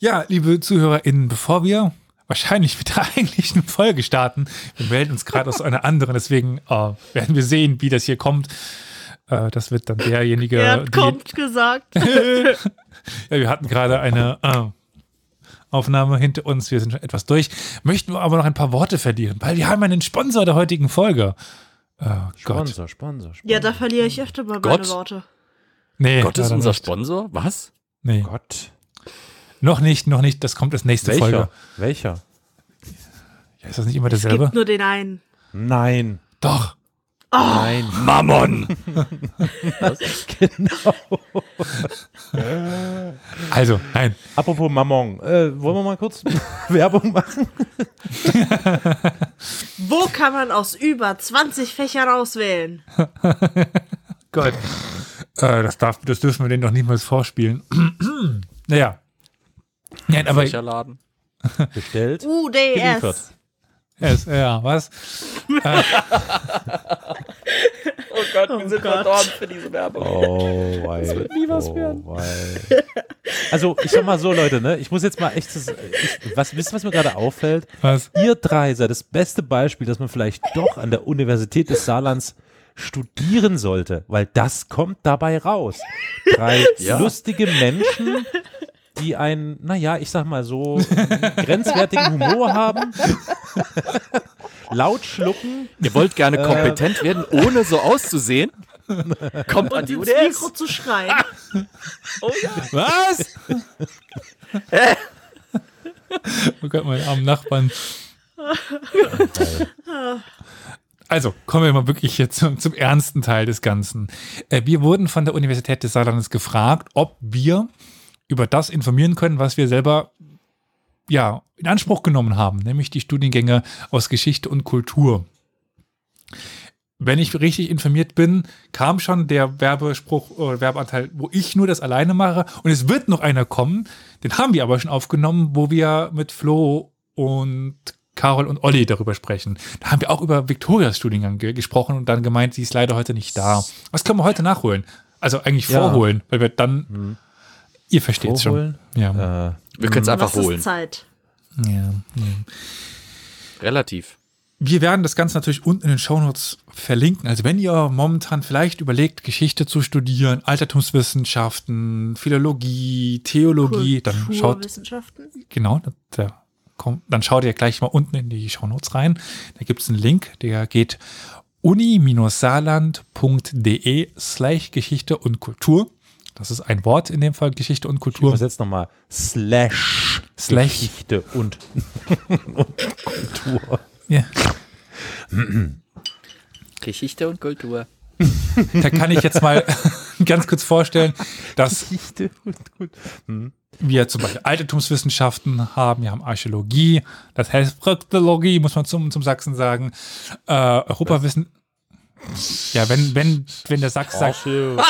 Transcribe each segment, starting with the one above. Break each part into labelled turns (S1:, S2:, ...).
S1: Ja, liebe ZuhörerInnen, bevor wir wahrscheinlich mit der eigentlichen Folge starten, wir melden uns gerade aus einer anderen, deswegen äh, werden wir sehen, wie das hier kommt. Äh, das wird dann derjenige.
S2: Er hat kommt gesagt.
S1: ja, wir hatten gerade eine äh, Aufnahme hinter uns, wir sind schon etwas durch. Möchten wir aber noch ein paar Worte verlieren, weil wir haben einen Sponsor der heutigen Folge. Oh Gott.
S3: Sponsor, Sponsor, Sponsor.
S2: Ja, da verliere ich öfter mal
S4: Gott.
S2: meine Worte.
S1: Nee,
S4: Gott ist unser
S1: nicht.
S4: Sponsor? Was?
S1: Nee,
S3: Gott.
S1: Noch nicht, noch nicht. Das kommt als nächste
S3: Welcher?
S1: Folge.
S3: Welcher?
S1: Ja, ist das nicht immer
S2: Es
S1: derselbe?
S2: gibt nur den einen.
S3: Nein.
S1: Doch.
S3: Nein.
S4: Mammon!
S3: genau.
S1: Also, nein.
S3: Apropos Mammon. Äh, wollen wir mal kurz Werbung machen?
S2: Wo kann man aus über 20 Fächern auswählen?
S1: Gott. Äh, das, darf, das dürfen wir denen doch niemals vorspielen. naja. Nein, aber
S4: Fächerladen.
S3: Bestellt.
S2: UDS.
S1: Es, ja, was?
S4: Oh Gott,
S2: wir sind verdorben
S4: für diese Werbung.
S3: Oh, wei. Das
S4: wird nie was
S3: oh,
S4: werden.
S3: wei. Also, ich sag mal so, Leute, ne? Ich muss jetzt mal echt. das- Ich, was, wisst ihr, was mir gerade auffällt?
S1: Was?
S3: Ihr drei seid das beste Beispiel, dass man vielleicht doch an der Universität des Saarlands studieren sollte, weil das kommt dabei raus. Drei
S4: Ja.
S3: lustige Menschen, die einen, naja, ich sag mal so, grenzwertigen Humor haben, laut schlucken,
S4: Ihr wollt gerne kompetent werden, ohne so auszusehen? Kommt an
S2: Und
S4: die
S2: ins. Mikro zu schreien.
S4: Oh ja.
S1: Was? oh Gott, meine armen Nachbarn. Also, kommen wir mal wirklich hier zum, zum ernsten Teil des Ganzen. Äh, wir wurden von der Universität des Saarlandes gefragt, ob wir über das informieren können, was wir selber ja, in Anspruch genommen haben, nämlich die Studiengänge aus Geschichte und Kultur. Wenn ich richtig informiert bin, kam schon der Werbespruch oder Werbeanteil, wo ich nur das alleine mache. Und es wird noch einer kommen, den haben wir aber schon aufgenommen, wo wir mit Flo und Carol und Olli darüber sprechen. Da haben wir auch über Victorias Studiengang ge gesprochen und dann gemeint, sie ist leider heute nicht da. Was können wir heute nachholen? Also eigentlich
S3: Ja.
S1: vorholen, weil wir dann, ihr versteht schon. Ja.
S3: äh,
S4: Wir können es einfach
S2: Was
S4: holen.
S2: ist Zeit?
S1: ja, ja.
S4: Relativ.
S1: Wir werden das Ganze natürlich unten in den Shownotes verlinken. Also wenn ihr momentan vielleicht überlegt, Geschichte zu studieren, Altertumswissenschaften, Philologie, Theologie, dann schaut, genau, da kommt, dann schaut ihr gleich mal unten in die Shownotes rein. Da gibt es einen Link, der geht uni-saarland.de slash Geschichte und Kultur. Das ist ein Wort in dem Fall, Geschichte und Kultur.
S3: übersetzt nochmal slash,
S1: Slash.
S3: Geschichte und, und Kultur.
S1: Ja.
S4: Geschichte und Kultur.
S1: Da kann ich jetzt mal ganz kurz vorstellen, dass
S3: Geschichte und Kultur.
S1: wir zum Beispiel Altertumswissenschaften haben, wir haben Archäologie, das heißt Proktologie, muss man zum, zum Sachsen sagen, äh, Europawissen. Ja, wenn, wenn, wenn der Sachs sagt,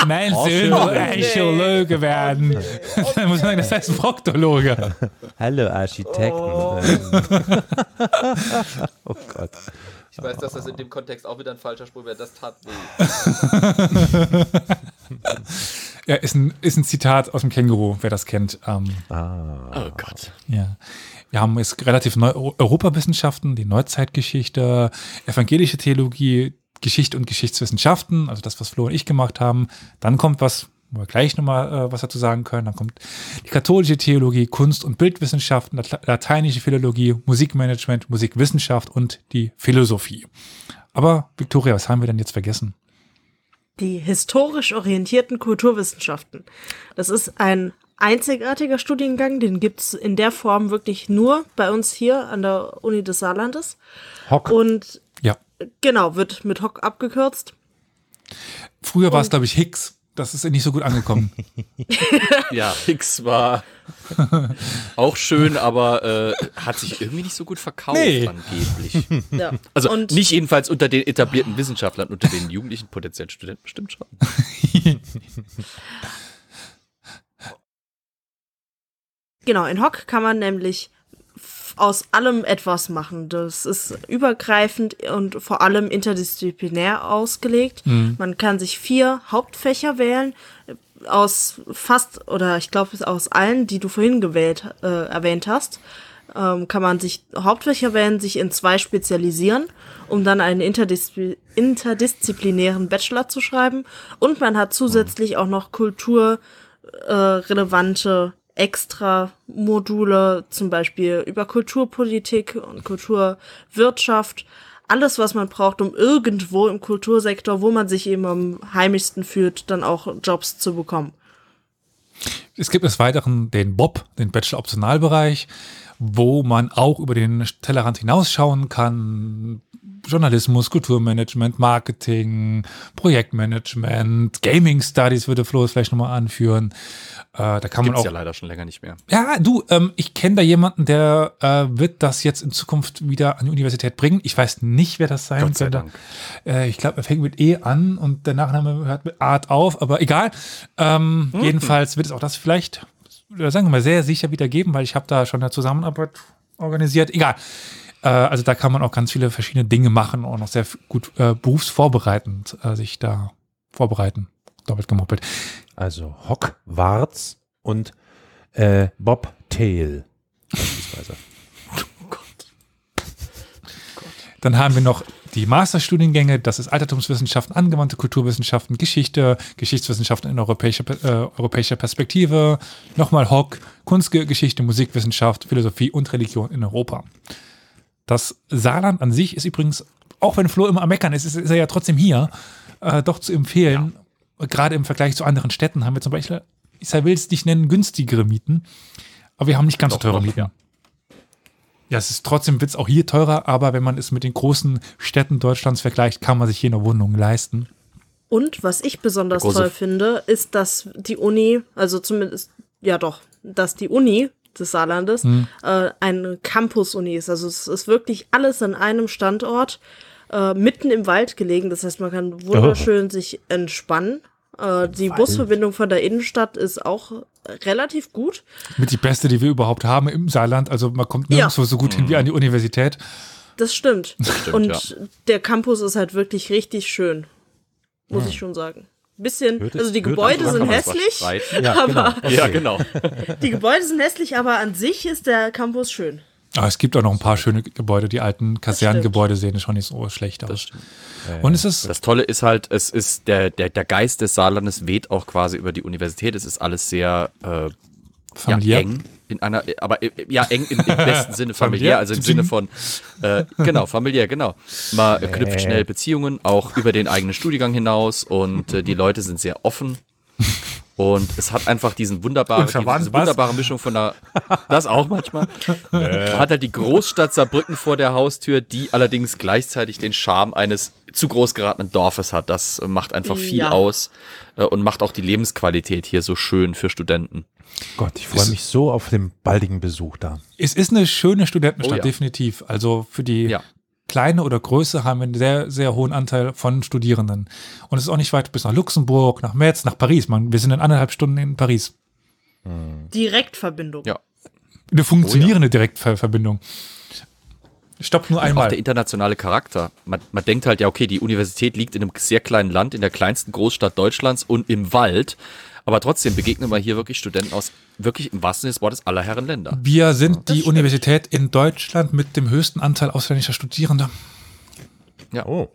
S1: mein Sohn will Archäologe werden, dann muss man sagen, das heißt Proktologe.
S3: Hallo Architekten. Oh, Gott.
S5: Ich weiß, dass das in dem Kontext auch wieder ein falscher Spruch wäre. Das tat weh.
S1: Ja, ist ein, ist ein Zitat aus dem Känguru, wer das kennt. Ähm,
S4: Oh Gott.
S1: Ja. Wir haben jetzt relativ neu Europawissenschaften, die Neuzeitgeschichte, evangelische Theologie, Geschichte und Geschichtswissenschaften, also das, was Flo und ich gemacht haben. Dann kommt was, wo wir gleich nochmal äh, was dazu sagen können. Dann kommt die katholische Theologie, Kunst- und Bildwissenschaften, Late- lateinische Philologie, Musikmanagement, Musikwissenschaft und die Philosophie. Aber Victoria, was haben wir denn jetzt vergessen?
S2: Die historisch orientierten Kulturwissenschaften. Das ist ein einzigartiger Studiengang, den gibt's in der Form wirklich nur bei uns hier an der Uni des Saarlandes.
S3: Hock.
S2: Und. Genau, wird mit Hock abgekürzt.
S1: Früher war es, glaube ich, Hicks. Das ist nicht so gut angekommen.
S4: Ja, Hicks war auch schön, aber äh, hat sich irgendwie nicht so gut verkauft,
S1: Nee.
S4: angeblich.
S2: Ja.
S4: Also
S2: Und-
S4: nicht jedenfalls unter den etablierten Wissenschaftlern, unter den jugendlichen potenziellen Studenten bestimmt schon.
S2: Genau, in Hock kann man nämlich aus allem etwas machen. Das ist übergreifend und vor allem interdisziplinär ausgelegt. Man kann sich vier Hauptfächer wählen. aus fast, oder ich glaube aus allen, die du vorhin gewählt, äh, erwähnt hast, ähm, kann man sich Hauptfächer wählen, sich in zwei spezialisieren, um dann einen interdiszi interdisziplinären Bachelor zu schreiben. Und man hat zusätzlich auch noch kulturrelevante relevante Extra-Module, zum Beispiel über Kulturpolitik und Kulturwirtschaft. Alles, was man braucht, um irgendwo im Kultursektor, wo man sich eben am heimischsten fühlt, dann auch Jobs zu bekommen.
S1: Es gibt des Weiteren den Bob, den Bachelor-Optionalbereich, wo man auch über den Tellerrand hinausschauen kann. Journalismus, Kulturmanagement, Marketing, Projektmanagement, Gaming Studies würde Flo vielleicht nochmal anführen. Äh, da kann man auch.
S4: ja leider schon länger nicht mehr.
S1: Ja, du, ähm, ich kenne da jemanden, der äh, wird das jetzt in Zukunft wieder an die Universität bringen. Ich weiß nicht, wer das sein
S4: Gott sei
S1: könnte.
S4: Dank.
S1: Äh, ich glaube, er fängt mit E an und der Nachname hört mit Art auf, aber egal. Ähm,
S4: Mhm.
S1: Jedenfalls wird es auch das vielleicht, oder sagen wir mal, sehr sicher wieder geben, weil ich habe da schon eine Zusammenarbeit organisiert. Egal. Äh, also da kann man auch ganz viele verschiedene Dinge machen und noch sehr gut äh, berufsvorbereitend äh, sich da vorbereiten. Doppelt gemoppelt.
S3: Also Hogwarts und äh, Bobtail beispielsweise.
S1: Dann haben wir noch die Masterstudiengänge, das ist Altertumswissenschaften, angewandte Kulturwissenschaften, Geschichte, Geschichtswissenschaften in europäischer, äh, europäischer Perspektive, nochmal Hock, Kunstgeschichte, Musikwissenschaft, Philosophie und Religion in Europa. Das Saarland an sich ist übrigens, auch wenn Flo immer am Meckern ist, ist, ist er ja trotzdem hier, äh, doch zu empfehlen. Gerade im Vergleich zu anderen Städten haben wir zum Beispiel, ich will es nicht nennen, günstigere Mieten, aber wir haben nicht ganz so
S4: Doch,
S1: teure
S4: doch,
S1: Mieten.
S4: ja.
S1: Ja, es ist trotzdem wird's auch hier teurer, aber wenn man es mit den großen Städten Deutschlands vergleicht, kann man sich hier eine Wohnung leisten.
S2: Und was ich besonders
S4: Große-
S2: toll finde, ist, dass die Uni, also zumindest, ja doch, dass die Uni des Saarlandes äh, eine Campus-Uni ist. Also es ist wirklich alles an einem Standort, äh, mitten im Wald gelegen. Das heißt, man kann wunderschön sich entspannen. Äh, die Busverbindung von der Innenstadt ist auch relativ gut.
S1: Mit die beste, die wir überhaupt haben im Saarland. Also man kommt nirgendwo so gut hin wie an die Universität.
S2: Das stimmt.
S4: stimmt,
S2: Und
S4: ja.
S2: der Campus ist halt wirklich richtig schön. Muss ich schon sagen. Bisschen,
S3: Hört-
S2: also die Gebäude sind hässlich.
S3: Ja, genau.
S2: Aber
S4: Ja, genau.
S2: die Gebäude sind hässlich, aber an sich ist der Campus schön.
S1: Aber es gibt auch noch ein paar schöne Gebäude. Die alten Kasernengebäude sehen schon nicht so schlecht aus. Und es ist,
S4: Das Tolle ist halt, es ist der, der, der Geist des Saarlandes weht auch quasi über die Universität. Es ist alles sehr äh,
S1: familiär.
S4: Ja, eng in einer, aber äh, ja, eng im, im besten Sinne familiär, also im Sinne von, äh, genau, familiär, genau. Man knüpft schnell Beziehungen, auch über den eigenen Studiengang hinaus und äh, die Leute sind sehr offen. Und es hat einfach diesen wunderbaren, diese
S1: was?
S4: wunderbare Mischung von der, das auch manchmal. Man hat halt die Großstadt Saarbrücken vor der Haustür, die allerdings gleichzeitig den Charme eines zu groß geratenen Dorfes hat. Das äh, macht einfach viel
S2: Ja.
S4: aus äh, und macht auch die Lebensqualität hier so schön für Studenten.
S3: Gott, ich freue mich so auf den baldigen Besuch da.
S1: es ist eine schöne Studentenstadt,
S4: Oh ja.
S1: definitiv. Also für die
S4: Ja.
S1: Kleine oder Größe haben wir einen sehr, sehr hohen Anteil von Studierenden. Und es ist auch nicht weit bis nach Luxemburg, nach Metz, nach Paris. Man, wir sind in anderthalb Stunden in Paris.
S2: Direktverbindung.
S4: Ja.
S1: Eine funktionierende Direktverbindung. Stoppt nur
S4: Auch
S1: einmal.
S4: der internationale Charakter. Man, man denkt halt, ja, okay, die Universität liegt in einem sehr kleinen Land, in der kleinsten Großstadt Deutschlands und im Wald. Aber trotzdem begegnen wir hier wirklich Studenten aus wirklich im wahrsten Sinne des Wortes aller Herren Länder.
S1: Wir sind die Universität in Deutschland mit dem höchsten Anteil ausländischer Studierender.
S3: Oh,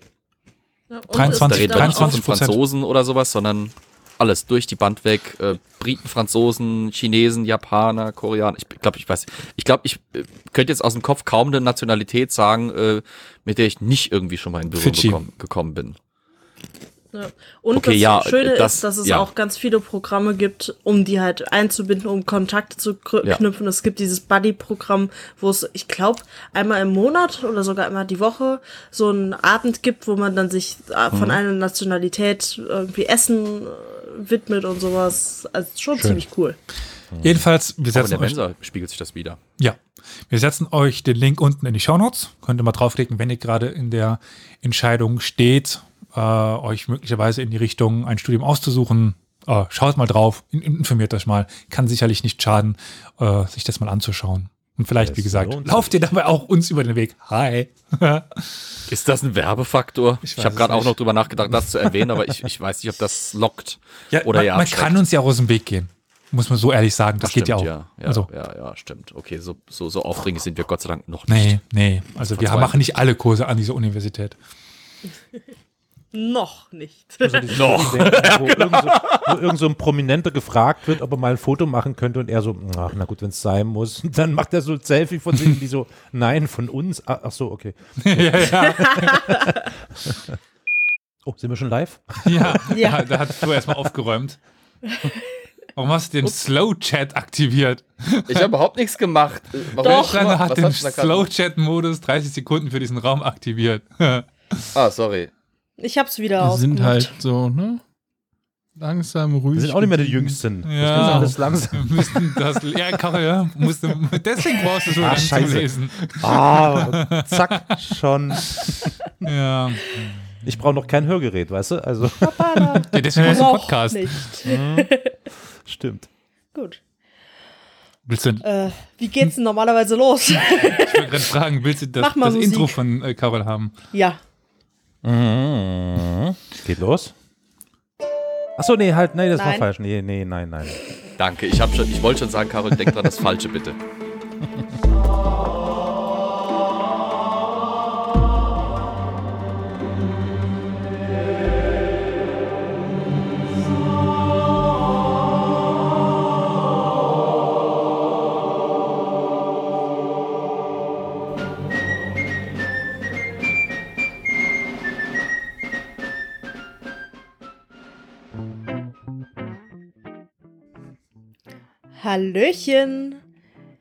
S2: Ja, und
S1: 23,
S2: es
S4: Da
S2: gibt
S4: reden wir
S2: dann
S4: nicht von
S1: 23
S4: Franzosen oder sowas, sondern alles durch die Band weg. Äh, Briten, Franzosen, Chinesen, Japaner, Koreaner. Ich glaube, ich weiß. Ich glaube, ich äh, könnte jetzt aus dem Kopf kaum eine Nationalität sagen, äh, mit der ich nicht irgendwie schon mal in Berührung gekommen bin.
S2: Ja. Und
S4: Okay,
S2: das
S4: ja,
S2: Schöne
S4: das-
S2: ist, dass es
S4: ja.
S2: auch ganz viele Programme gibt, um die halt einzubinden, um Kontakte zu knüpfen. Es gibt dieses Buddy-Programm, wo es, ich glaube, einmal im Monat oder sogar einmal die Woche so einen Abend gibt, wo man dann sich äh,
S4: Mhm.
S2: von einer Nationalität irgendwie Essen widmet und sowas. Also schon ziemlich cool.
S1: Jedenfalls, wir
S4: Auch in
S1: setzen
S4: der
S1: euch,
S4: spiegelt sich das wieder.
S1: ja, wir setzen euch den Link unten in die Shownotes. Könnt ihr mal draufklicken, wenn ihr gerade in der Entscheidung steht, äh, euch möglicherweise in die Richtung ein Studium auszusuchen. Äh, schaut mal drauf, in- informiert euch mal. Kann sicherlich nicht schaden, äh, sich das mal anzuschauen. Und vielleicht, wie
S3: Es
S1: gesagt, lauft ihr dabei auch uns über den Weg. Hi.
S4: Ist das ein Werbefaktor? Ich,
S1: weiß
S4: habe gerade auch noch drüber nachgedacht, das zu erwähnen, aber ich, ich weiß nicht, ob das lockt.
S1: Ja,
S4: Oder
S1: man,
S4: ja,
S1: man kann uns ja auch aus dem Weg gehen. Muss man so ehrlich sagen. Das geht ja auch.
S4: Ja, ja,
S1: also,
S4: ja, ja, stimmt. Okay, so, so, so aufdringlich sind wir Gott sei Dank noch
S1: nee,
S4: nicht.
S1: nee. Also wir machen nicht alle Kurse an dieser Universität.
S2: Noch nicht.
S3: Noch. Wo, irgend so, wo irgend so ein Prominenter gefragt wird, ob er mal ein Foto machen könnte und er so, ach, na gut, wenn es sein muss. Und dann macht er so ein Selfie von sich, die so, nein, von uns. Ah, Ach so, okay.
S1: ja, ja.
S3: Oh, sind wir schon live?
S1: Ja,
S2: Ja.
S1: da, da hat Flo erstmal aufgeräumt. Warum hast du den Slow-Chat aktiviert?
S5: Ich habe überhaupt nichts gemacht. Warum?
S2: Doch.
S1: Hat den
S5: hast du
S1: Slow-Chat-Modus 30 Sekunden für diesen Raum aktiviert.
S5: Ah, sorry.
S2: Ich hab's wieder
S6: Wir sind halt so, ne? Langsam, ruhig.
S3: Wir sind auch nicht mehr die Jüngsten.
S1: Ja.
S3: Das ist alles langsam.
S1: Wir müssten das, ja, Karel, ja, musste, deswegen brauchst du schon
S3: Ah, scheiße.
S1: zum Lesen.
S3: Ah, zack, schon.
S1: Ja,
S3: Ich brauche noch kein Hörgerät, weißt du? Also,
S1: ja deswegen machst du einen Podcast.
S2: nicht.
S3: stimmt.
S2: Gut.
S1: Willst du,
S2: Äh, wie geht's denn normalerweise los?
S1: ich wollte gerade fragen, willst du das,
S2: Mach mal
S1: das. Intro von äh, Karel haben?
S2: ja.
S3: Mhm. Geht los. Achso, nee, halt, nee, das war
S2: Nein.
S3: falsch. Nee, nee, nein, nein.
S4: Danke, ich, hab schon, ich wollte schon sagen, Carol, denk dran, das Falsche bitte.
S2: Hallöchen.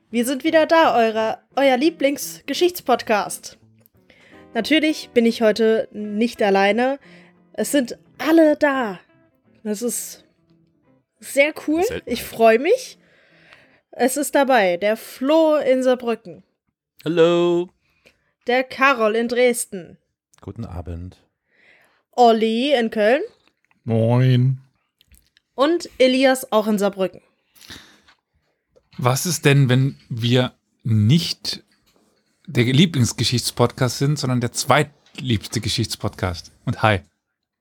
S2: Wir sind wieder da, eure, euer Lieblingsgeschichtspodcast. Natürlich bin ich heute nicht alleine. Es sind alle da. Das ist sehr cool. Ich freue mich. Es ist dabei der Flo in Saarbrücken,
S4: Hallo.
S2: der Karol in Dresden,
S3: Guten Abend.
S2: Olli in Köln
S6: Moin.
S2: und Elias auch in Saarbrücken.
S1: Was ist denn, wenn wir nicht der Lieblingsgeschichtspodcast sind, sondern der zweitliebste Geschichtspodcast? Und hi.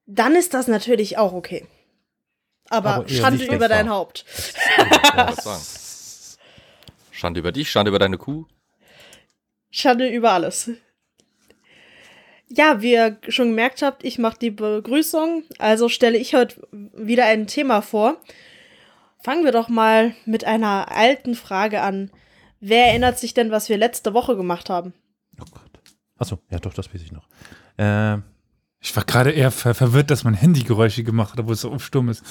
S2: Dann ist das natürlich auch okay. Aber,
S3: Aber
S2: Schande über dein Haupt.
S4: Schande über dich, Schande über deine Kuh.
S2: Schande über alles. Ja, wie ihr schon gemerkt habt, ich mache die Begrüßung, also stelle ich heute wieder ein Thema vor. Fangen wir doch mal mit einer alten Frage an. Wer erinnert sich denn, was wir letzte Woche gemacht haben?
S3: Oh Gott. Achso, ja doch, das weiß ich noch. Ähm,
S1: Ich war gerade eher ver verwirrt, dass mein Handy Geräusche gemacht hat, obwohl es so stumm ist.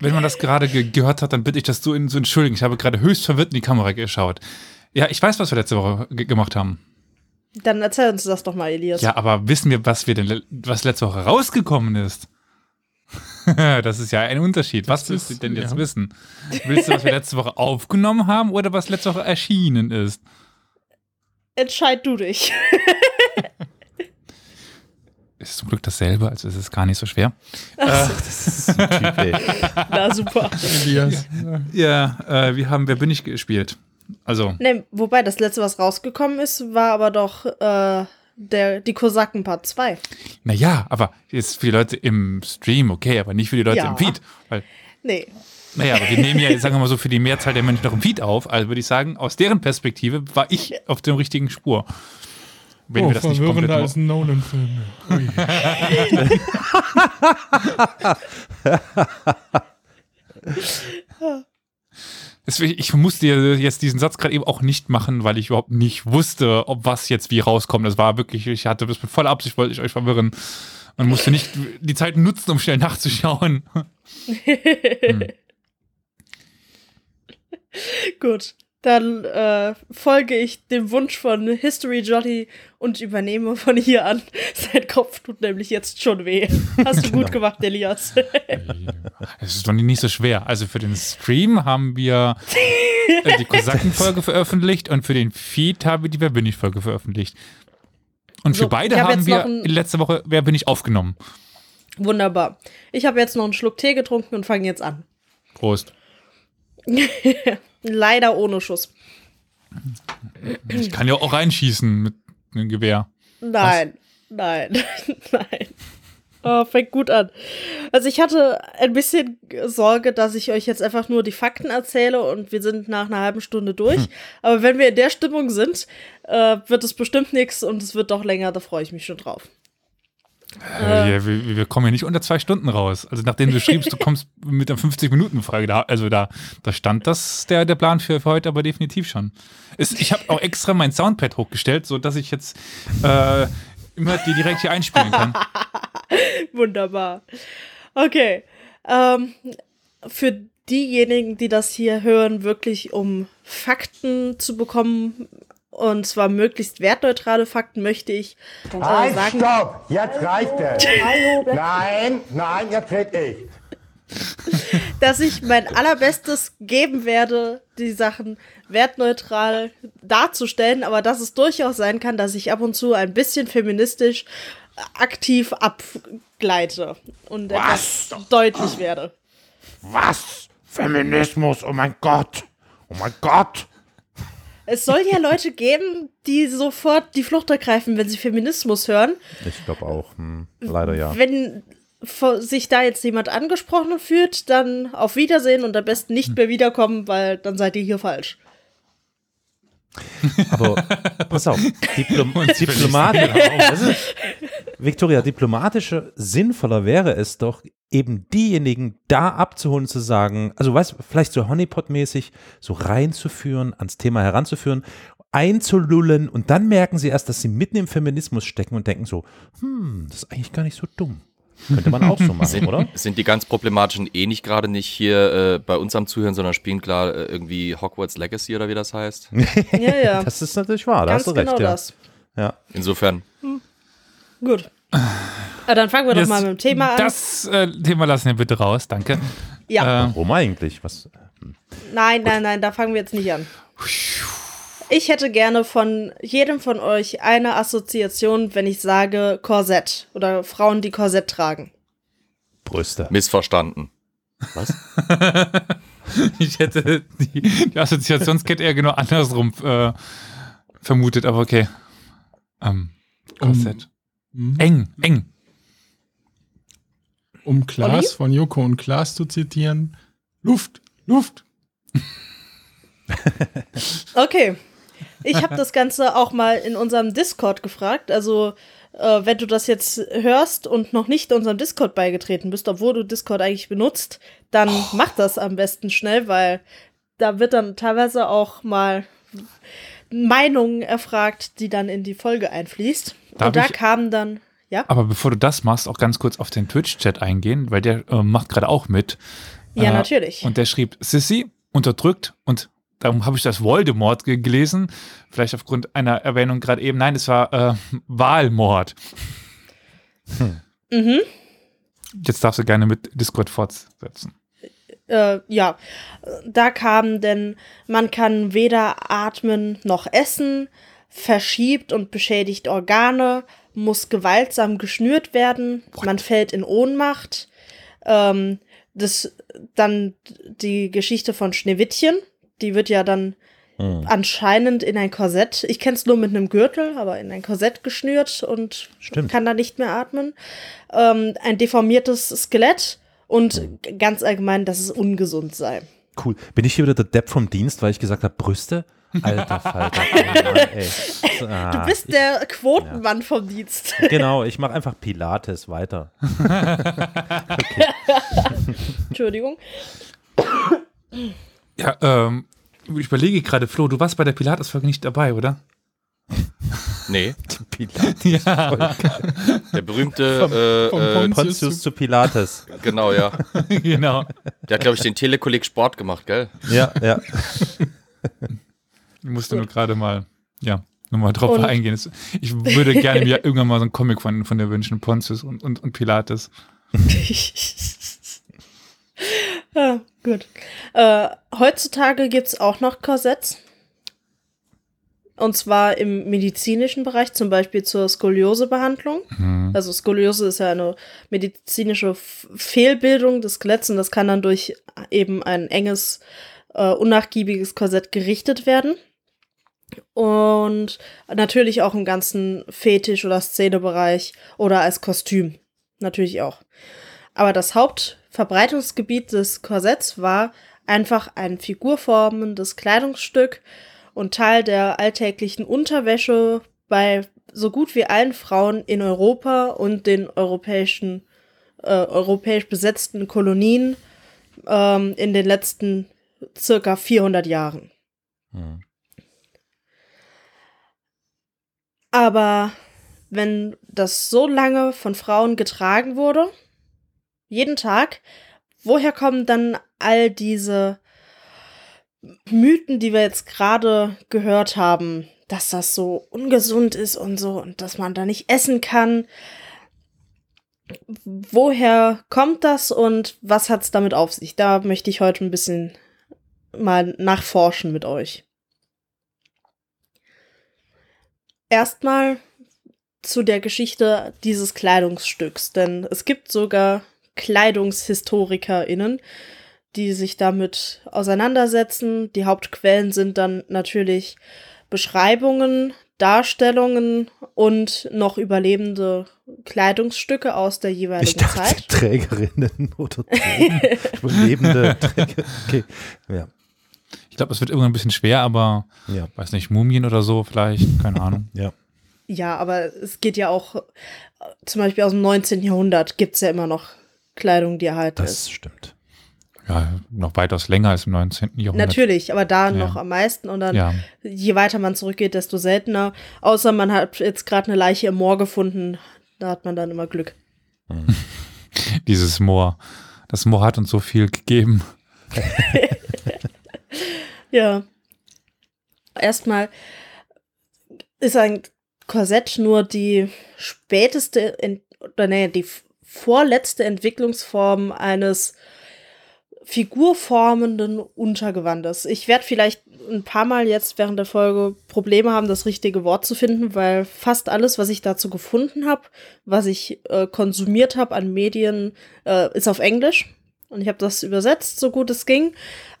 S1: Wenn man das gerade ge gehört hat, dann bitte ich das zu, in, zu entschuldigen. Ich habe gerade höchst verwirrt in die Kamera geschaut. Ja, ich weiß, was wir letzte Woche ge gemacht haben.
S2: Dann erzähl uns das doch mal, Elias.
S1: Ja, aber wissen wir, was wir denn, was letzte Woche rausgekommen ist? das ist ja ein Unterschied. Was
S6: Das
S1: willst du
S6: ist-
S1: denn jetzt
S6: ja.
S1: wissen? Willst du, was wir letzte Woche aufgenommen haben oder was letzte Woche erschienen ist?
S2: Entscheid du dich.
S1: Ist zum Glück dasselbe, also ist es gar nicht so schwer.
S3: Typ, ey.
S2: Na super.
S6: Elias.
S1: Ja, äh, wir haben Wer bin ich gespielt. Also,
S2: Ne, wobei das letzte, was rausgekommen ist, war aber doch äh, der, die Kosaken Part 2.
S1: naja, aber jetzt für die Leute im Stream, okay, aber nicht für die Leute
S2: Ja.
S1: im Feed. Weil,
S2: Nee.
S1: naja, aber wir nehmen ja, sagen wir mal so, für die Mehrzahl der Menschen noch im Feed auf. Also würde ich sagen, aus deren Perspektive war ich auf der richtigen Spur. Wenn
S6: oh,
S1: wir das nicht komplett
S6: als ein Nolan-Film.
S1: Deswegen, ich musste jetzt diesen Satz gerade eben auch nicht machen, weil ich überhaupt nicht wusste, ob was jetzt wie rauskommt. Das war wirklich, ich hatte das mit voller Absicht, wollte ich euch verwirren. Man musste nicht die Zeit nutzen, um schnell nachzuschauen.
S2: Gut. Dann äh, folge ich dem Wunsch von History Jolly und übernehme von hier an. Sein Kopf tut nämlich jetzt schon weh. Hast du gut gemacht, Elias.
S1: Es ist doch nicht so schwer. Also für den Stream haben wir äh, die Kosaken-Folge veröffentlicht und für den Feed haben wir die Wer bin ich Folge veröffentlicht. Und für
S2: So,
S1: beide
S2: ich hab
S1: haben wir letzte Woche Wer bin ich aufgenommen.
S2: Wunderbar. Ich habe jetzt noch einen Schluck Tee getrunken und fange jetzt an.
S1: Prost.
S2: Leider ohne Schuss.
S1: Ich kann ja auch reinschießen mit einem Gewehr.
S2: Nein, nein, nein. Oh, fängt gut an. Also ich hatte ein bisschen Sorge, dass ich euch jetzt einfach nur die Fakten erzähle und wir sind nach einer halben Stunde durch. Aber wenn wir in der Stimmung sind, äh, wird es bestimmt nichts und es wird doch länger, da freue ich mich schon drauf.
S1: Äh, wir, wir, wir kommen ja nicht unter zwei Stunden raus. Also nachdem du schriebst, du kommst mit einer 50-Minuten-Frage da. Also da, da stand das der, der Plan für, für heute aber definitiv schon. Es, ich habe auch extra mein Soundpad hochgestellt, sodass ich jetzt äh, immer die direkt hier einspielen kann.
S2: Wunderbar. Okay. Ähm, für diejenigen, die das hier hören, wirklich um Fakten zu bekommen, und zwar möglichst wertneutrale Fakten, möchte ich äh,
S7: Halt,
S2: sagen,
S7: stopp! Jetzt reicht es! Nein, nein, jetzt red ich.
S2: dass ich mein allerbestes geben werde, die Sachen wertneutral darzustellen, aber dass es durchaus sein kann, dass ich ab und zu ein bisschen feministisch aktiv abgleite und etwas deutlich werde.
S3: Was? Feminismus, oh mein Gott. Oh mein Gott.
S2: Es soll ja Leute geben, die sofort die Flucht ergreifen, wenn sie Feminismus hören.
S3: Ich glaube auch. Hm, leider ja.
S2: Wenn sich da jetzt jemand angesprochen fühlt, dann auf Wiedersehen und am besten nicht mehr wiederkommen, weil dann seid ihr hier falsch.
S3: Aber pass auf, Diplom ist, Victoria, diplomatischer, sinnvoller wäre es doch, eben diejenigen da abzuholen, zu sagen, also weißt vielleicht so Honeypot-mäßig, so reinzuführen, ans Thema heranzuführen, einzulullen und dann merken sie erst, dass sie mitten im Feminismus stecken und denken so, hm, das ist eigentlich gar nicht so dumm. Könnte man auch so machen,
S4: Sind,
S3: oder?
S4: sind die ganz problematischen eh nicht gerade nicht hier äh, bei uns am Zuhören, sondern spielen klar äh, irgendwie Hogwarts Legacy oder wie das heißt?
S2: Ja, ja.
S3: Das ist natürlich wahr, da
S2: Ganz
S3: hast du recht,
S2: genau
S3: ja.
S2: das.
S3: ja.
S4: Insofern,
S2: Gut. Ah, dann fangen wir doch
S1: Das-
S2: mal mit dem Thema an.
S1: Das äh, Thema lassen wir bitte raus, danke.
S2: ja.
S1: Äh,
S3: Warum eigentlich? Was?
S2: Nein, nein, nein, da fangen wir jetzt nicht an. Ich hätte gerne von jedem von euch eine Assoziation, wenn ich sage Korsett oder Frauen, die Korsett tragen.
S3: Brüste.
S4: missverstanden.
S1: ich hätte die, die Assoziationskette eher genau andersrum äh, vermutet, aber okay. Ähm, Korsett.
S6: Mhm.
S1: Eng, eng.
S6: Um Klaas
S2: Olli?
S6: von Joko und Klaas zu zitieren. Luft, Luft.
S2: Okay. Ich habe das Ganze auch mal in unserem Discord gefragt. Also, äh, wenn du das jetzt hörst und noch nicht unserem Discord beigetreten bist, obwohl du Discord eigentlich benutzt, dann mach das am besten schnell, weil da wird dann teilweise auch mal Meinungen erfragt, die dann in die Folge einfließt.
S1: Darf
S2: und da kamen dann, ja,
S1: Aber bevor du das machst, auch ganz kurz auf den Twitch-Chat eingehen, weil der äh, macht gerade auch mit.
S2: ja,
S1: Äh,
S2: natürlich.
S1: Und der schrieb, Sissy unterdrückt und darum habe ich das Voldemort ge- gelesen. Vielleicht aufgrund einer Erwähnung gerade eben. Nein, es war äh, Wahlmord.
S2: Mhm.
S1: Jetzt darfst du gerne mit Discord fortsetzen.
S2: äh, ja, da kam denn, man kann weder atmen noch essen, verschiebt und beschädigt Organe, muss gewaltsam geschnürt werden, man fällt in Ohnmacht. Ähm, das dann die Geschichte von Schneewittchen, die wird ja dann anscheinend in ein Korsett, ich kenne es nur mit einem Gürtel, aber in ein Korsett geschnürt und
S3: Stimmt.
S2: kann da nicht mehr atmen. Ähm, ein deformiertes Skelett und g- ganz allgemein, dass es ungesund sei.
S3: Cool. Bin ich hier wieder der Depp vom Dienst, weil ich gesagt habe, Brüste? Alter Falter. Oh Mann. So, ah,
S2: Du bist der Quotenmann vom Dienst.
S3: Genau, ich mache einfach Pilates weiter.
S2: Entschuldigung.
S1: Ja, ähm, ich überlege gerade, Flo, du warst bei der Pilates-Folge nicht dabei, oder?
S4: Nee,
S3: Pilates.
S1: Ja,
S4: der berühmte,
S6: vom
S4: äh, äh,
S6: Pontius
S3: Pontius zu Pilates.
S4: genau, ja.
S1: genau.
S4: Der hat, glaube ich, den Telekolleg Sport gemacht, gell?
S3: Ja, ja.
S1: Ich musste nur gerade mal, ja, nochmal drauf
S2: Und-
S1: eingehen. Ich würde gerne mir irgendwann mal so einen Comic von, von der wünschen, Pontius und, und, und Pilates.
S2: ja, gut. Äh, heutzutage gibt es auch noch Korsetts. Und zwar im medizinischen Bereich, zum Beispiel zur Skoliosebehandlung. Also Skoliose ist ja eine medizinische Fehlbildung des Skeletts und das kann dann durch eben ein enges, äh, unnachgiebiges Korsett gerichtet werden. und natürlich auch im ganzen Fetisch- oder Szenebereich oder als Kostüm. Natürlich auch. Aber das Hauptverbreitungsgebiet des Korsetts war einfach ein figurformendes Kleidungsstück und Teil der alltäglichen Unterwäsche bei so gut wie allen Frauen in Europa und den europäischen, äh, europäisch besetzten Kolonien ähm, in den letzten circa 400 Jahren.
S3: Hm.
S2: Aber wenn das so lange von Frauen getragen wurde, jeden Tag, woher kommen dann all diese Mythen, die wir jetzt gerade gehört haben, dass das so ungesund ist und so und dass man da nicht essen kann? Woher kommt das und was hat es damit auf sich? Da möchte ich heute ein bisschen mal nachforschen mit euch. Erstmal zu der Geschichte dieses Kleidungsstücks, denn es gibt sogar KleidungshistorikerInnen, die sich damit auseinandersetzen. Die Hauptquellen sind dann natürlich Beschreibungen, Darstellungen und noch überlebende Kleidungsstücke aus der jeweiligen
S3: Ich dachte,
S2: Zeit.
S3: Trägerinnen oder Träger. Überlebende Träger. Okay, ja.
S1: Ich glaube, es wird irgendwann ein bisschen schwer, aber
S3: Ja.
S1: weiß nicht, Mumien oder so vielleicht, keine Ahnung.
S3: Ja.
S2: Ja, aber es geht ja auch, äh, zum Beispiel aus dem 19. Jahrhundert gibt es ja immer noch Kleidung, die erhalten
S3: Das
S2: ist.
S3: stimmt.
S1: Ja, noch weitaus länger als im 19. Jahrhundert.
S2: Natürlich, aber da
S1: Ja.
S2: noch am meisten und dann,
S1: Ja.
S2: je weiter man zurückgeht, desto seltener. Außer man hat jetzt gerade eine Leiche im Moor gefunden, da hat man dann immer Glück.
S1: Dieses Moor. Das Moor hat uns so viel gegeben.
S2: Ja. Erstmal ist ein Korsett nur die späteste, Ent oder nee, die vorletzte Entwicklungsform eines figurformenden Untergewandes. Ich werde vielleicht ein paar Mal jetzt während der Folge Probleme haben, das richtige Wort zu finden, weil fast alles, was ich dazu gefunden habe, was ich äh, konsumiert habe an Medien, äh, ist auf Englisch. Und ich habe das übersetzt, so gut es ging.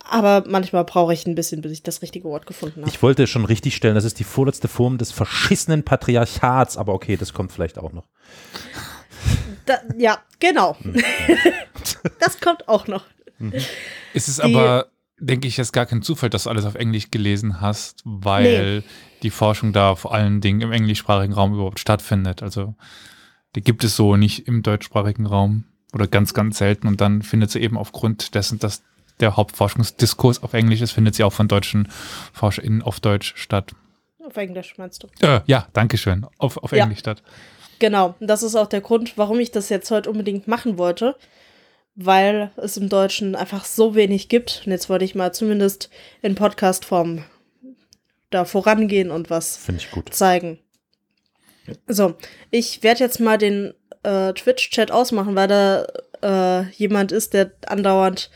S2: Aber manchmal brauche ich ein bisschen, bis ich das richtige Wort gefunden habe.
S3: Ich wollte schon richtig stellen, das ist die vorletzte Form des verschissenen Patriarchats, aber okay, das kommt vielleicht auch noch.
S2: Da, ja, genau. das kommt auch noch.
S1: Es ist
S2: Die-
S1: aber, denke ich, jetzt gar kein Zufall, dass du alles auf Englisch gelesen hast, weil die Forschung da vor allen Dingen im englischsprachigen Raum überhaupt stattfindet. Also die gibt es so nicht im deutschsprachigen Raum oder ganz, ganz selten. Und dann findet sie eben aufgrund dessen, dass der Hauptforschungsdiskurs auf Englisch ist, findet sie auch von deutschen ForscherInnen auf Deutsch statt.
S2: Auf Englisch meinst du?
S1: Äh, ja, danke schön. Auf, auf
S2: Ja.
S1: Englisch statt.
S2: Genau. Das ist auch der Grund, warum ich das jetzt heute unbedingt machen wollte. Weil es im Deutschen einfach so wenig gibt. Und jetzt wollte ich mal zumindest in Podcast-Form da vorangehen und was
S3: Finde ich gut.
S2: zeigen. So, ich werde jetzt mal den äh, Twitch-Chat ausmachen, weil da äh, jemand ist, der andauernd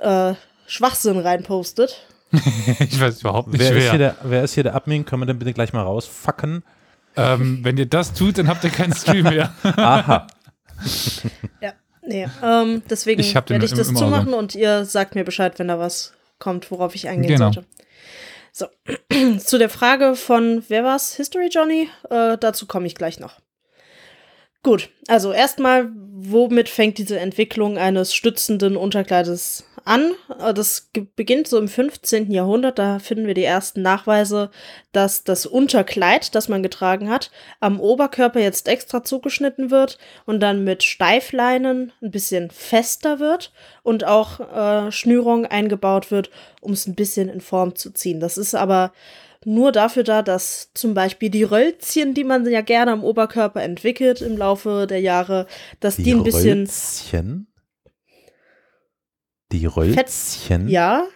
S2: äh, Schwachsinn reinpostet.
S1: ich weiß überhaupt nicht,
S3: Wer ist,
S1: wer.
S3: hier der, wer ist hier der Admin? Können wir den bitte gleich mal rausfacken?
S1: Ähm, wenn ihr das tut, dann habt ihr keinen Stream mehr.
S3: Aha.
S2: Nee, ähm, deswegen
S1: Ich
S2: werde ich das
S1: im
S2: zumachen und ihr sagt mir Bescheid, wenn da was kommt, worauf ich eingehen
S1: Genau.
S2: sollte. So, zu der Frage von, wer war's? History Johnny? Äh, dazu komme ich gleich noch. Gut, also erstmal, womit fängt diese Entwicklung eines stützenden Unterkleides an? Äh, Das beginnt so im 15. Jahrhundert, da finden wir die ersten Nachweise, dass das Unterkleid, das man getragen hat, am Oberkörper jetzt extra zugeschnitten wird und dann mit Steifleinen ein bisschen fester wird und auch äh, Schnürung eingebaut wird, um es ein bisschen in Form zu ziehen. Das ist aber nur dafür da, dass zum Beispiel die Rölzchen, die man ja gerne am Oberkörper entwickelt im Laufe der Jahre, dass die, ein bisschen,
S3: Rölzchen? Die Rölzchen?
S2: ja,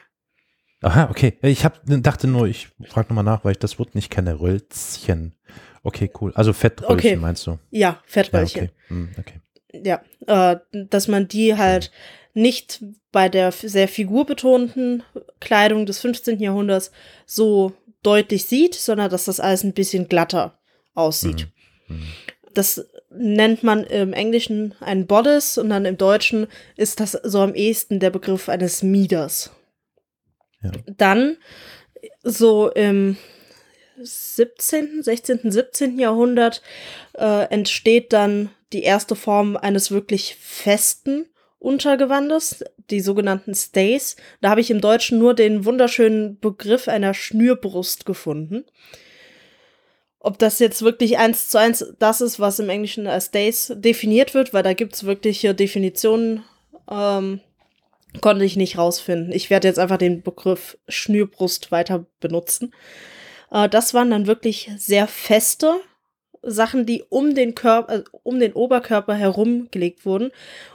S3: Aha, okay. Ich hab, dachte nur, ich frage nochmal nach, weil ich das Wort nicht kenne. Rölzchen. Okay, cool. Also Fettröllchen
S2: Okay.
S3: meinst du?
S2: ja,
S3: Ja,
S2: Fettröllchen.
S3: okay. Hm, okay.
S2: Ja, äh, dass man die halt nicht bei der sehr figurbetonten Kleidung des 15. Jahrhunderts so deutlich sieht, sondern dass das alles ein bisschen glatter aussieht.
S3: Mhm.
S2: Das nennt man im Englischen ein Bodice und dann im Deutschen ist das so am ehesten der Begriff eines Mieders.
S3: Ja.
S2: Dann so im 17., 16., 17. Jahrhundert äh, entsteht dann die erste Form eines wirklich festen Untergewandes, die sogenannten Stays. Da habe ich im Deutschen nur den wunderschönen Begriff einer Schnürbrust gefunden. Ob das jetzt wirklich eins zu eins das ist, was im Englischen als Stays definiert wird, weil da gibt es wirkliche Definitionen, ähm, konnte ich nicht rausfinden. Ich werde jetzt einfach den Begriff Schnürbrust weiter benutzen. Äh, das waren dann wirklich sehr feste Sachen, die um den Körper, äh, um den Oberkörper herum gelegt wurden.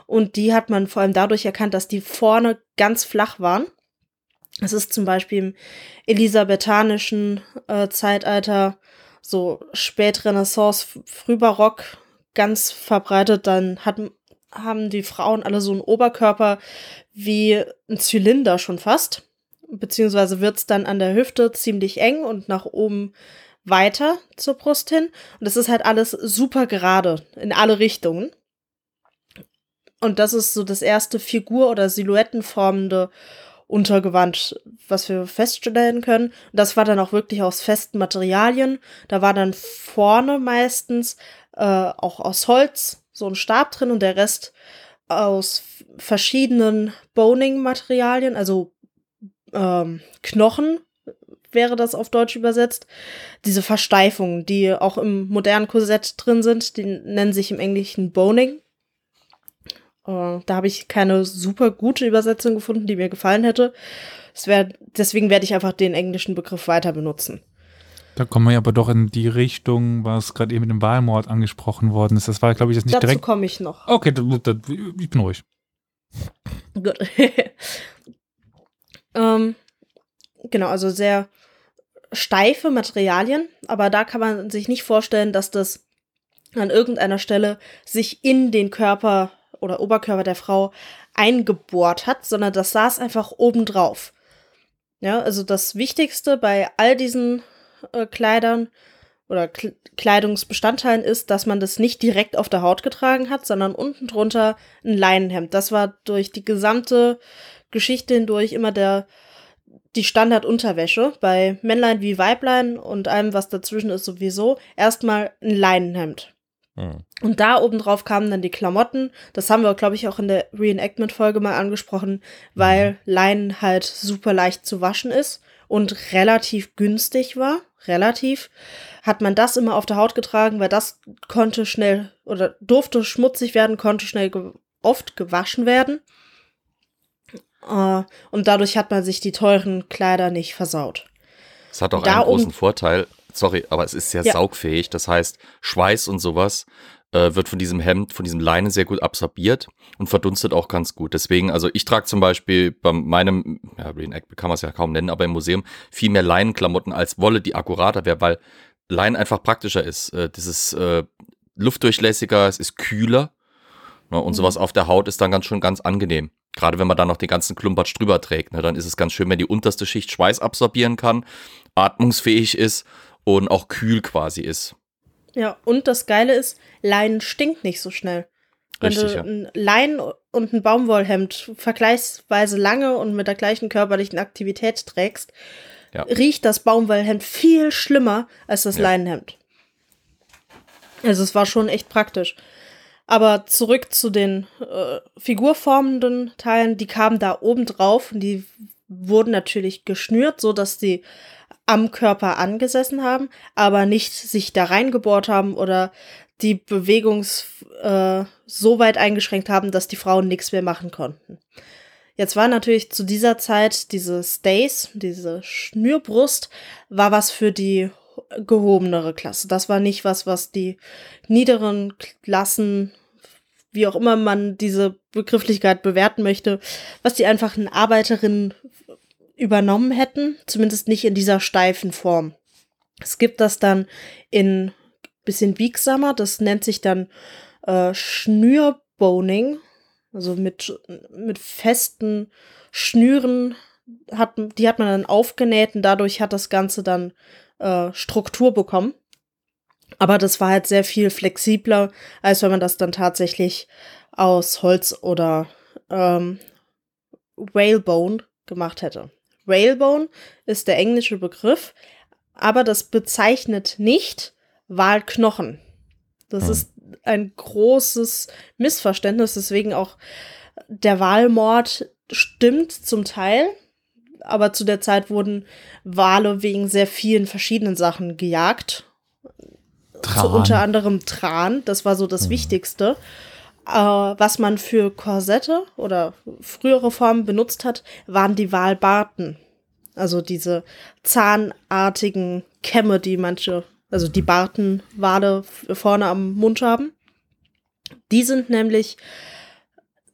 S2: Und die hat man vor allem dadurch erkannt, dass die vorne ganz flach waren. Es ist zum Beispiel im elisabethanischen äh, Zeitalter, so Spätrenaissance, Frühbarock ganz verbreitet. Dann hat, haben die Frauen alle so einen Oberkörper wie ein Zylinder schon fast. Beziehungsweise wird es dann an der Hüfte ziemlich eng und nach oben weiter zur Brust hin. Und das ist halt alles super gerade in alle Richtungen. Und das ist so das erste Figur- oder Silhouettenformende Untergewand, was wir feststellen können. Das war dann auch wirklich aus festen Materialien. Da war dann vorne meistens äh, auch aus Holz so ein Stab drin und der Rest aus verschiedenen Boning-Materialien, also ähm, Knochen wäre das auf Deutsch übersetzt. Diese Versteifungen, die auch im modernen Korsett drin sind, die nennen sich im Englischen Boning. Äh, da habe ich keine super gute Übersetzung gefunden, die mir gefallen hätte. Wär, deswegen werde ich einfach den englischen Begriff weiter benutzen.
S1: Da kommen wir aber doch in die Richtung, was gerade eben mit dem Wahlmord angesprochen worden ist. Das war, glaube ich, jetzt nicht
S2: Dazu
S1: direkt.
S2: komme ich noch.
S1: Okay, da, da, ich bin ruhig.
S2: Gut. ähm, genau, also sehr steife Materialien, aber da kann man sich nicht vorstellen, dass das an irgendeiner Stelle sich in den Körper oder Oberkörper der Frau eingebohrt hat, sondern das saß einfach obendrauf. Ja, also das Wichtigste bei all diesen äh, Kleidern oder K Kleidungsbestandteilen ist, dass man das nicht direkt auf der Haut getragen hat, sondern unten drunter ein Leinenhemd. Das war durch die gesamte Geschichte hindurch immer der die Standardunterwäsche bei Männlein wie Weiblein und allem, was dazwischen ist, sowieso erstmal ein Leinenhemd.
S3: Hm.
S2: Und da obendrauf kamen dann die Klamotten. Das haben wir, glaube ich, auch in der Reenactment-Folge mal angesprochen, weil Leinen halt super leicht zu waschen ist und relativ günstig war. Relativ. Hat man das immer auf der Haut getragen, weil das konnte schnell oder durfte schmutzig werden, konnte schnell ge oft gewaschen werden. Äh, und dadurch hat man sich die teuren Kleider nicht versaut.
S4: Es hat auch
S2: Da
S4: einen großen Vorteil. Sorry, aber es ist sehr
S2: Ja.
S4: saugfähig. Das heißt, Schweiß und sowas äh, wird von diesem Hemd, von diesem Leinen sehr gut absorbiert und verdunstet auch ganz gut. Deswegen, also ich trage zum Beispiel bei meinem, ja, Reenact kann man es ja kaum nennen, aber im Museum viel mehr Leinenklamotten als Wolle, die akkurater wäre, weil Leinen einfach praktischer ist. Äh, das ist äh, luftdurchlässiger, es ist kühler ne, und sowas auf der Haut ist dann ganz schon ganz angenehm. Gerade wenn man dann noch den ganzen Klumpatsch drüber trägt, ne, dann ist es ganz schön, wenn die unterste Schicht Schweiß absorbieren kann, atmungsfähig ist und auch kühl quasi ist.
S2: Ja, und das Geile ist, Leinen stinkt nicht so schnell. Wenn
S4: Richtig,
S2: du ein Leinen und ein Baumwollhemd vergleichsweise lange und mit der gleichen körperlichen Aktivität trägst,
S4: Ja.
S2: riecht das Baumwollhemd viel schlimmer als das
S4: Ja.
S2: Leinenhemd. Also es war schon echt praktisch. Aber zurück zu den äh, figurformenden Teilen, die kamen da oben drauf und die wurden natürlich geschnürt, so dass die am Körper angesessen haben, aber nicht sich da reingebohrt haben oder die Bewegungs äh, so weit eingeschränkt haben, dass die Frauen nichts mehr machen konnten. Jetzt war natürlich zu dieser Zeit diese Stays, diese Schnürbrust, war was für die gehobenere Klasse. Das war nicht was, was die niederen Klassen, wie auch immer man diese Begrifflichkeit bewerten möchte, was die einfachen Arbeiterinnen übernommen hätten, zumindest nicht in dieser steifen Form. Es gibt das dann in bisschen biegsamer, das nennt sich dann äh, Schnürboning, also mit, mit festen Schnüren, hat, die hat man dann aufgenäht und dadurch hat das Ganze dann äh, Struktur bekommen. Aber das war halt sehr viel flexibler, als wenn man das dann tatsächlich aus Holz oder ähm, Whalebone gemacht hätte. Whalebone ist der englische Begriff, aber das bezeichnet nicht Walknochen. Das
S3: Hm.
S2: ist ein großes Missverständnis, deswegen auch der Walmord stimmt zum Teil, aber zu der Zeit wurden Wale wegen sehr vielen verschiedenen Sachen gejagt. So unter anderem Tran, das war so das Wichtigste. Äh, was man für Korsette oder frühere Formen benutzt hat, waren die Walbarten. Also diese zahnartigen Kämme, die manche, also die Bartenwale vorne am Mund haben. Die sind nämlich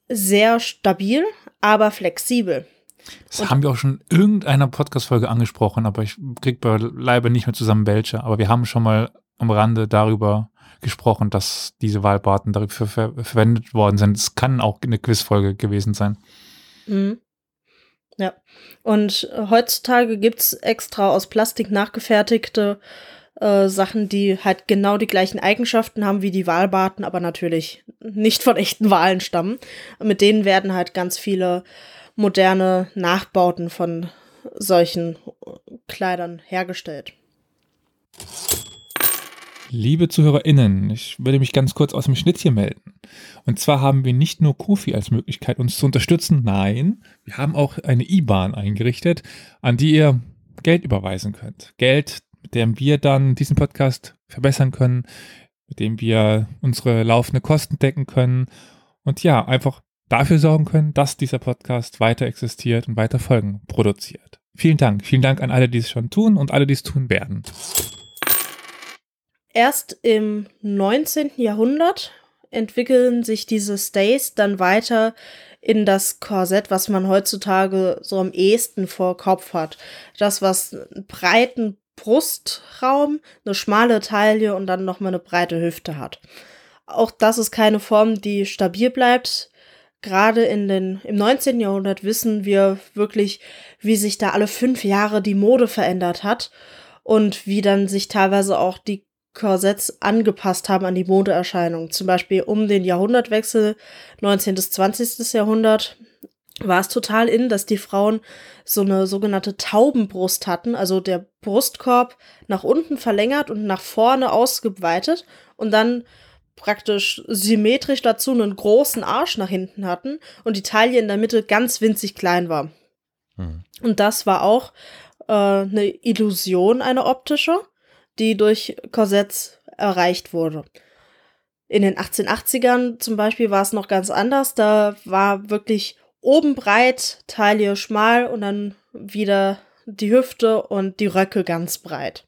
S2: sehr stabil, aber flexibel.
S1: Das haben wir auch schon in irgendeiner Podcast-Folge angesprochen, aber ich krieg beileibe nicht mehr zusammen welche. Aber wir haben schon mal am Rande darüber gesprochen, dass diese Wahlbarten dafür ver verwendet worden sind. Es kann auch eine Quizfolge gewesen sein.
S2: Mhm. Ja. Und heutzutage gibt's extra aus Plastik nachgefertigte äh, Sachen, die halt genau die gleichen Eigenschaften haben wie die Walbarten, aber natürlich nicht von echten Walen stammen. Mit denen werden halt ganz viele moderne Nachbauten von solchen Kleidern hergestellt.
S1: Liebe ZuhörerInnen, ich würde mich ganz kurz aus dem Schnitt hier melden. Und zwar haben wir nicht nur Kofi als Möglichkeit, uns zu unterstützen, nein, wir haben auch eine IBAN eingerichtet, an die ihr Geld überweisen könnt. Geld, mit dem wir dann diesen Podcast verbessern können, mit dem wir unsere laufende Kosten decken können und ja, einfach dafür sorgen können, dass dieser Podcast weiter existiert und weiter Folgen produziert. Vielen Dank. Vielen Dank an alle, die es schon tun und alle, die es tun werden.
S2: Erst im 19. Jahrhundert entwickeln sich diese Stays dann weiter in das Korsett, was man heutzutage so am ehesten vor Kopf hat. Das, was einen breiten Brustraum, eine schmale Taille und dann nochmal eine breite Hüfte hat. Auch das ist keine Form, die stabil bleibt. Gerade in den, im 19. Jahrhundert wissen wir wirklich, wie sich da alle fünf Jahre die Mode verändert hat und wie dann sich teilweise auch die Korsetts angepasst haben an die Modeerscheinung. Zum Beispiel um den Jahrhundertwechsel 19. bis 20. Jahrhundert war es total in, dass die Frauen so eine sogenannte Taubenbrust hatten, also der Brustkorb nach unten verlängert und nach vorne ausgeweitet und dann praktisch symmetrisch dazu einen großen Arsch nach hinten hatten und die Taille in der Mitte ganz winzig klein war.
S3: Hm.
S2: Und das war auch äh, eine Illusion, eine optische, die durch Korsetts erreicht wurde. In den 1880ern zum Beispiel war es noch ganz anders. Da war wirklich oben breit, Taille schmal und dann wieder die Hüfte und die Röcke ganz breit.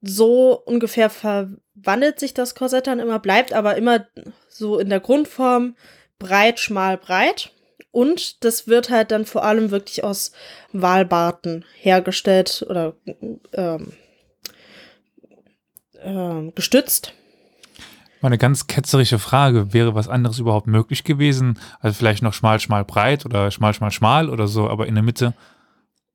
S2: So ungefähr verwandelt sich das Korsett dann immer, bleibt aber immer so in der Grundform breit, schmal, breit. Und das wird halt dann vor allem wirklich aus Walbarten hergestellt oder ähm, ähm, gestützt.
S1: Mal eine ganz ketzerische Frage. Wäre was anderes überhaupt möglich gewesen? Also vielleicht noch schmal, schmal, breit oder schmal, schmal, schmal oder so, aber in der Mitte.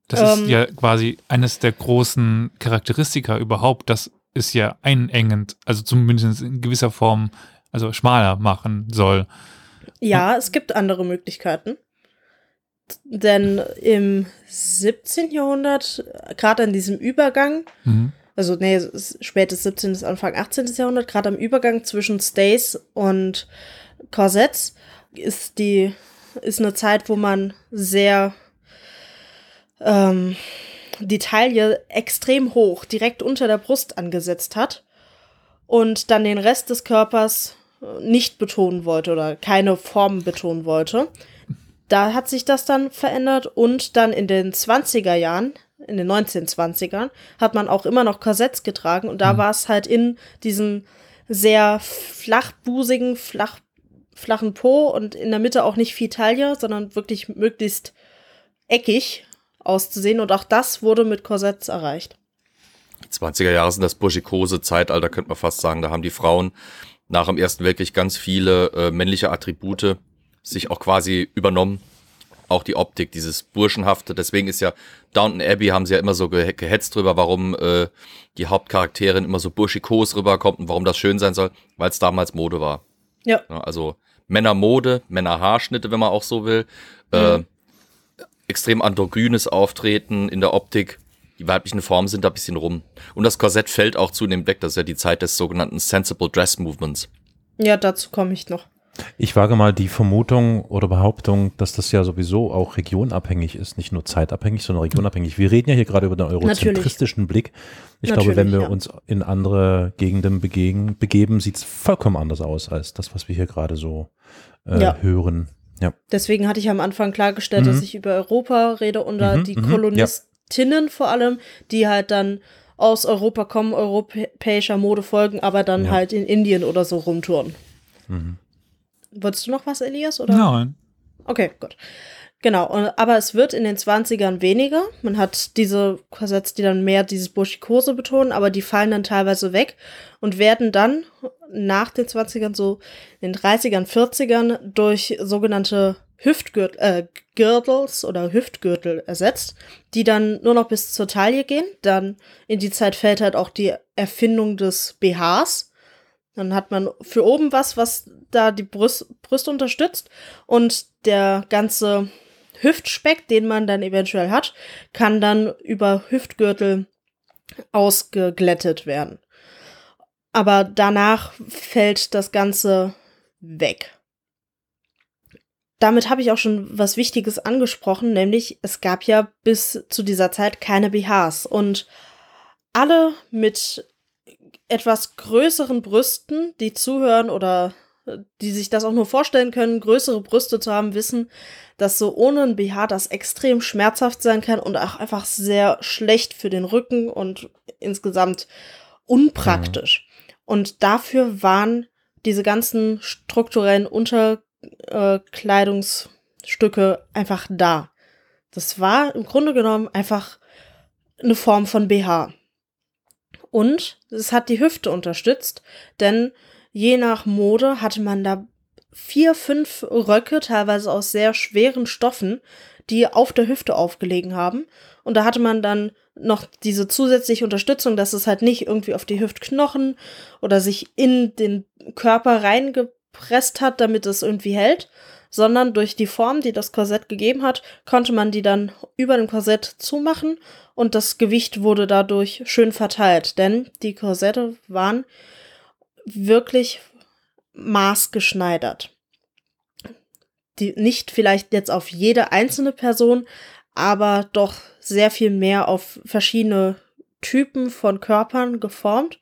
S1: Das ist
S2: Ähm.
S1: ja quasi eines der großen Charakteristika überhaupt. Das ist ja einengend, also zumindest in gewisser Form, also schmaler machen soll.
S2: Ja, es gibt andere Möglichkeiten. Denn im 17. Jahrhundert, gerade an diesem Übergang,
S1: Mhm.
S2: Also nee, spätes 17. bis Anfang 18. Jahrhundert, gerade am Übergang zwischen Stays und Korsetts, ist die, ist eine Zeit, wo man sehr ähm, die Taille extrem hoch, direkt unter der Brust angesetzt hat und dann den Rest des Körpers äh, nicht betonen wollte oder keine Form betonen wollte. Da hat sich das dann verändert und dann in den 20er Jahren, in den 1920ern, hat man auch immer noch Korsetts getragen und da war es halt in diesem sehr flachbusigen, flach, flachen Po und in der Mitte auch nicht viel Taille, sondern wirklich möglichst eckig auszusehen und auch das wurde mit Korsetts erreicht.
S4: Die 20er Jahre sind das burschikose Zeitalter, könnte man fast sagen. Da haben die Frauen nach dem Ersten Weltkrieg ganz viele äh, männliche Attribute sich auch quasi übernommen. Auch die Optik, dieses Burschenhafte. Deswegen ist ja Downton Abbey, haben sie ja immer so ge gehetzt drüber, warum äh, die Hauptcharakterin immer so burschikos rüberkommt und warum das schön sein soll, weil es damals Mode war.
S2: Ja.
S4: Ja, also Männermode, Männerhaarschnitte, wenn man auch so will. Äh, extrem androgynes Auftreten in der Optik. Die weiblichen Formen sind da ein bisschen rum. Und das Korsett fällt auch zunehmend weg. Das ist ja die Zeit des sogenannten Sensible Dress Movements.
S2: Ja, dazu komme ich noch.
S3: Ich wage mal die Vermutung oder Behauptung, dass das ja sowieso auch regionabhängig ist, nicht nur zeitabhängig, sondern regionabhängig. Wir reden ja hier gerade über den eurozentristischen Blick. Ich glaube, wenn wir
S2: Natürlich, ja.
S3: uns in andere Gegenden begegen, begeben, sieht es vollkommen anders aus als das, was wir hier gerade so äh,
S2: Ja.
S3: hören. Ja.
S2: Deswegen hatte ich am Anfang klargestellt, dass ich über Europa rede und da
S3: Mhm,
S2: die
S3: mhm,
S2: Kolonistinnen vor allem, die halt dann aus Europa kommen, europäischer Mode folgen, aber dann
S3: Ja.
S2: halt in Indien oder so rumtouren.
S3: Mhm.
S2: Wolltest du noch was, Elias? Oder?
S1: Nein.
S2: Okay, gut. Genau, und, aber es wird in den 20ern weniger. Man hat diese Korsetts, die dann mehr dieses Burschikose betonen, aber die fallen dann teilweise weg und werden dann nach den 20ern, so in den 30ern, 40ern durch sogenannte Hüftgürtel, äh, oder Hüftgürtel ersetzt, die dann nur noch bis zur Taille gehen. Dann in die Zeit fällt halt auch die Erfindung des BHs. Dann hat man für oben was, was da die Brüst, Brüste unterstützt und der ganze Hüftspeck, den man dann eventuell hat, kann dann über Hüftgürtel ausgeglättet werden. Aber danach fällt das Ganze weg. Damit habe ich auch schon was Wichtiges angesprochen, nämlich es gab ja bis zu dieser Zeit keine BHs und alle mit etwas größeren Brüsten, die zuhören oder äh, die sich das auch nur vorstellen können, größere Brüste zu haben, wissen, dass so ohne ein BH das extrem schmerzhaft sein kann und auch einfach sehr schlecht für den Rücken und insgesamt unpraktisch. Und dafür waren diese ganzen strukturellen Unterkleidungsstücke einfach da. Das war im Grunde genommen einfach eine Form von BH. Und es hat die Hüfte unterstützt, denn je nach Mode hatte man da vier, fünf Röcke, teilweise aus sehr schweren Stoffen, die auf der Hüfte aufgelegen haben. Und da hatte man dann noch diese zusätzliche Unterstützung, dass es halt nicht irgendwie auf die Hüftknochen oder sich in den Körper reingepresst hat, damit es irgendwie hält, sondern durch die Form, die das Korsett gegeben hat, konnte man die dann über dem Korsett zumachen und das Gewicht wurde dadurch schön verteilt, denn die Korsette waren wirklich maßgeschneidert. Die, nicht vielleicht jetzt auf jede einzelne Person, aber doch sehr viel mehr auf verschiedene Typen von Körpern geformt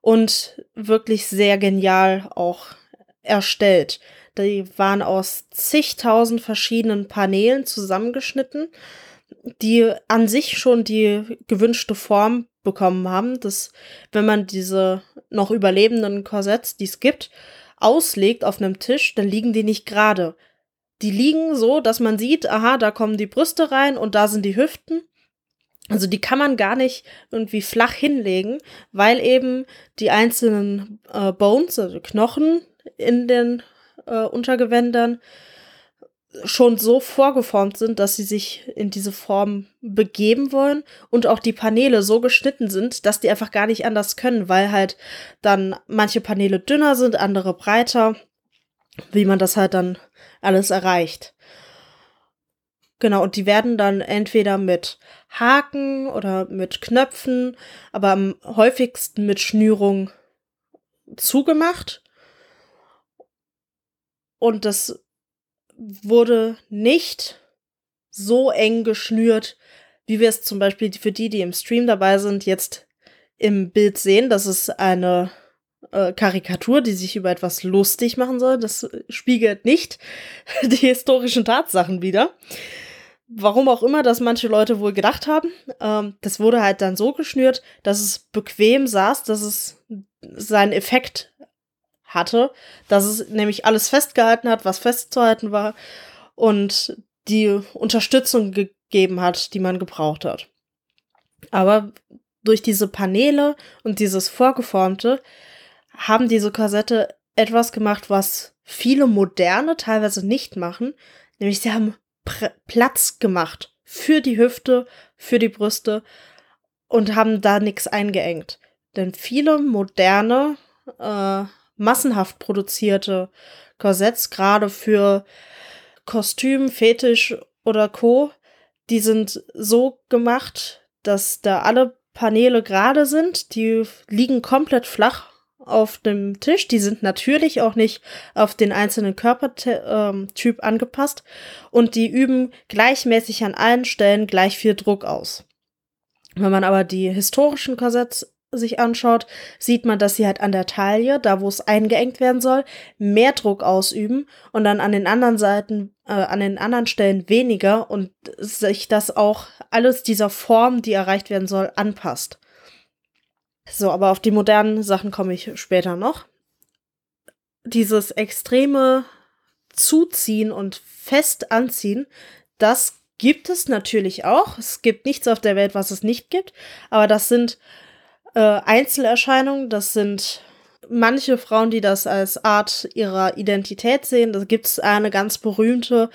S2: und wirklich sehr genial auch erstellt. Die waren aus zigtausend verschiedenen Paneelen zusammengeschnitten, die an sich schon die gewünschte Form bekommen haben, dass wenn man diese noch überlebenden Korsetts, die es gibt, auslegt auf einem Tisch, dann liegen die nicht gerade. Die liegen so, dass man sieht, aha, da kommen die Brüste rein und da sind die Hüften. Also die kann man gar nicht irgendwie flach hinlegen, weil eben die einzelnen äh, Bones, also Knochen in den äh, Untergewändern schon so vorgeformt sind, dass sie sich in diese Form begeben wollen und auch die Paneele so geschnitten sind, dass die einfach gar nicht anders können, weil halt dann manche Paneele dünner sind, andere breiter, wie man das halt dann alles erreicht. Genau, und die werden dann entweder mit Haken oder mit Knöpfen, aber am häufigsten mit Schnürung zugemacht. Und das wurde nicht so eng geschnürt, wie wir es zum Beispiel für die, die im Stream dabei sind, jetzt im Bild sehen. Das ist eine äh, Karikatur, die sich über etwas lustig machen soll. Das spiegelt nicht die historischen Tatsachen wider. Warum auch immer das manche Leute wohl gedacht haben. Ähm, das wurde halt dann so geschnürt, dass es bequem saß, dass es seinen Effekt hatte, dass es nämlich alles festgehalten hat, was festzuhalten war und die Unterstützung gegeben hat, die man gebraucht hat. Aber durch diese Paneele und dieses Vorgeformte haben diese Korsette etwas gemacht, was viele moderne teilweise nicht machen, nämlich sie haben Pr Platz gemacht für die Hüfte, für die Brüste und haben da nichts eingeengt. Denn viele moderne äh, massenhaft produzierte Korsetts, gerade für Kostüm, Fetisch oder Co., die sind so gemacht, dass da alle Paneele gerade sind. Die liegen komplett flach auf dem Tisch. Die sind natürlich auch nicht auf den einzelnen Körpertyp ähm, angepasst und die üben gleichmäßig an allen Stellen gleich viel Druck aus. Wenn man aber die historischen Korsetts sich anschaut, sieht man, dass sie halt an der Taille, da wo es eingeengt werden soll, mehr Druck ausüben und dann an den anderen Seiten, äh, an den anderen Stellen weniger und sich das auch alles dieser Form, die erreicht werden soll, anpasst. So, aber auf die modernen Sachen komme ich später noch. Dieses extreme Zuziehen und fest anziehen, das gibt es natürlich auch. Es gibt nichts auf der Welt, was es nicht gibt, aber das sind äh, Einzelerscheinungen, das sind manche Frauen, die das als Art ihrer Identität sehen. Da gibt es eine ganz berühmte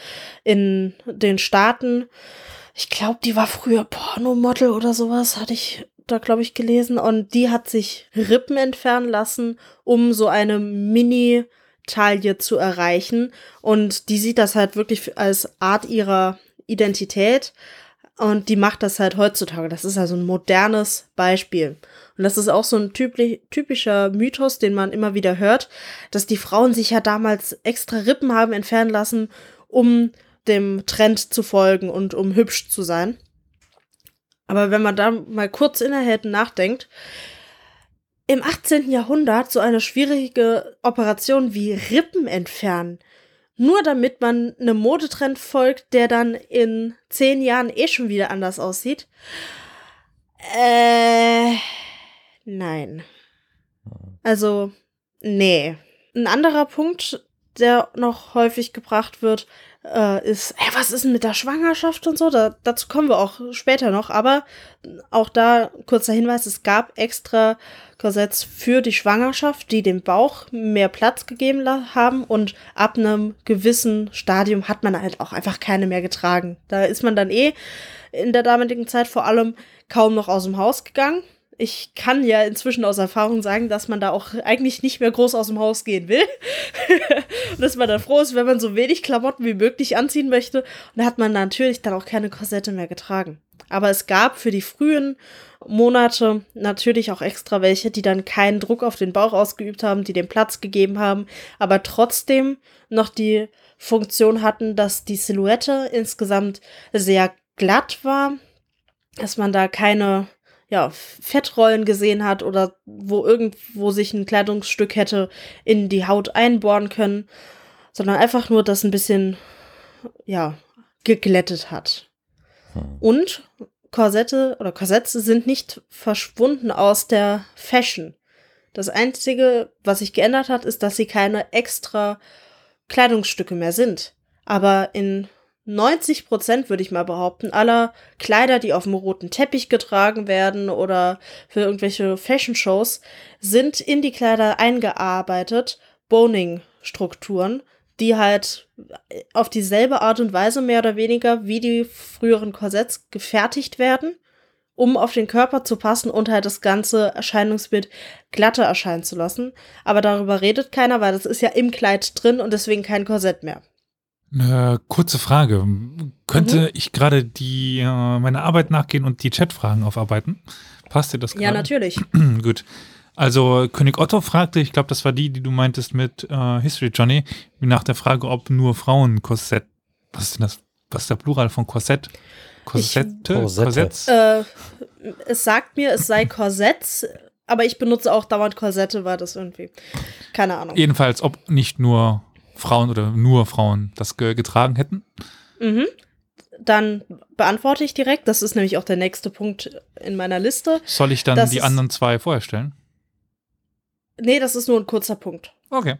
S2: in den Staaten. Ich glaube, die war früher Pornomodel oder sowas, hatte ich da, glaube ich, gelesen. Und die hat sich Rippen entfernen lassen, um so eine Mini-Taille zu erreichen. Und die sieht das halt wirklich als Art ihrer Identität. Und die macht das halt heutzutage. Das ist also ein modernes Beispiel. Und das ist auch so ein typischer Mythos, den man immer wieder hört, dass die Frauen sich ja damals extra Rippen haben entfernen lassen, um dem Trend zu folgen und um hübsch zu sein. Aber wenn man da mal kurz innehält und nachdenkt, im 18. Jahrhundert so eine schwierige Operation wie Rippen entfernen, nur damit man einem Modetrend folgt, der dann in zehn Jahren eh schon wieder anders aussieht. Äh, nein. Also, nee. Ein anderer Punkt, der noch häufig gebracht wird, äh, ist, ey, was ist denn mit der Schwangerschaft und so? Da, dazu kommen wir auch später noch. Aber auch da kurzer Hinweis, es gab extra Korsetts für die Schwangerschaft, die dem Bauch mehr Platz gegeben haben und ab einem gewissen Stadium hat man halt auch einfach keine mehr getragen. Da ist man dann eh in der damaligen Zeit vor allem kaum noch aus dem Haus gegangen ich kann ja inzwischen aus Erfahrung sagen, dass man da auch eigentlich nicht mehr groß aus dem Haus gehen will. und dass man dann froh ist, wenn man so wenig Klamotten wie möglich anziehen möchte. Und da hat man natürlich dann auch keine Korsette mehr getragen. Aber es gab für die frühen Monate natürlich auch extra welche, die dann keinen Druck auf den Bauch ausgeübt haben, die den Platz gegeben haben, aber trotzdem noch die Funktion hatten, dass die Silhouette insgesamt sehr glatt war, dass man da keine ja, Fettrollen gesehen hat oder wo irgendwo sich ein Kleidungsstück hätte in die Haut einbohren können, sondern einfach nur das ein bisschen, ja, geglättet hat. Hm. Und Korsette oder Korsetze sind nicht verschwunden aus der Fashion. Das Einzige, was sich geändert hat, ist, dass sie keine extra Kleidungsstücke mehr sind. Aber in 90 Prozent, würde ich mal behaupten, aller Kleider, die auf dem roten Teppich getragen werden oder für irgendwelche Fashion-Shows, sind in die Kleider eingearbeitet Boning-Strukturen, die halt auf dieselbe Art und Weise mehr oder weniger wie die früheren Korsetts gefertigt werden, um auf den Körper zu passen und halt das ganze Erscheinungsbild glatter erscheinen zu lassen. Aber darüber redet keiner, weil das ist ja im Kleid drin und deswegen kein Korsett mehr.
S1: Eine kurze Frage. Könnte mhm. ich gerade die äh, meine Arbeit nachgehen und die Chatfragen aufarbeiten? Passt dir das gerade?
S2: Ja, natürlich.
S1: Gut. Also König Otto fragte, ich glaube, das war die, die du meintest mit äh, History Johnny, nach der Frage, ob nur Frauen Korsett. Was ist denn das? Was ist der Plural von Korsett? Korsette?
S3: Korsetts?
S2: Äh, es sagt mir, es sei Korsetts, aber ich benutze auch dauernd Korsette, weil das irgendwie. Keine Ahnung.
S1: Jedenfalls, ob nicht nur Frauen oder nur Frauen das getragen hätten?
S2: Mhm. Dann beantworte ich direkt. Das ist nämlich auch der nächste Punkt in meiner Liste.
S1: Soll ich dann das die anderen zwei vorher stellen?
S2: Nee, das ist nur ein kurzer Punkt.
S1: Okay.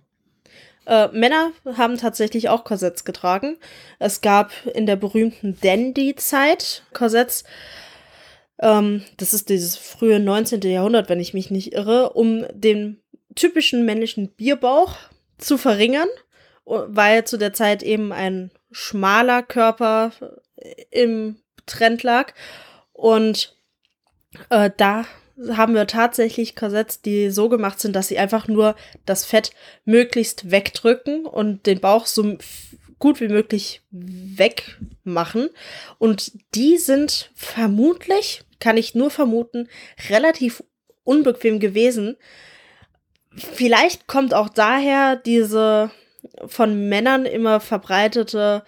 S2: Äh, Männer haben tatsächlich auch Korsetts getragen. Es gab in der berühmten Dandy-Zeit Korsetts. Ähm, das ist dieses frühe 19. Jahrhundert, wenn ich mich nicht irre, um den typischen männlichen Bierbauch zu verringern weil zu der Zeit eben ein schmaler Körper im Trend lag. Und äh, da haben wir tatsächlich Korsetts, die so gemacht sind, dass sie einfach nur das Fett möglichst wegdrücken und den Bauch so gut wie möglich wegmachen. Und die sind vermutlich, kann ich nur vermuten, relativ unbequem gewesen. Vielleicht kommt auch daher diese von Männern immer verbreitete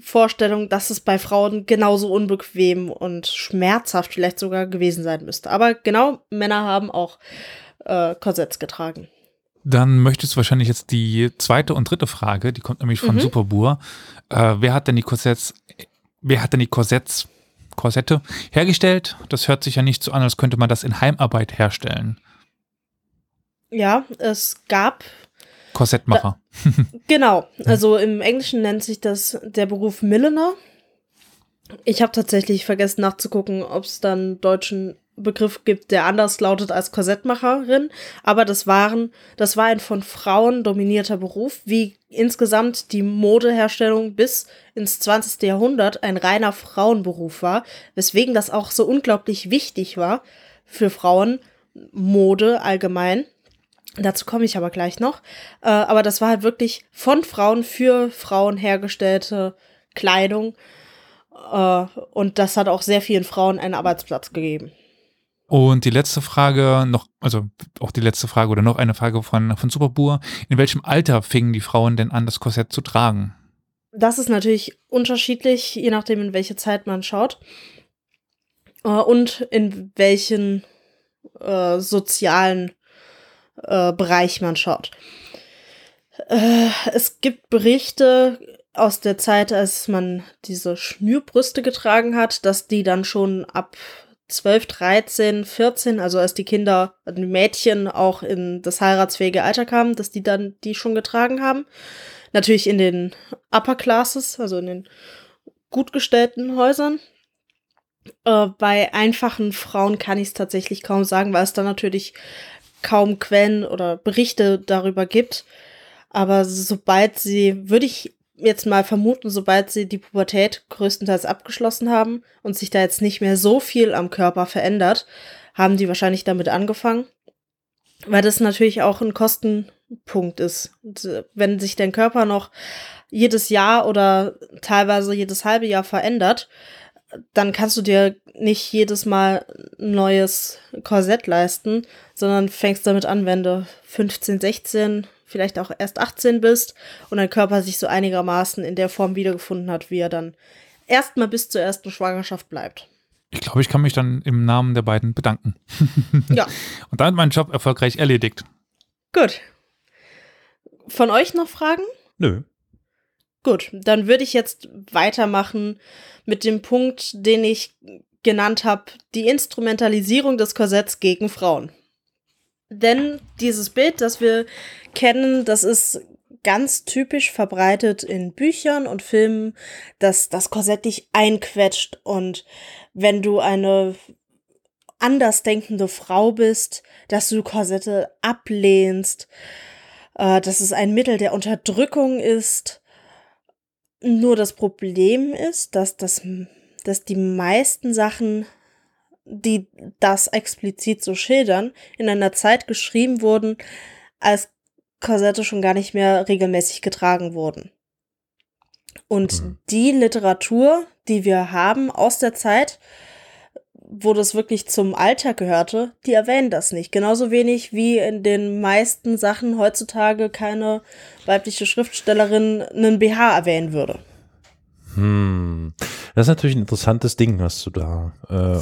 S2: Vorstellung, dass es bei Frauen genauso unbequem und schmerzhaft vielleicht sogar gewesen sein müsste. Aber genau, Männer haben auch äh, Korsetts getragen.
S1: Dann möchtest du wahrscheinlich jetzt die zweite und dritte Frage, die kommt nämlich von
S2: Mhm.
S1: Superbur. Äh, wer hat denn die Korsetts, wer hat denn die Korsetts, Korsette hergestellt? Das hört sich ja nicht so an, als könnte man das in Heimarbeit herstellen.
S2: Ja, es gab
S1: Korsettmacher.
S2: Genau, also im Englischen nennt sich das der Beruf Milliner. Ich habe tatsächlich vergessen nachzugucken, ob es dann einen deutschen Begriff gibt, der anders lautet als Korsettmacherin, aber das waren, das war ein von Frauen dominierter Beruf, wie insgesamt die Modeherstellung bis ins 20. Jahrhundert ein reiner Frauenberuf war, weswegen das auch so unglaublich wichtig war für Frauen, Mode allgemein. Dazu komme ich aber gleich noch. Äh, aber das war halt wirklich von Frauen für Frauen hergestellte Kleidung. Äh, und das hat auch sehr vielen Frauen einen Arbeitsplatz gegeben.
S1: Und die letzte Frage noch, also auch die letzte Frage oder noch eine Frage von, von Superbur. In welchem Alter fingen die Frauen denn an, das Korsett zu tragen?
S2: Das ist natürlich unterschiedlich, je nachdem, in welche Zeit man schaut. Äh, und in welchen äh, sozialen äh, Bereich man schaut. Äh, es gibt Berichte aus der Zeit, als man diese Schnürbrüste getragen hat, dass die dann schon ab 12, 13, 14, also als die Kinder, die Mädchen auch in das heiratsfähige Alter kamen, dass die dann die schon getragen haben. Natürlich in den Upper Classes, also in den gut gestellten Häusern. Äh, bei einfachen Frauen kann ich es tatsächlich kaum sagen, weil es da natürlich kaum Quellen oder Berichte darüber gibt. Aber sobald sie, würde ich jetzt mal vermuten, sobald sie die Pubertät größtenteils abgeschlossen haben und sich da jetzt nicht mehr so viel am Körper verändert, haben die wahrscheinlich damit angefangen. Weil das natürlich auch ein Kostenpunkt ist. Und, äh, wenn sich dein Körper noch jedes Jahr oder teilweise jedes halbe Jahr verändert, dann kannst du dir nicht jedes Mal ein neues Korsett leisten, sondern fängst damit an, wenn du 15, 16, vielleicht auch erst 18 bist und dein Körper sich so einigermaßen in der Form wiedergefunden hat, wie er dann erstmal bis zur ersten Schwangerschaft bleibt.
S1: Ich glaube, ich kann mich dann im Namen der beiden bedanken.
S2: Ja.
S1: Und damit meinen Job erfolgreich erledigt.
S2: Gut. Von euch noch Fragen?
S3: Nö.
S2: Gut, dann würde ich jetzt weitermachen mit dem Punkt, den ich genannt habe, die Instrumentalisierung des Korsetts gegen Frauen. Denn dieses Bild, das wir kennen, das ist ganz typisch verbreitet in Büchern und Filmen, dass das Korsett dich einquetscht und wenn du eine andersdenkende Frau bist, dass du Korsette ablehnst, äh, dass es ein Mittel der Unterdrückung ist. Nur das Problem ist, dass, das, dass die meisten Sachen, die das explizit so schildern, in einer Zeit geschrieben wurden, als Korsette schon gar nicht mehr regelmäßig getragen wurden. Und
S3: Mhm.
S2: die Literatur, die wir haben aus der Zeit, wo das wirklich zum Alltag gehörte, die erwähnen das nicht. Genauso wenig wie in den meisten Sachen heutzutage keine weibliche Schriftstellerin einen BH erwähnen würde.
S3: Hm. Das ist natürlich ein interessantes Ding, was du da äh,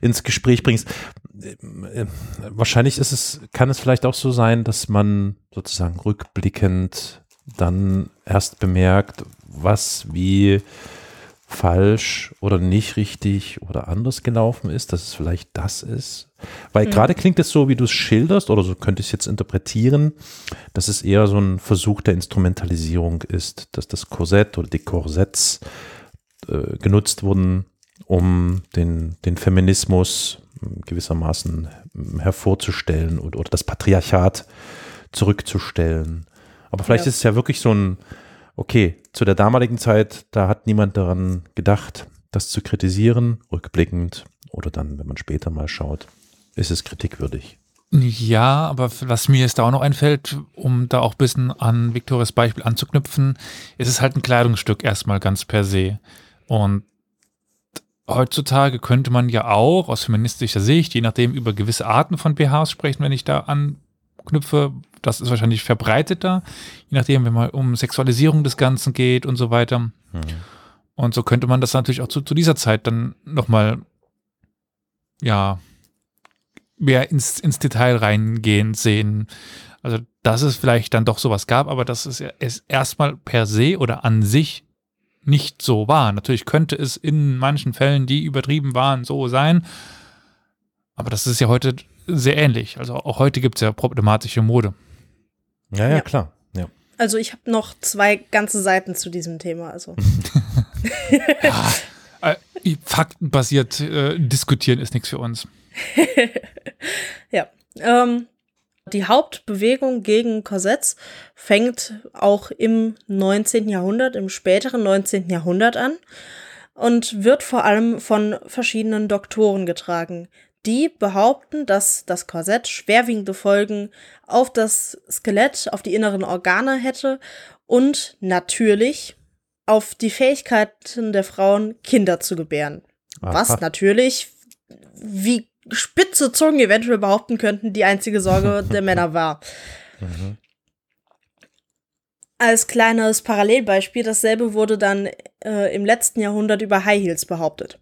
S3: ins Gespräch bringst. Äh, Wahrscheinlich ist es, kann es vielleicht auch so sein, dass man sozusagen rückblickend dann erst bemerkt, was wie falsch oder nicht richtig oder anders gelaufen ist, dass es vielleicht das ist. Weil
S2: Mhm.
S3: gerade klingt es so, wie du es schilderst, oder so könnte ich es jetzt interpretieren, dass es eher so ein Versuch der Instrumentalisierung ist, dass das Korsett oder die Korsetts äh, genutzt wurden, um den, den Feminismus gewissermaßen äh, hervorzustellen oder, oder das Patriarchat zurückzustellen. Aber vielleicht
S2: Ja.
S3: ist es ja wirklich so ein, okay, zu der damaligen Zeit, da hat niemand daran gedacht, das zu kritisieren, rückblickend oder dann, wenn man später mal schaut, ist es kritikwürdig.
S1: Ja, aber was mir jetzt da auch noch einfällt, um da auch ein bisschen an Victorias Beispiel anzuknüpfen, ist es halt ein Kleidungsstück erstmal ganz per se. Und heutzutage könnte man ja auch aus feministischer Sicht, je nachdem, über gewisse Arten von BHs sprechen, wenn ich da anknüpfe. Das ist wahrscheinlich verbreiteter, je nachdem, wenn mal um Sexualisierung des Ganzen geht und so weiter. Und so könnte man das natürlich auch zu, zu dieser Zeit dann nochmal, ja, mehr ins, ins Detail reingehend sehen. Also, dass es vielleicht dann doch sowas gab, aber dass es, es erstmal per se oder an sich nicht so war. Natürlich könnte es in manchen Fällen, die übertrieben waren, so sein. Aber das ist ja heute sehr ähnlich. Also auch heute gibt es ja problematische Mode.
S3: Ja, ja,
S2: Ja.
S3: klar. Ja.
S2: Also ich habe noch zwei ganze Seiten zu diesem Thema. Also
S1: Äh, faktenbasiert äh, diskutieren ist nichts für uns.
S2: ja. Ähm, die Hauptbewegung gegen Korsetts fängt auch im 19. Jahrhundert, im späteren 19. Jahrhundert an und wird vor allem von verschiedenen Doktoren getragen, die behaupten, dass das Korsett schwerwiegende Folgen auf das Skelett, auf die inneren Organe hätte und natürlich auf die Fähigkeiten der Frauen, Kinder zu gebären. Was
S3: Aha.
S2: natürlich, wie spitze Zungen eventuell behaupten könnten, die einzige Sorge der Männer war. Als kleines Parallelbeispiel, dasselbe wurde dann äh, im letzten Jahrhundert über High Heels behauptet.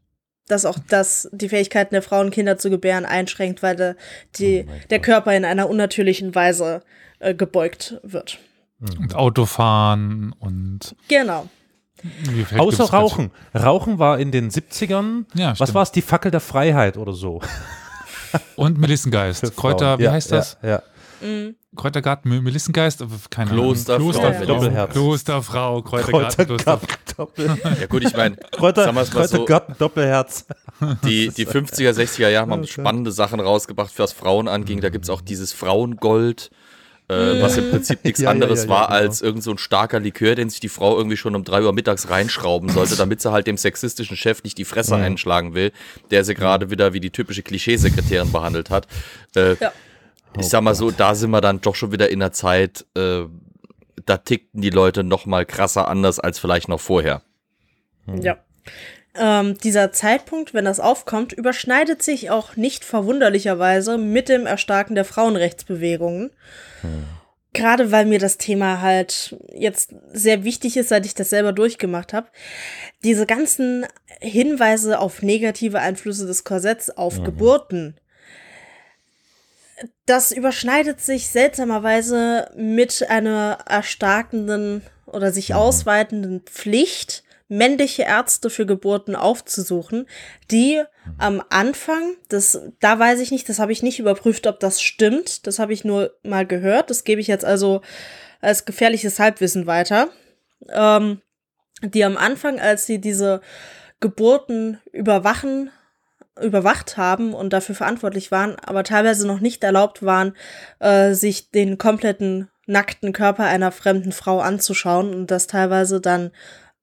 S2: Dass auch das die Fähigkeiten der Frauen, Kinder zu gebären, einschränkt, weil der, die, der Körper in einer unnatürlichen Weise äh, gebeugt wird.
S1: Und Autofahren und
S2: Genau.
S3: Außer? Rauchen. Rauchen war in den 70ern.
S1: Ja,
S3: Was war es? Die Fackel der Freiheit oder so.
S1: Und Melissengeist. Kräuter, wie
S3: ja,
S1: heißt das?
S3: Ja, ja.
S1: Kräutergarten, Me- Melissengeist? Keine
S4: Klosterfrau.
S1: Ahnung. Klosterfrau. Klosterfrau, Kräutergarten, Klosterfrau.
S3: Kräutergarten, Doppel,
S4: Ja gut, ich meine,
S3: Kräuter,
S4: mal so,
S3: Kräutergarten, Doppelherz.
S4: die, die 50er, 60er Jahre haben spannende Sachen rausgebracht, was Frauen anging. Da gibt es auch dieses Frauengold, äh, was im Prinzip nichts
S3: Ja,
S4: anderes
S3: ja, ja,
S4: war
S3: genau.
S4: als irgend so ein starker Likör, den sich die Frau irgendwie schon um 3 Uhr mittags reinschrauben sollte, damit sie halt dem sexistischen Chef nicht die Fresse
S3: Mhm.
S4: einschlagen will, der sie gerade wieder wie die typische Klischeesekretärin behandelt hat. Äh,
S2: Ja.
S4: Ich sag mal so, da sind wir dann doch schon wieder in der Zeit, äh, da tickten die Leute noch mal krasser anders als vielleicht noch vorher.
S2: Ja. Ähm, dieser Zeitpunkt, wenn das aufkommt, überschneidet sich auch nicht verwunderlicherweise mit dem Erstarken der Frauenrechtsbewegungen. Gerade weil mir das Thema halt jetzt sehr wichtig ist, seit ich das selber durchgemacht habe. Diese ganzen Hinweise auf negative Einflüsse des Korsetts auf Geburten, das überschneidet sich seltsamerweise mit einer erstarkenden oder sich ausweitenden Pflicht, männliche Ärzte für Geburten aufzusuchen, die am Anfang, das, da weiß ich nicht, das habe ich nicht überprüft, ob das stimmt, das habe ich nur mal gehört, das gebe ich jetzt also als gefährliches Halbwissen weiter, ähm, die am Anfang, als sie diese Geburten überwachen, überwacht haben und dafür verantwortlich waren, aber teilweise noch nicht erlaubt waren, äh, sich den kompletten nackten Körper einer fremden Frau anzuschauen und das teilweise dann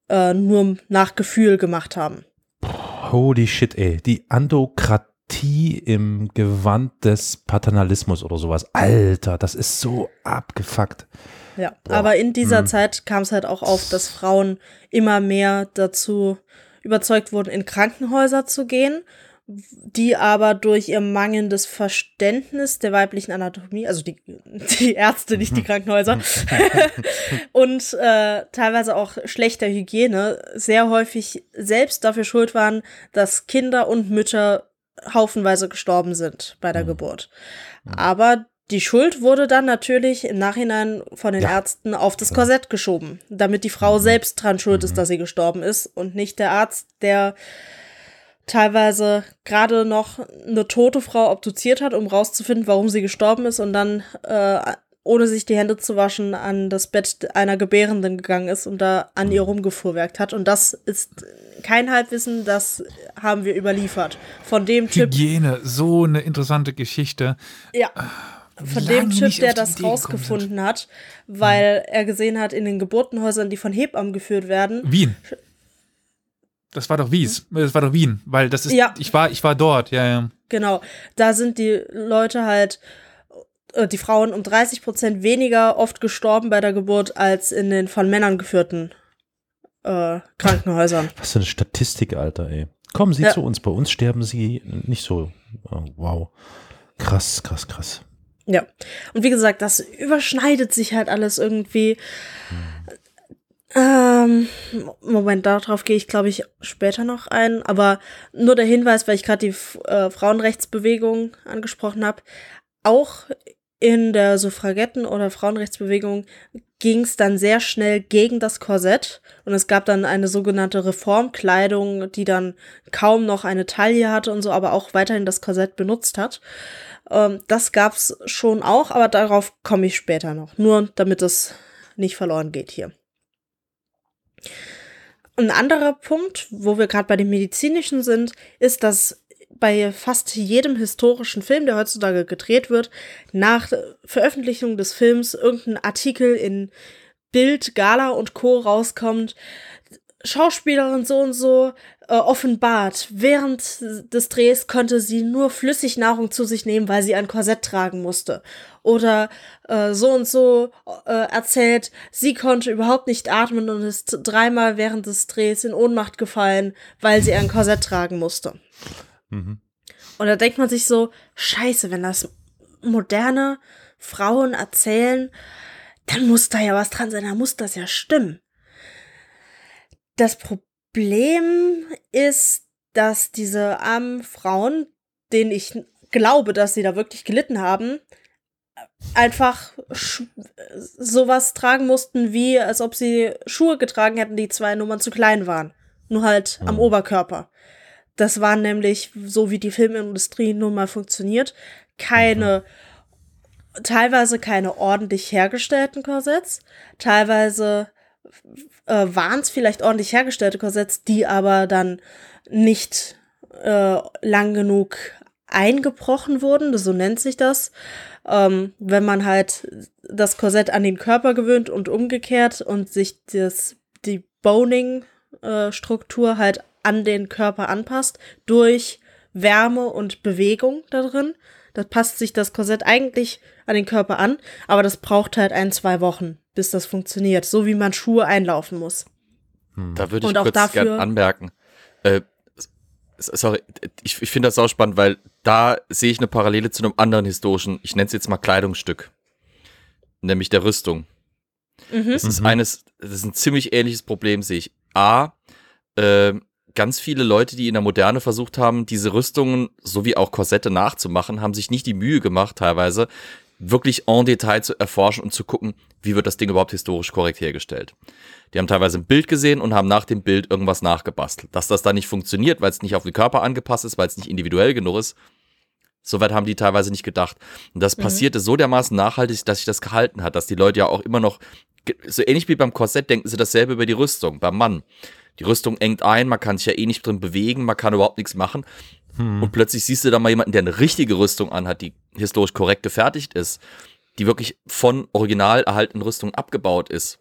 S2: äh, nur nach Gefühl gemacht haben.
S3: Holy shit, ey. Die Andokratie im Gewand des Paternalismus oder sowas. Alter, das ist so abgefuckt.
S2: Ja, aber in dieser Zeit kam es halt auch auf, dass Frauen immer mehr dazu überzeugt wurden, in Krankenhäuser zu gehen, die aber durch ihr mangelndes Verständnis der weiblichen Anatomie, also die, die Ärzte, nicht die Krankenhäuser, und äh, teilweise auch schlechter Hygiene sehr häufig selbst dafür schuld waren, dass Kinder und Mütter haufenweise gestorben sind bei der Geburt. Aber die Schuld wurde dann natürlich im Nachhinein von den
S3: Ja.
S2: Ärzten auf das Korsett geschoben, damit die Frau selbst dran schuld ist, dass sie gestorben ist und nicht der Arzt, der teilweise gerade noch eine tote Frau obduziert hat, um rauszufinden, warum sie gestorben ist und dann äh, ohne sich die Hände zu waschen an das Bett einer Gebärenden gegangen ist und da an ihr rumgefuhrwerkt hat. Und das ist kein Halbwissen, das haben wir überliefert. Von dem Typ,
S1: Hygiene, so eine interessante Geschichte.
S2: ja, von
S1: lange
S2: dem Typ, der das rausgefunden hat, weil er gesehen hat, in den Geburtenhäusern, die von Hebammen geführt werden,
S1: Wien. Das war doch Wies. Das war doch Wien, weil das ist,
S2: Ja.
S1: ich war, ich war dort, ja, ja.
S2: Genau, da sind die Leute halt äh, die Frauen um 30 Prozent weniger oft gestorben bei der Geburt als in den von Männern geführten äh, Krankenhäusern.
S3: Was für eine Statistik, Alter, ey. Kommen Sie
S2: Ja.
S3: zu uns, bei uns sterben Sie nicht so. Oh, wow. Krass, krass, krass.
S2: Ja. Und wie gesagt, das überschneidet sich halt alles irgendwie. Ähm, Moment, darauf gehe ich, glaube ich, später noch ein. Aber nur der Hinweis, weil ich gerade die äh, Frauenrechtsbewegung angesprochen habe. Auch in der Suffragetten- oder Frauenrechtsbewegung ging es dann sehr schnell gegen das Korsett. Und es gab dann eine sogenannte Reformkleidung, die dann kaum noch eine Taille hatte und so, aber auch weiterhin das Korsett benutzt hat. Ähm, das gab's schon auch, aber darauf komme ich später noch. Nur damit es nicht verloren geht hier. Ein anderer Punkt, wo wir gerade bei dem medizinischen sind, ist, dass bei fast jedem historischen Film, der heutzutage gedreht wird, nach Veröffentlichung des Films irgendein Artikel in Bild, Gala und Co. rauskommt. Schauspielerin so und so äh, offenbart, während des Drehs konnte sie nur Flüssignahrung zu sich nehmen, weil sie ein Korsett tragen musste. Oder äh, so und so äh, erzählt, sie konnte überhaupt nicht atmen und ist dreimal während des Drehs in Ohnmacht gefallen, weil sie ein Korsett tragen musste.
S3: Mhm.
S2: Und da denkt man sich so, scheiße, wenn das moderne Frauen erzählen, dann muss da ja was dran sein, dann muss das ja stimmen. Das Problem ist, dass diese armen Frauen, denen ich glaube, dass sie da wirklich gelitten haben, einfach sowas tragen mussten, wie als ob sie Schuhe getragen hätten, die zwei Nummern zu klein waren. Nur halt am Oberkörper. Das waren nämlich, so wie die Filmindustrie nun mal funktioniert, keine, teilweise keine ordentlich hergestellten Korsetts, teilweise äh, waren es vielleicht ordentlich hergestellte Korsetts, die aber dann nicht äh, lang genug eingebrochen wurden, so nennt sich das. Ähm, wenn man halt das Korsett an den Körper gewöhnt und umgekehrt und sich das, die Boning-Struktur halt an den Körper anpasst durch Wärme und Bewegung da drin. Da passt sich das Korsett eigentlich an den Körper an, aber das braucht halt ein, zwei Wochen, bis das funktioniert. So wie man Schuhe einlaufen muss.
S4: Da würde ich
S2: Und auch
S4: kurz
S2: dafür-
S4: gerne anmerken. Äh, sorry, ich, ich finde das auch spannend, weil da sehe ich eine Parallele zu einem anderen historischen, ich nenne es jetzt mal Kleidungsstück, nämlich der Rüstung.
S2: Mhm.
S4: Das ist eines, das ist ein ziemlich ähnliches Problem, sehe ich. A, äh, ganz viele Leute, die in der Moderne versucht haben, diese Rüstungen sowie auch Korsette nachzumachen, haben sich nicht die Mühe gemacht, teilweise wirklich en Detail zu erforschen und zu gucken, wie wird das Ding überhaupt historisch korrekt hergestellt. Die haben teilweise ein Bild gesehen und haben nach dem Bild irgendwas nachgebastelt. Dass das dann nicht funktioniert, weil es nicht auf den Körper angepasst ist, weil es nicht individuell genug ist, Soweit haben die teilweise nicht gedacht. Und das passierte so dermaßen nachhaltig, dass sich das gehalten hat, dass die Leute ja auch immer noch, so ähnlich wie beim Korsett, denken sie dasselbe über die Rüstung, beim Mann. Die Rüstung engt ein, man kann sich ja eh nicht drin bewegen, man kann überhaupt nichts machen. Und plötzlich siehst du da mal jemanden, der eine richtige Rüstung anhat, die historisch korrekt gefertigt ist, die wirklich von original erhaltenen Rüstung abgebaut ist.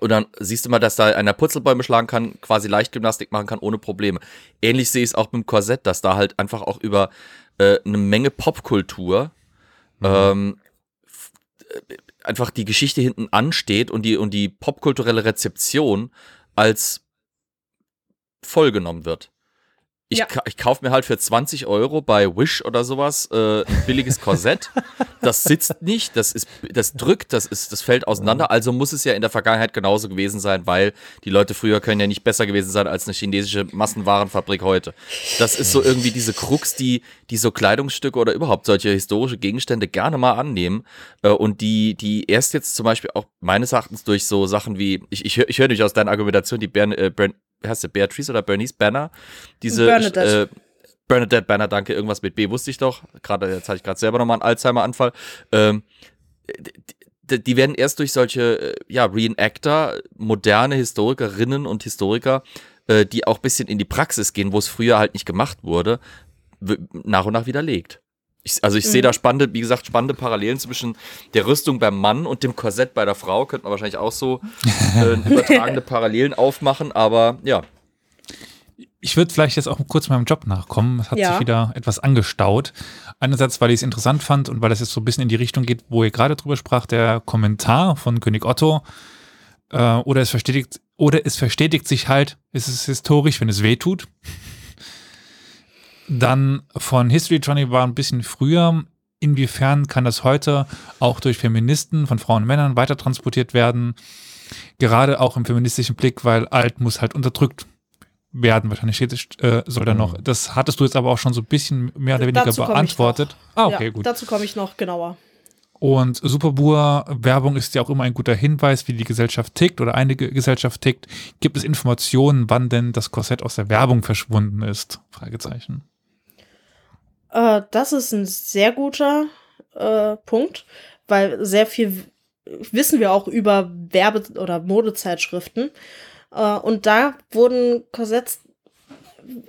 S4: Und dann siehst du mal, dass da einer Purzelbäume schlagen kann, quasi Leichtgymnastik machen kann ohne Probleme. Ähnlich sehe ich es auch mit dem Korsett, dass da halt einfach auch über äh, eine Menge Popkultur ähm, f- äh, einfach die Geschichte hinten ansteht und die, und die popkulturelle Rezeption als vollgenommen wird. Ich,
S2: Ja.
S4: ka ich kaufe mir halt für 20 Euro bei Wish oder sowas äh, ein billiges Korsett. das sitzt nicht, das ist, das drückt, das ist, das fällt auseinander. Also muss es ja in der Vergangenheit genauso gewesen sein, weil die Leute früher können ja nicht besser gewesen sein als eine chinesische Massenwarenfabrik heute. Das ist so irgendwie diese Krux, die, die so Kleidungsstücke oder überhaupt solche historische Gegenstände gerne mal annehmen äh, und die, die erst jetzt zum Beispiel auch meines Erachtens durch so Sachen wie, ich, ich, ich höre nicht aus deiner Argumentation, die Bern, äh, Bern, heißt sie, Beatrice oder Bernice Banner, diese
S2: Bernadette.
S4: Äh, Bernadette Banner, danke, irgendwas mit B wusste ich doch. Gerade jetzt hatte ich gerade selber nochmal einen Alzheimer-Anfall. Ähm, die, die werden erst durch solche äh, ja, Reenactor, moderne Historikerinnen und Historiker, äh, die auch ein bisschen in die Praxis gehen, wo es früher halt nicht gemacht wurde, nach und nach widerlegt. Ich, also ich sehe da spannende, wie gesagt, spannende Parallelen zwischen der Rüstung beim Mann und dem Korsett bei der Frau. Könnte man wahrscheinlich auch so äh, übertragende Parallelen aufmachen, aber ja.
S1: Ich würde vielleicht jetzt auch kurz meinem Job nachkommen. Es hat
S2: Ja.
S1: sich wieder etwas angestaut. Einerseits, weil ich es interessant fand und weil das jetzt so ein bisschen in die Richtung geht, wo ihr gerade drüber sprach, der Kommentar von König Otto. Äh, oder es verstetigt, oder es verstetigt sich halt, es ist historisch, wenn es weh tut. Dann von History Johnny war ein bisschen früher. Inwiefern kann das heute auch durch Feministen von Frauen und Männern weiter transportiert werden? Gerade auch im feministischen Blick, weil alt muss halt unterdrückt werden. Wahrscheinlich äh, soll da noch. Das hattest du jetzt aber auch schon so ein bisschen mehr oder weniger
S2: Dazu
S1: beantwortet. Ah, okay,
S2: ja,
S1: gut.
S2: Dazu komme ich noch genauer.
S1: Und Superbur-Werbung ist ja auch immer ein guter Hinweis, wie die Gesellschaft tickt oder eine Ge- Gesellschaft tickt. Gibt es Informationen, wann denn das Korsett aus der Werbung verschwunden ist? Fragezeichen.
S2: Äh, das ist ein sehr guter äh, Punkt, weil sehr viel wissen wir auch über Werbe- oder Modezeitschriften. Äh, und da wurden Korsetts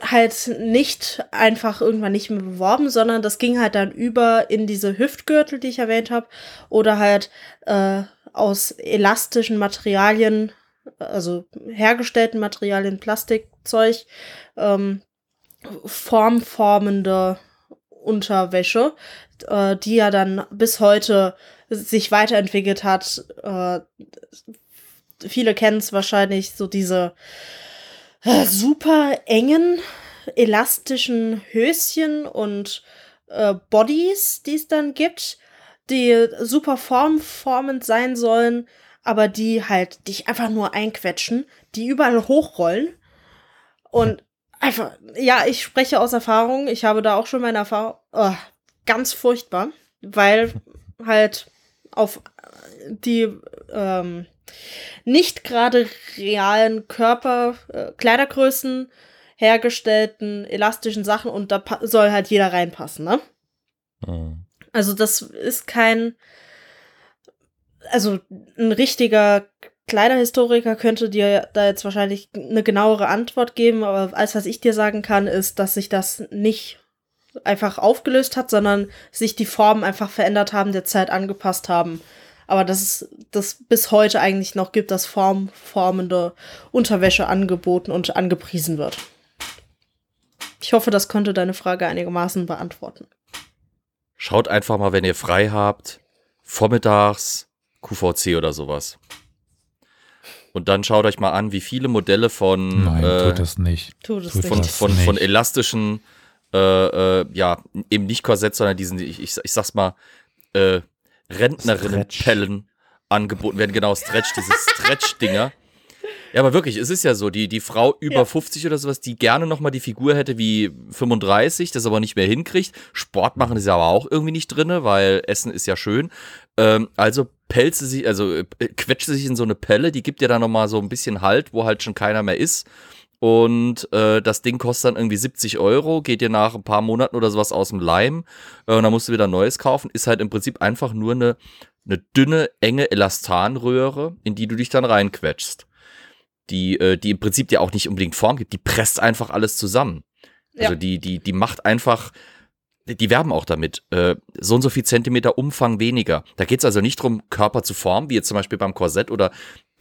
S2: halt nicht einfach irgendwann nicht mehr beworben, sondern das ging halt dann über in diese Hüftgürtel, die ich erwähnt habe, oder halt äh, aus elastischen Materialien, also hergestellten Materialien, Plastikzeug, ähm, formformende Unterwäsche, äh, die ja dann bis heute sich weiterentwickelt hat. Äh, viele kennen es wahrscheinlich, so diese äh, super engen, elastischen Höschen und äh, Bodies, die es dann gibt, die super formformend sein sollen, aber die halt dich einfach nur einquetschen, die überall hochrollen. Und einfach, ja, ich spreche aus Erfahrung. Ich habe da auch schon meine Erfahrung. Oh, ganz furchtbar, weil halt auf die ähm, nicht gerade realen Körper, äh, Kleidergrößen hergestellten elastischen Sachen und da soll halt jeder reinpassen, ne?
S3: Mhm.
S2: Also das ist kein, also ein richtiger Kleiderhistoriker könnte dir da jetzt wahrscheinlich eine genauere Antwort geben, aber alles, was ich dir sagen kann, ist, dass sich das nicht einfach aufgelöst hat, sondern sich die Formen einfach verändert haben, der Zeit angepasst haben. Aber dass es das bis heute eigentlich noch gibt, dass formformende Unterwäsche angeboten und angepriesen wird. Ich hoffe, das konnte deine Frage einigermaßen beantworten.
S4: Schaut einfach mal, wenn ihr frei habt, vormittags QVC oder sowas. Und dann schaut euch mal an, wie viele Modelle von,
S1: Nein,
S4: äh,
S1: tut das nicht. Tut
S2: nicht.
S4: von,
S1: das
S4: von, von
S1: nicht.
S4: elastischen, äh, äh, ja, eben nicht Korsett, sondern diesen, ich, ich, ich sag's mal, äh, Rentnerinnenpellen angeboten werden. Genau, Stretch, diese Stretch-Dinger. Ja, aber wirklich, es ist ja so, die, die Frau über
S2: Ja.
S4: 50 oder sowas, die gerne nochmal die Figur hätte wie 35, das aber nicht mehr hinkriegt. Sport machen ist ja aber auch irgendwie nicht drinne, weil Essen ist ja schön. Ähm, also pelze sich, also äh, quetsche sich in so eine Pelle, die gibt dir dann nochmal so ein bisschen Halt, wo halt schon keiner mehr ist. Und äh, das Ding kostet dann irgendwie 70 Euro, geht dir nach ein paar Monaten oder sowas aus dem Leim äh, und dann musst du wieder ein neues kaufen. Ist halt im Prinzip einfach nur eine, eine dünne, enge Elastanröhre, in die du dich dann reinquetschst. Die, äh, die im Prinzip dir auch nicht unbedingt Form gibt, die presst einfach alles zusammen. Also
S2: Ja.
S4: die, die, die macht einfach, die werben auch damit, äh, so und so viel Zentimeter Umfang weniger. Da geht es also nicht darum, Körper zu formen, wie jetzt zum Beispiel beim Korsett oder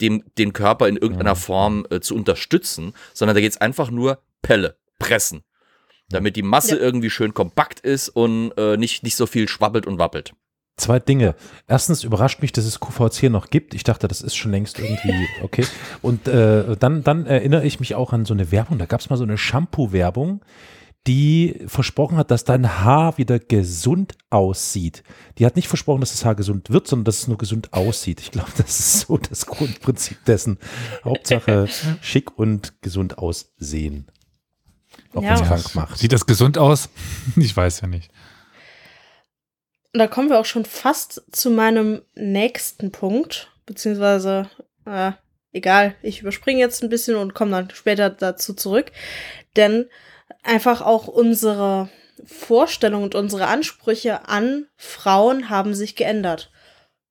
S4: dem, den Körper in irgendeiner Form äh, zu unterstützen, sondern da geht es einfach nur Pelle, pressen. Damit die Masse
S2: Ja.
S4: irgendwie schön kompakt ist und äh, nicht, nicht so viel schwabbelt und wappelt.
S3: Zwei Dinge. Erstens überrascht mich, dass es QVC noch gibt. Ich dachte, das ist schon längst irgendwie okay. Und äh, dann, dann erinnere ich mich auch an so eine Werbung. Da gab es mal so eine Shampoo-Werbung, die versprochen hat, dass dein Haar wieder gesund aussieht. Die hat nicht versprochen, dass das Haar gesund wird, sondern dass es nur gesund aussieht. Ich glaube, das ist so das Grundprinzip dessen. Hauptsache schick und gesund aussehen. Auch
S2: Ja.
S3: wenn es krank macht.
S1: Sieht das gesund aus? Ich weiß ja nicht.
S2: Und da kommen wir auch schon fast zu meinem nächsten Punkt, beziehungsweise, äh, egal, ich überspringe jetzt ein bisschen und komme dann später dazu zurück, denn einfach auch unsere Vorstellung und unsere Ansprüche an Frauen haben sich geändert.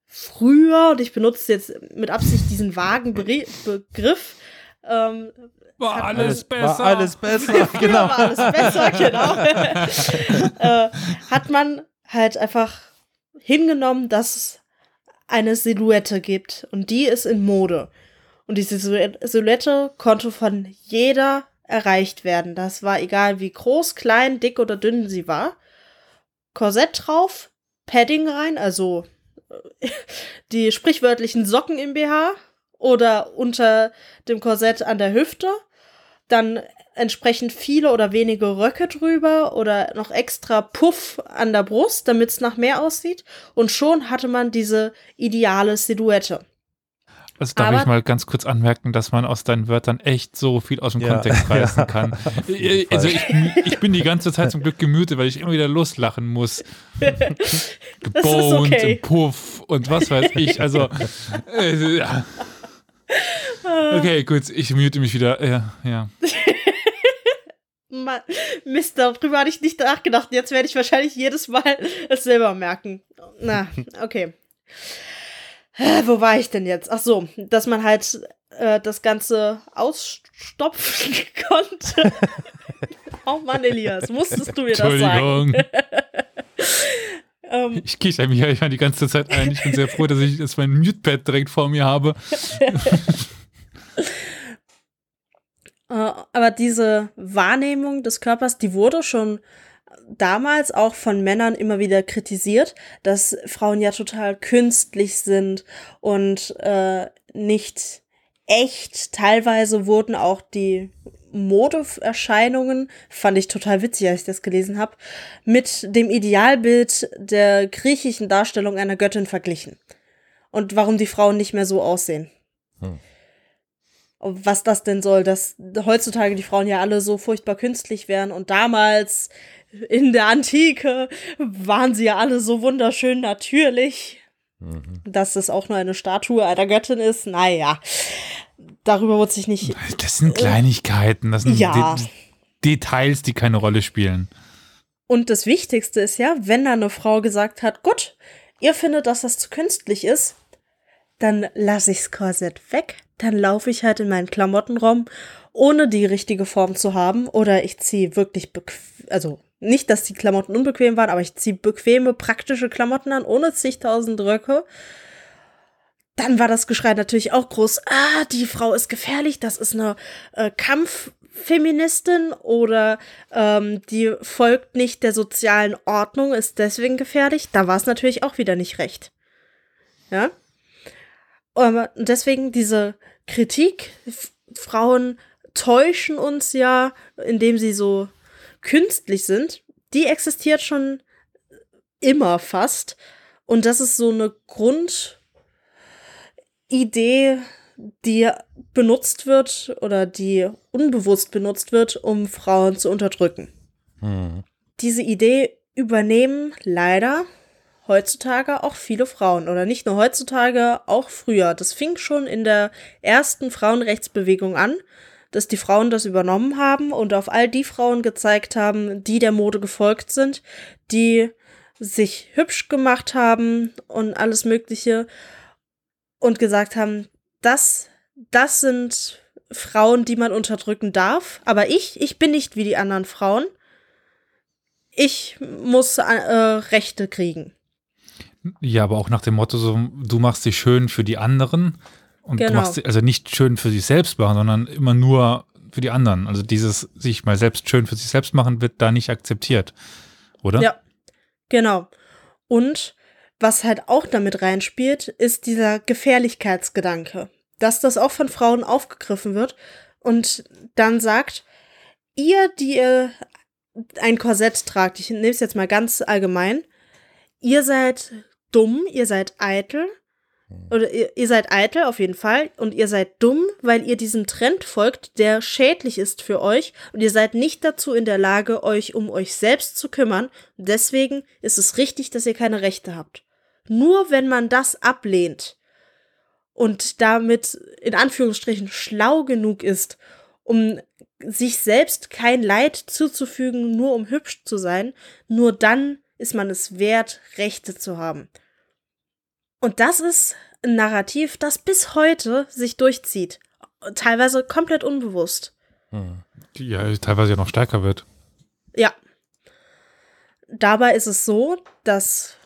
S2: Früher, und ich benutze jetzt mit Absicht diesen vagen Bere- Begriff, ähm,
S1: War
S2: Hat
S1: alles
S2: man-
S1: besser.
S3: War alles besser, genau.
S2: war alles besser, genau. äh, hat man halt einfach hingenommen, dass es eine Silhouette gibt. Und die ist in Mode. Und diese Silhou- Silhouette konnte von jeder erreicht werden. Das war egal, wie groß, klein, dick oder dünn sie war. Korsett drauf, Padding rein, also äh, die sprichwörtlichen Socken im BH oder unter dem Korsett an der Hüfte. Dann entsprechend viele oder wenige Röcke drüber oder noch extra Puff an der Brust, damit es nach mehr aussieht. Und schon hatte man diese ideale Silhouette.
S1: Also darf
S2: Aber-
S1: ich mal ganz kurz anmerken, dass man aus deinen Wörtern echt so viel aus dem
S3: Ja,
S1: Kontext reißen
S3: ja.
S1: kann.
S3: Auf jeden
S1: also ich, ich bin die ganze Zeit zum Glück gemütet, weil ich immer wieder loslachen muss.
S2: Das
S1: Geboned
S2: okay.
S1: und Puff und was weiß ich. Also äh, ja. Okay, gut, ich mute mich wieder. Ja, ja.
S2: Ma Mist, darüber hatte ich nicht nachgedacht. Jetzt werde ich wahrscheinlich jedes Mal es selber merken. Na, okay. Äh, Wo war ich denn jetzt? Ach so, dass man halt äh, das Ganze ausstopfen konnte. oh Mann, Elias, musstest du mir das sagen?
S1: Entschuldigung.
S2: Ähm,
S1: Ich kicher mich ja die ganze Zeit ein. Ich bin sehr froh, dass ich jetzt mein Mute-Pad direkt vor mir habe.
S2: Äh, aber diese Wahrnehmung des Körpers, die wurde schon damals auch von Männern immer wieder kritisiert, dass Frauen ja total künstlich sind und äh, nicht echt. Teilweise wurden auch die Modeerscheinungen, fand ich total witzig, als ich das gelesen habe, mit dem Idealbild der griechischen Darstellung einer Göttin verglichen. Und warum die Frauen nicht mehr so aussehen. Was das denn soll, dass heutzutage die Frauen ja alle so furchtbar künstlich wären und damals in der Antike waren sie ja alle so wunderschön natürlich. Dass es auch nur eine Statue einer Göttin ist, naja, darüber wird sich nicht
S1: Das sind Kleinigkeiten, das sind
S2: Ja.
S1: De Details, die keine Rolle spielen.
S2: Und das Wichtigste ist ja, wenn da eine Frau gesagt hat, gut, ihr findet, dass das zu künstlich ist, dann lasse ich's Korsett weg, dann laufe ich halt in meinen Klamottenraum, ohne die richtige Form zu haben, oder ich ziehe wirklich bequem, also nicht, dass die Klamotten unbequem waren, aber ich ziehe bequeme, praktische Klamotten an, ohne zigtausend Röcke. Dann war das Geschrei natürlich auch groß. Ah, die Frau ist gefährlich, das ist eine äh, Kampffeministin oder ähm, die folgt nicht der sozialen Ordnung, ist deswegen gefährlich. Da war es natürlich auch wieder nicht recht. Ja. Aber deswegen diese Kritik, Frauen täuschen uns ja, indem sie so künstlich sind, die existiert schon immer fast. Und das ist so eine Grundidee, die benutzt wird oder die unbewusst benutzt wird, um Frauen zu unterdrücken. Diese Idee übernehmen leider heutzutage auch viele Frauen oder nicht nur heutzutage, auch früher. Das fing schon in der ersten Frauenrechtsbewegung an, dass die Frauen das übernommen haben und auf all die Frauen gezeigt haben, die der Mode gefolgt sind, die sich hübsch gemacht haben und alles Mögliche und gesagt haben, das, das sind Frauen, die man unterdrücken darf, aber ich, ich bin nicht wie die anderen Frauen. Ich muss äh, Rechte kriegen.
S1: Ja, aber auch nach dem Motto, so, du machst dich schön für die anderen und du
S2: Genau.
S1: machst sie, also nicht schön für sich selbst machen, sondern immer nur für die anderen. Also dieses sich mal selbst schön für sich selbst machen wird da nicht akzeptiert, oder?
S2: Ja, genau. Und was halt auch damit reinspielt, ist dieser Gefährlichkeitsgedanke. Dass das auch von Frauen aufgegriffen wird und dann sagt, ihr, die ihr ein Korsett tragt, ich nehme es jetzt mal ganz allgemein, ihr seid dumm, ihr seid eitel, oder ihr, ihr seid eitel auf jeden Fall und ihr seid dumm, weil ihr diesem Trend folgt, der schädlich ist für euch und ihr seid nicht dazu in der Lage, euch um euch selbst zu kümmern. Deswegen ist es richtig, dass ihr keine Rechte habt. Nur wenn man das ablehnt und damit in Anführungsstrichen schlau genug ist, um sich selbst kein Leid zuzufügen, nur um hübsch zu sein, nur dann ist man es wert, Rechte zu haben. Und das ist ein Narrativ, das bis heute sich durchzieht. Teilweise komplett unbewusst.
S1: Die ja teilweise ja noch stärker wird.
S2: Ja. Dabei ist es so, dass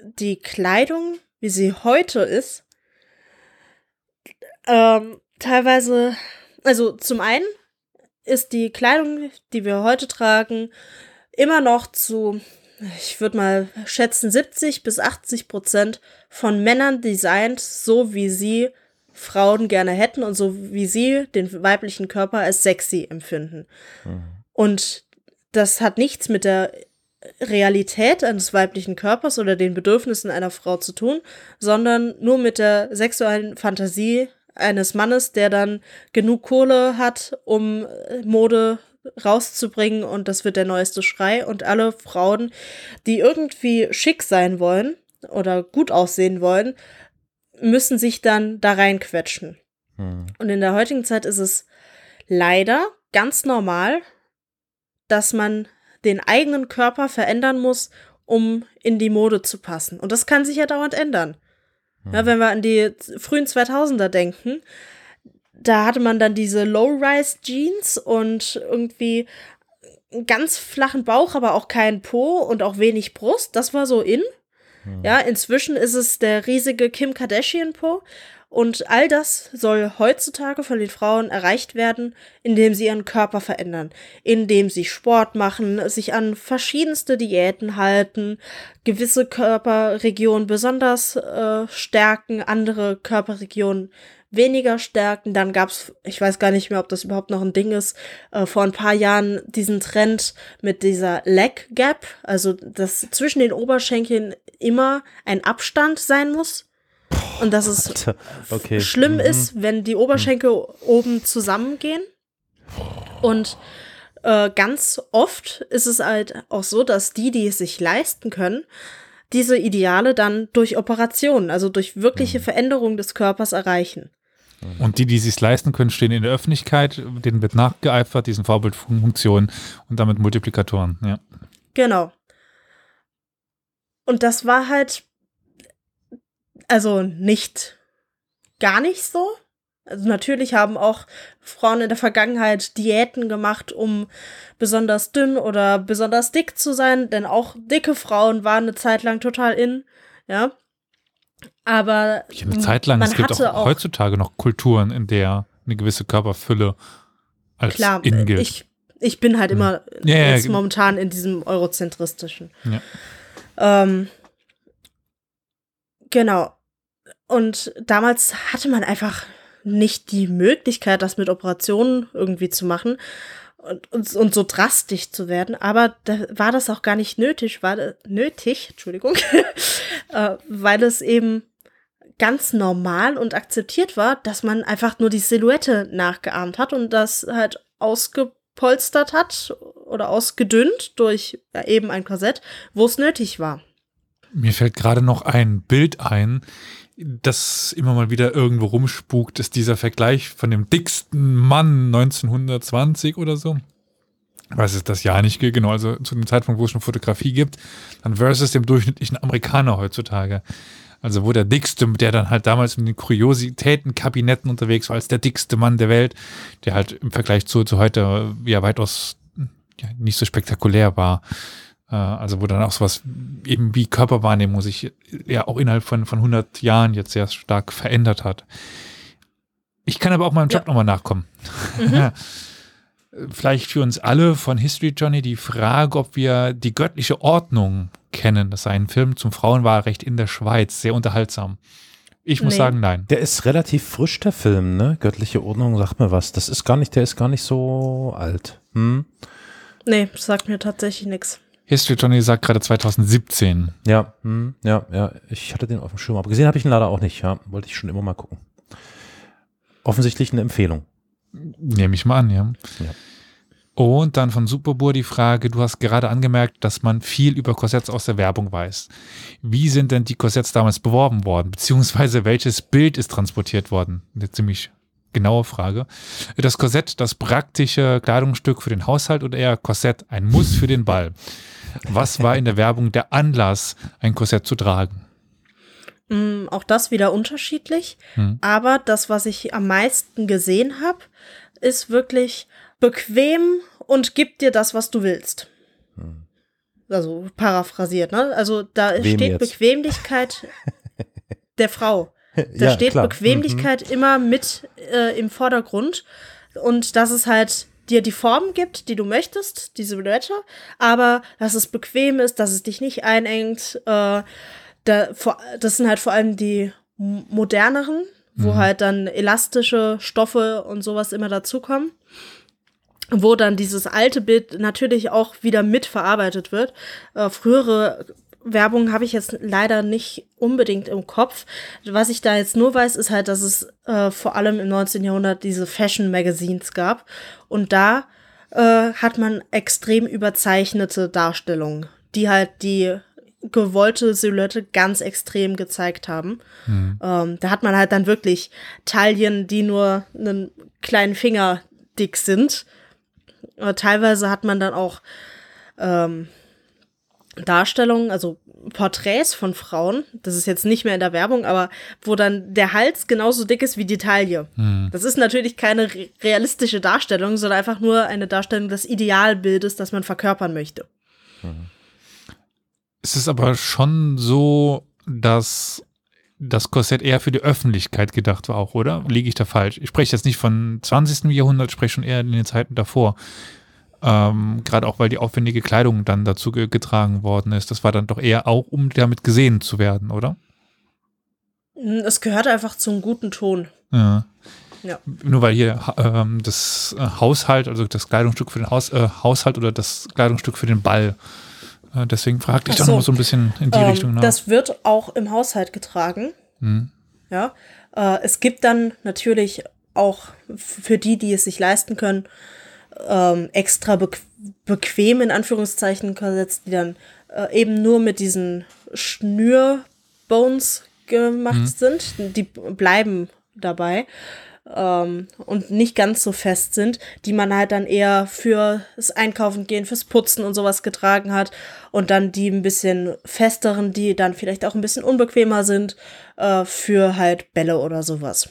S2: die Kleidung, wie sie heute ist, ähm, teilweise, also zum einen ist die Kleidung, die wir heute tragen, immer noch zu, ich würde mal schätzen, 70 bis 80 Prozent von Männern designt, so wie sie Frauen gerne hätten und so wie sie den weiblichen Körper als sexy empfinden. Und das hat nichts mit der Realität eines weiblichen Körpers oder den Bedürfnissen einer Frau zu tun, sondern nur mit der sexuellen Fantasie eines Mannes, der dann genug Kohle hat, um Mode rauszubringen und das wird der neueste Schrei und alle Frauen, die irgendwie schick sein wollen oder gut aussehen wollen, müssen sich dann da reinquetschen. Und in der heutigen Zeit ist es leider ganz normal, dass man den eigenen Körper verändern muss, um in die Mode zu passen. Und das kann sich ja dauernd ändern. Ja, wenn wir an die frühen 2000er denken, da hatte man dann diese Low-Rise-Jeans und irgendwie einen ganz flachen Bauch, aber auch keinen Po und auch wenig Brust. Das war so in. Ja, inzwischen ist es der riesige Kim Kardashian Po. Und all das soll heutzutage von den Frauen erreicht werden, indem sie ihren Körper verändern, indem sie Sport machen, sich an verschiedenste Diäten halten, gewisse Körperregionen besonders äh, stärken, andere Körperregionen weniger stärken. Dann gab's, ich weiß gar nicht mehr, ob das überhaupt noch ein Ding ist, äh, vor ein paar Jahren diesen Trend mit dieser Leg Gap, also dass zwischen den Oberschenkeln immer ein Abstand sein muss. Und dass es
S3: okay.
S2: schlimm
S3: Mhm.
S2: ist, wenn die Oberschenkel oben zusammengehen. Und äh, ganz oft ist es halt auch so, dass die, die es sich leisten können, diese Ideale dann durch Operationen, also durch
S3: Mhm.
S2: wirkliche Veränderung des Körpers erreichen.
S1: Und die, die sich leisten können, stehen in der Öffentlichkeit, denen wird nachgeeifert, diesen Vorbildfunktionen und damit Multiplikatoren. Ja.
S2: Genau. Und das war halt, also nicht gar nicht so. Also natürlich haben auch Frauen in der Vergangenheit Diäten gemacht, um besonders dünn oder besonders dick zu sein, denn auch dicke Frauen waren eine Zeit lang total in, ja. Aber
S1: Ich eine Zeit lang, es gibt auch,
S2: auch
S1: heutzutage noch Kulturen, in der eine gewisse Körperfülle als
S2: klar,
S1: in gilt.
S2: ich, ich bin halt immer
S1: Ja, ja, ja.
S2: momentan in diesem eurozentristischen. Ähm, genau. Und damals hatte man einfach nicht die Möglichkeit, das mit Operationen irgendwie zu machen und, und, und so drastisch zu werden. Aber da war das auch gar nicht nötig, war das, nötig, Entschuldigung, äh, weil es eben ganz normal und akzeptiert war, dass man einfach nur die Silhouette nachgeahmt hat und das halt ausgepolstert hat oder ausgedünnt durch eben ein Korsett, wo es nötig war.
S1: Mir fällt gerade noch ein Bild ein, das immer mal wieder irgendwo rumspukt, ist dieser Vergleich von dem dicksten Mann 1920 oder so. Weiß es das Jahr nicht genau, also zu dem Zeitpunkt, wo es schon Fotografie gibt, dann versus dem durchschnittlichen Amerikaner heutzutage. Also wo der dickste, der dann halt damals in den Kuriositätenkabinetten unterwegs war, als der dickste Mann der Welt, der halt im Vergleich zu, zu heute ja weitaus ja, nicht so spektakulär war. Äh, Also wo dann auch sowas eben wie Körperwahrnehmung sich ja auch innerhalb von, von 100 Jahren jetzt sehr stark verändert hat. Ich kann aber auch meinem Job
S2: Ja.
S1: nochmal nachkommen. Vielleicht für uns alle von History Johnny die Frage, ob wir die göttliche Ordnung kennen. Das sei ein Film zum Frauenwahlrecht in der Schweiz. Sehr unterhaltsam. Ich muss
S2: Nee.
S1: sagen, nein.
S3: Der ist relativ frisch, der Film, ne? Göttliche Ordnung, sag mir was. Das ist gar nicht, der ist gar nicht so alt. Hm?
S2: Nee, das sagt mir tatsächlich nichts.
S1: History Johnny sagt gerade 2017.
S3: Ja, hm, ja, ja. Ich hatte den auf dem Schirm. Aber gesehen habe ich ihn leider auch nicht, ja. Wollte ich schon immer mal gucken. Offensichtlich eine Empfehlung.
S1: Nehme ich mal an, ja.
S3: Ja.
S1: Und dann von Superbur die Frage, du hast gerade angemerkt, dass man viel über Korsetts aus der Werbung weiß. Wie sind denn die Korsetts damals beworben worden? Beziehungsweise welches Bild ist transportiert worden? Eine ziemlich genaue Frage. Das Korsett, das praktische Kleidungsstück für den Haushalt oder eher Korsett, ein Muss für den Ball? Was war in der Werbung der Anlass, ein Korsett zu tragen?
S2: Mm, auch das wieder unterschiedlich.
S1: Hm.
S2: Aber das, was ich am meisten gesehen habe, ist wirklich bequem und gibt dir das, was du willst. Also paraphrasiert, ne? Also da
S3: Wem
S2: steht
S3: jetzt?
S2: Bequemlichkeit der Frau. Da
S3: Ja,
S2: steht
S3: klar. Mhm.
S2: Bequemlichkeit immer mit äh, im Vordergrund. Und das ist halt dir die Form gibt, die du möchtest, die Silhouette, aber dass es bequem ist, dass es dich nicht einengt. Äh, da, das sind halt vor allem die moderneren, wo halt dann elastische Stoffe und sowas immer dazukommen. Wo dann dieses alte Bild natürlich auch wieder mitverarbeitet wird. Äh, frühere Werbung habe ich jetzt leider nicht unbedingt im Kopf. Was ich da jetzt nur weiß, ist halt, dass es äh, vor allem im 19. Jahrhundert diese Fashion Magazines gab. Und da äh, hat man extrem überzeichnete Darstellungen, die halt die gewollte Silhouette ganz extrem gezeigt haben. Ähm, da hat man halt dann wirklich Taillen, die nur einen kleinen Finger dick sind. Äh, teilweise hat man dann auch ähm, Darstellungen, also Porträts von Frauen, das ist jetzt nicht mehr in der Werbung, aber wo dann der Hals genauso dick ist wie die Taille. Das ist natürlich keine re realistische Darstellung, sondern einfach nur eine Darstellung des Idealbildes, das man verkörpern möchte.
S1: Es ist aber schon so, dass das Korsett eher für die Öffentlichkeit gedacht war auch, oder? Liege ich da falsch? Ich spreche jetzt nicht von 20. Jahrhundert, ich spreche schon eher in den Zeiten davor. Ähm, Gerade auch, weil die aufwendige Kleidung dann dazu ge getragen worden ist. Das war dann doch eher auch, um damit gesehen zu werden, oder?
S2: Mm, Es gehört einfach zum guten Ton.
S1: Ja.
S2: Ja.
S1: Nur weil hier ähm, das äh, Haushalt, also das Kleidungsstück für den Haus, äh, Haushalt oder das Kleidungsstück für den Ball. Äh, deswegen fragte ich
S2: so.
S1: noch mal so ein bisschen in die
S2: Ähm,
S1: Richtung nach.
S2: Das wird auch im Haushalt getragen.
S1: Hm.
S2: Ja. Äh, es gibt dann natürlich auch für die, die es sich leisten können, ähm, extra bequ bequem in Anführungszeichen Korsetts, die dann äh, eben nur mit diesen Schnürbones gemacht
S1: Mhm.
S2: sind. Die bleiben dabei ähm, und nicht ganz so fest sind, die man halt dann eher fürs Einkaufen gehen, fürs Putzen und sowas getragen hat und dann die ein bisschen festeren, die dann vielleicht auch ein bisschen unbequemer sind, äh, für halt Bälle oder sowas.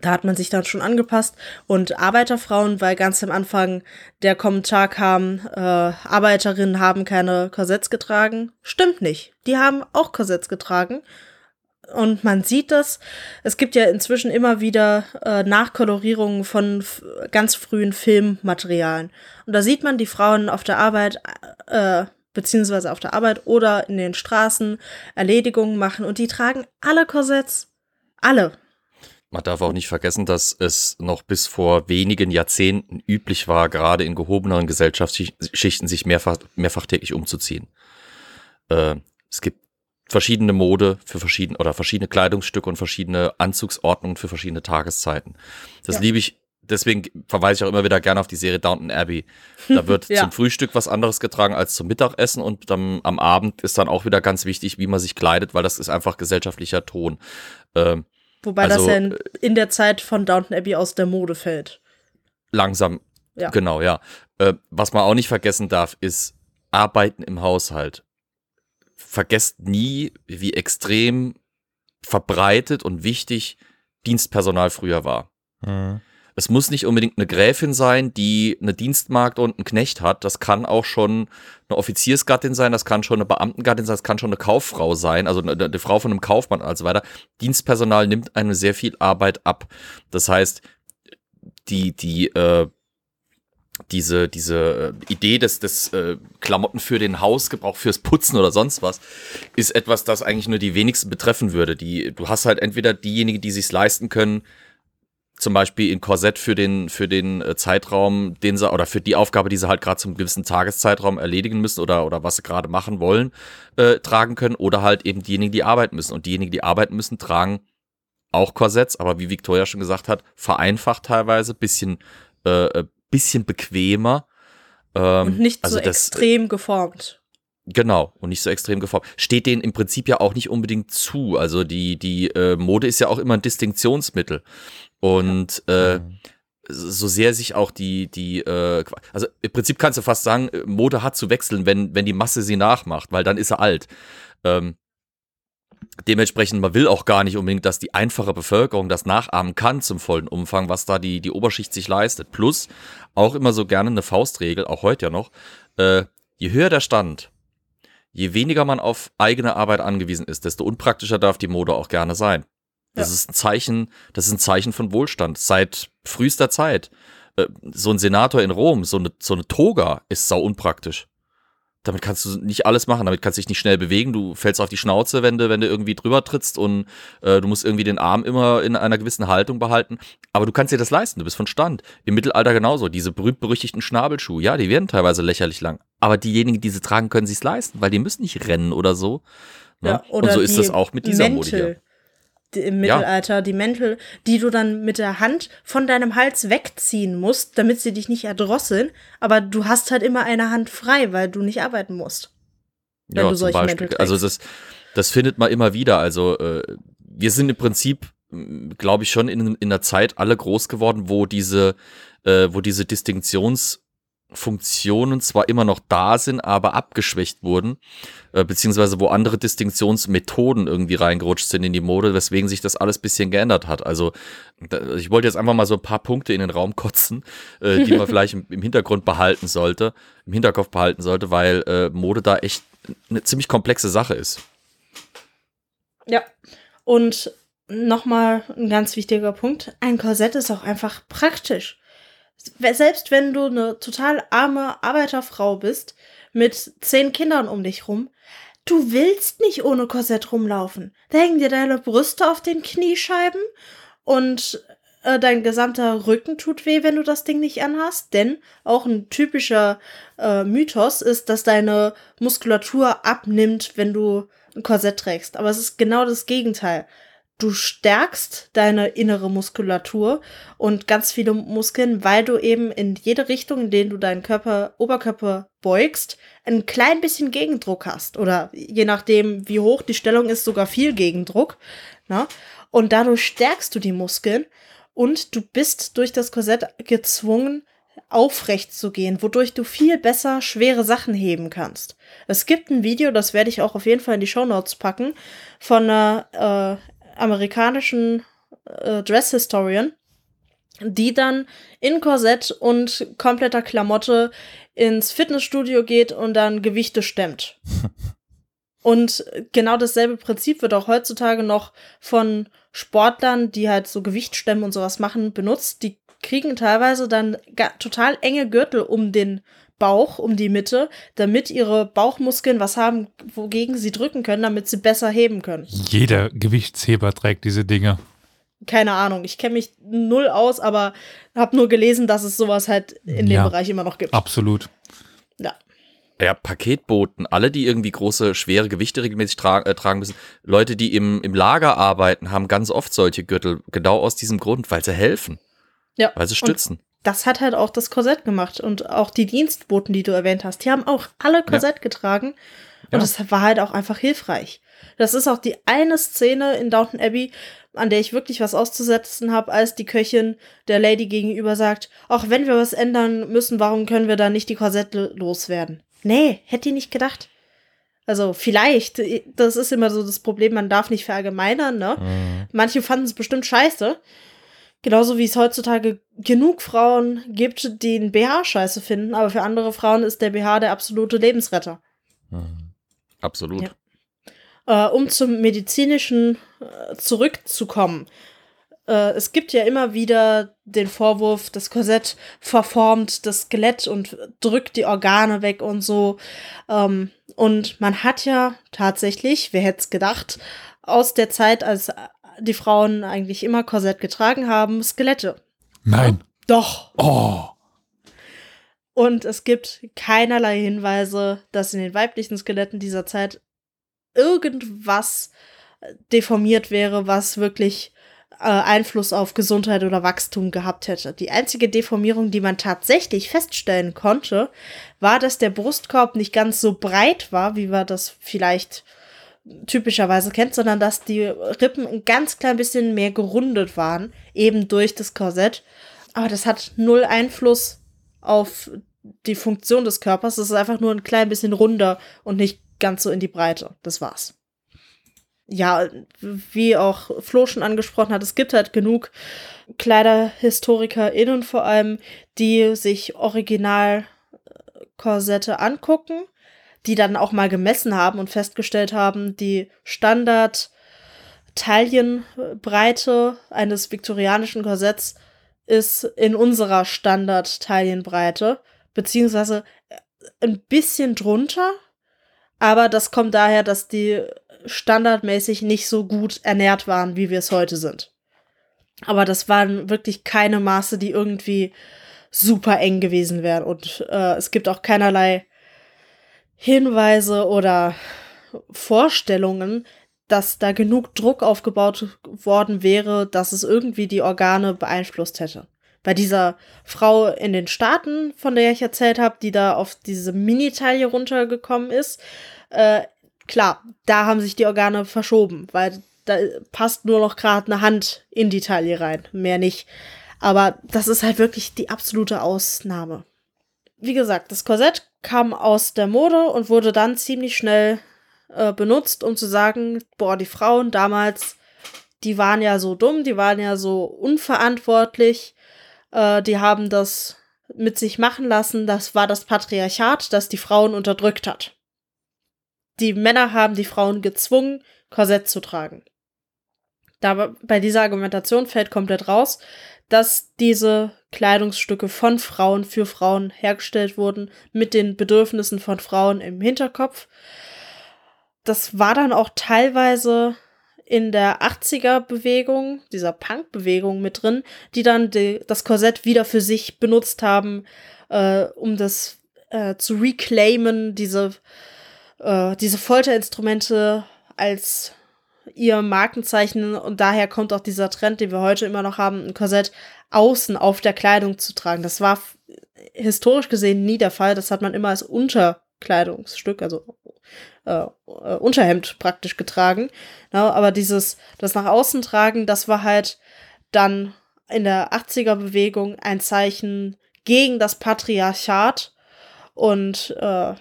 S2: Da hat man sich dann schon angepasst und Arbeiterfrauen, weil ganz am Anfang der Kommentar kam, äh, Arbeiterinnen haben keine Korsetts getragen. Stimmt nicht. Die haben auch Korsetts getragen. Und man sieht das. Es gibt ja inzwischen immer wieder äh, Nachkolorierungen von ganz frühen Filmmaterialien. Und da sieht man die Frauen auf der Arbeit, äh, beziehungsweise auf der Arbeit oder in den Straßen Erledigungen machen und die tragen alle Korsetts. Alle.
S4: Man darf auch nicht vergessen, dass es noch bis vor wenigen Jahrzehnten üblich war, gerade in gehobeneren Gesellschaftsschichten sich mehrfach, mehrfach täglich umzuziehen. Äh, es gibt verschiedene Mode für verschiedene oder verschiedene Kleidungsstücke und verschiedene Anzugsordnungen für verschiedene Tageszeiten. Das
S2: Ja.
S4: liebe ich, deswegen verweise ich auch immer wieder gerne auf die Serie Downton Abbey. Da wird
S2: Ja.
S4: zum Frühstück was anderes getragen als zum Mittagessen und dann am Abend ist dann auch wieder ganz wichtig, wie man sich kleidet, weil das ist einfach gesellschaftlicher Ton. Ähm,
S2: Wobei
S4: Also,
S2: das ja in, in der Zeit von Downton Abbey aus der Mode fällt.
S4: Langsam,
S2: Ja.
S4: genau, ja. Äh, was man auch nicht vergessen darf, ist Arbeiten im Haushalt. Vergesst nie, wie extrem verbreitet und wichtig Dienstpersonal früher war.
S3: Mhm.
S4: Es muss nicht unbedingt eine Gräfin sein, die eine Dienstmagd und einen Knecht hat. Das kann auch schon eine Offiziersgattin sein, das kann schon eine Beamtengattin sein, das kann schon eine Kauffrau sein, also eine, eine Frau von einem Kaufmann und so weiter. Dienstpersonal nimmt einem sehr viel Arbeit ab. Das heißt, die, die, äh, diese, diese äh, Idee des, des äh, Klamotten für den Hausgebrauch, fürs Putzen oder sonst was, ist etwas, das eigentlich nur die wenigsten betreffen würde. Die, du hast halt entweder diejenigen, die sich's leisten können, zum Beispiel in Korsett für den, für den äh, Zeitraum, den sie, oder für die Aufgabe, die sie halt gerade zum gewissen Tageszeitraum erledigen müssen oder, oder was sie gerade machen wollen, äh, tragen können, oder halt eben diejenigen, die arbeiten müssen. Und diejenigen, die arbeiten müssen, tragen auch Korsetts, aber wie Victoria schon gesagt hat, vereinfacht teilweise, bisschen, äh, äh, bisschen bequemer. Ähm,
S2: Und nicht
S4: also
S2: so
S4: das-
S2: extrem geformt.
S4: Genau, und nicht so extrem geformt. Steht denen im Prinzip ja auch nicht unbedingt zu. Also die, die äh, Mode ist ja auch immer ein Distinktionsmittel. Und äh, so sehr sich auch die, die, äh, also im Prinzip kannst du fast sagen, äh, Mode hat zu wechseln, wenn, wenn die Masse sie nachmacht, weil dann ist er alt. Ähm, dementsprechend, man will auch gar nicht unbedingt, dass die einfache Bevölkerung das nachahmen kann zum vollen Umfang, was da die, die Oberschicht sich leistet. Plus auch immer so gerne eine Faustregel, auch heute ja noch, äh, je höher der Stand, je weniger man auf eigene Arbeit angewiesen ist, desto unpraktischer darf die Mode auch gerne sein. Das
S2: Ja.
S4: ist ein Zeichen, das ist ein Zeichen von Wohlstand seit frühester Zeit. äh, so ein Senator in Rom, so eine, so eine Toga ist sau unpraktisch. Damit kannst du nicht alles machen, damit kannst du dich nicht schnell bewegen, du fällst auf die Schnauze, wenn du, wenn du irgendwie drüber trittst und äh, du musst irgendwie den Arm immer in einer gewissen Haltung behalten. Aber du kannst dir das leisten, du bist von Stand. Im Mittelalter genauso, diese berühmt-berüchtigten Schnabelschuhe, ja, die werden teilweise lächerlich lang. Aber diejenigen, die sie tragen, können sich's leisten, weil die müssen nicht rennen oder so. Ne?
S2: Ja, oder
S4: und so ist es auch mit dieser Mode hier.
S2: Im
S4: Ja.
S2: Mittelalter, die Mäntel, die du dann mit der Hand von deinem Hals wegziehen musst, damit sie dich nicht erdrosseln. Aber du hast halt immer eine Hand frei, weil du nicht arbeiten musst. wenn du solche Mäntel trägst.
S4: Also das, das findet man immer wieder. Also äh, wir sind im Prinzip, glaube ich, schon in, in der Zeit alle groß geworden, wo diese, äh, wo diese Distinktionsfunktionen zwar immer noch da sind, aber abgeschwächt wurden, äh, beziehungsweise wo andere Distinktionsmethoden irgendwie reingerutscht sind in die Mode, weswegen sich das alles bisschen geändert hat. Also da, ich wollte jetzt einfach mal so ein paar Punkte in den Raum kotzen, äh, die man vielleicht im, im Hintergrund behalten sollte, im Hinterkopf behalten sollte, weil äh, Mode da echt eine ziemlich komplexe Sache ist.
S2: Ja. Und nochmal ein ganz wichtiger Punkt. Ein Korsett ist auch einfach praktisch. Selbst wenn du eine total arme Arbeiterfrau bist, mit zehn Kindern um dich rum, du willst nicht ohne Korsett rumlaufen. Da hängen dir deine Brüste auf den Kniescheiben und äh, dein gesamter Rücken tut weh, wenn du das Ding nicht anhast. Denn auch ein typischer äh, Mythos ist, dass deine Muskulatur abnimmt, wenn du ein Korsett trägst. Aber es ist genau das Gegenteil. Du stärkst deine innere Muskulatur und ganz viele Muskeln, weil du eben in jede Richtung, in denen du deinen Körper, Oberkörper beugst, ein klein bisschen Gegendruck hast. Oder je nachdem, wie hoch die Stellung ist, sogar viel Gegendruck. Ne? Und dadurch stärkst du die Muskeln und du bist durch das Korsett gezwungen, aufrecht zu gehen, wodurch du viel besser schwere Sachen heben kannst. Es gibt ein Video, das werde ich auch auf jeden Fall in die Shownotes packen, von einer äh, amerikanischen äh, Dress-Historian, die dann in Korsett und kompletter Klamotte ins Fitnessstudio geht und dann Gewichte stemmt. Und genau dasselbe Prinzip wird auch heutzutage noch von Sportlern, die halt so Gewichtstemmen und sowas machen, benutzt. Die kriegen teilweise dann total enge Gürtel um den Bauch, um die Mitte, damit ihre Bauchmuskeln was haben, wogegen sie drücken können, damit sie besser heben können.
S1: Jeder Gewichtsheber trägt diese Dinge.
S2: Keine Ahnung, ich kenne mich null aus, aber habe nur gelesen, dass es sowas halt in
S1: Ja.
S2: dem Bereich immer noch gibt.
S1: Absolut.
S2: Ja.
S4: Ja, Paketboten, alle, die irgendwie große, schwere Gewichte regelmäßig tra äh, tragen müssen. Leute, die im, im Lager arbeiten, haben ganz oft solche Gürtel, genau aus diesem Grund, weil sie helfen,
S2: ja.
S4: weil sie
S2: Und
S4: stützen.
S2: Das hat halt auch das Korsett gemacht und auch die Dienstboten, die du erwähnt hast, die haben auch alle Korsett getragen und
S4: Ja.
S2: das war halt auch einfach hilfreich. Das ist auch die eine Szene in Downton Abbey, an der ich wirklich was auszusetzen habe, als die Köchin der Lady gegenüber sagt, auch wenn wir was ändern müssen, warum können wir da nicht die Korsette loswerden? Nee, hätte die nicht gedacht. Also vielleicht, das ist immer so das Problem, man darf nicht verallgemeinern, ne?
S3: Mhm.
S2: Manche fanden es bestimmt scheiße. Genauso wie es heutzutage genug Frauen gibt, die einen BH scheiße finden, aber für andere Frauen ist der BH der absolute Lebensretter.
S3: Mhm.
S4: Absolut.
S2: Ja. Äh, um zum medizinischen äh, zurückzukommen. Äh, es gibt ja immer wieder den Vorwurf, das Korsett verformt das Skelett und drückt die Organe weg und so. Ähm, und man hat ja tatsächlich, wer hätte es gedacht, aus der Zeit, als die Frauen eigentlich immer Korsett getragen haben, Skelette.
S1: Nein.
S2: Doch.
S1: Oh.
S2: Und es gibt keinerlei Hinweise, dass in den weiblichen Skeletten dieser Zeit irgendwas äh, deformiert wäre, was wirklich äh, Einfluss auf Gesundheit oder Wachstum gehabt hätte. Die einzige Deformierung, die man tatsächlich feststellen konnte, war, dass der Brustkorb nicht ganz so breit war, wie man das vielleicht typischerweise kennt, sondern dass die Rippen ein ganz klein bisschen mehr gerundet waren, eben durch das Korsett. Aber das hat null Einfluss auf die Funktion des Körpers. Es ist einfach nur ein klein bisschen runder und nicht ganz so in die Breite. Das war's. Ja, wie auch Flo schon angesprochen hat, es gibt halt genug KleiderhistorikerInnen vor allem, die sich Original-Korsette angucken, die dann auch mal gemessen haben und festgestellt haben, die Standard Taillenbreite eines viktorianischen Korsetts ist in unserer Standard-Taillenbreite, beziehungsweise ein bisschen drunter, aber das kommt daher, dass die standardmäßig nicht so gut ernährt waren, wie wir es heute sind. Aber das waren wirklich keine Maße, die irgendwie super eng gewesen wären. Und äh, es gibt auch keinerlei Hinweise oder Vorstellungen, dass da genug Druck aufgebaut worden wäre, dass es irgendwie die Organe beeinflusst hätte. Bei dieser Frau in den Staaten, von der ich erzählt habe, die da auf diese Mini-Taille runtergekommen ist, äh, klar, da haben sich die Organe verschoben, weil da passt nur noch gerade eine Hand in die Taille rein, mehr nicht. Aber das ist halt wirklich die absolute Ausnahme. Wie gesagt, das Korsett kam aus der Mode und wurde dann ziemlich schnell äh, benutzt, um zu sagen, boah, die Frauen damals, die waren ja so dumm, die waren ja so unverantwortlich, äh, die haben das mit sich machen lassen, das war das Patriarchat, das die Frauen unterdrückt hat. Die Männer haben die Frauen gezwungen, Korsett zu tragen. Da bei dieser Argumentation fällt komplett raus, dass diese Kleidungsstücke von Frauen für Frauen hergestellt wurden, mit den Bedürfnissen von Frauen im Hinterkopf. Das war dann auch teilweise in der 80er-Bewegung, dieser Punk-Bewegung mit drin, die dann die, das Korsett wieder für sich benutzt haben, äh, um das äh, zu reclaimen, diese, äh, diese Folterinstrumente als ihr Markenzeichen und daher kommt auch dieser Trend, den wir heute immer noch haben, ein Korsett außen auf der Kleidung zu tragen. Das war historisch gesehen nie der Fall. Das hat man immer als Unterkleidungsstück, also äh, äh, Unterhemd praktisch getragen. Ja, aber dieses, das nach außen tragen, das war halt dann in der 80er Bewegung ein Zeichen gegen das Patriarchat und äh,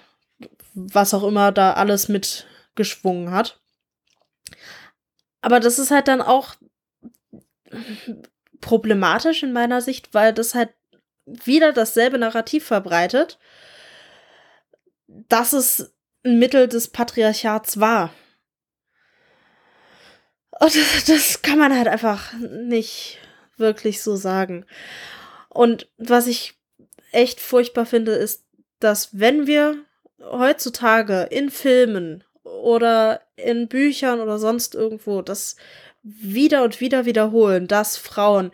S2: was auch immer da alles mitgeschwungen hat. Aber das ist halt dann auch problematisch in meiner Sicht, weil das halt wieder dasselbe Narrativ verbreitet, dass es ein Mittel des Patriarchats war. Und das, das kann man halt einfach nicht wirklich so sagen. Und was ich echt furchtbar finde, ist, dass wenn wir heutzutage in Filmen oder in Büchern oder sonst irgendwo das wieder und wieder wiederholen, dass Frauen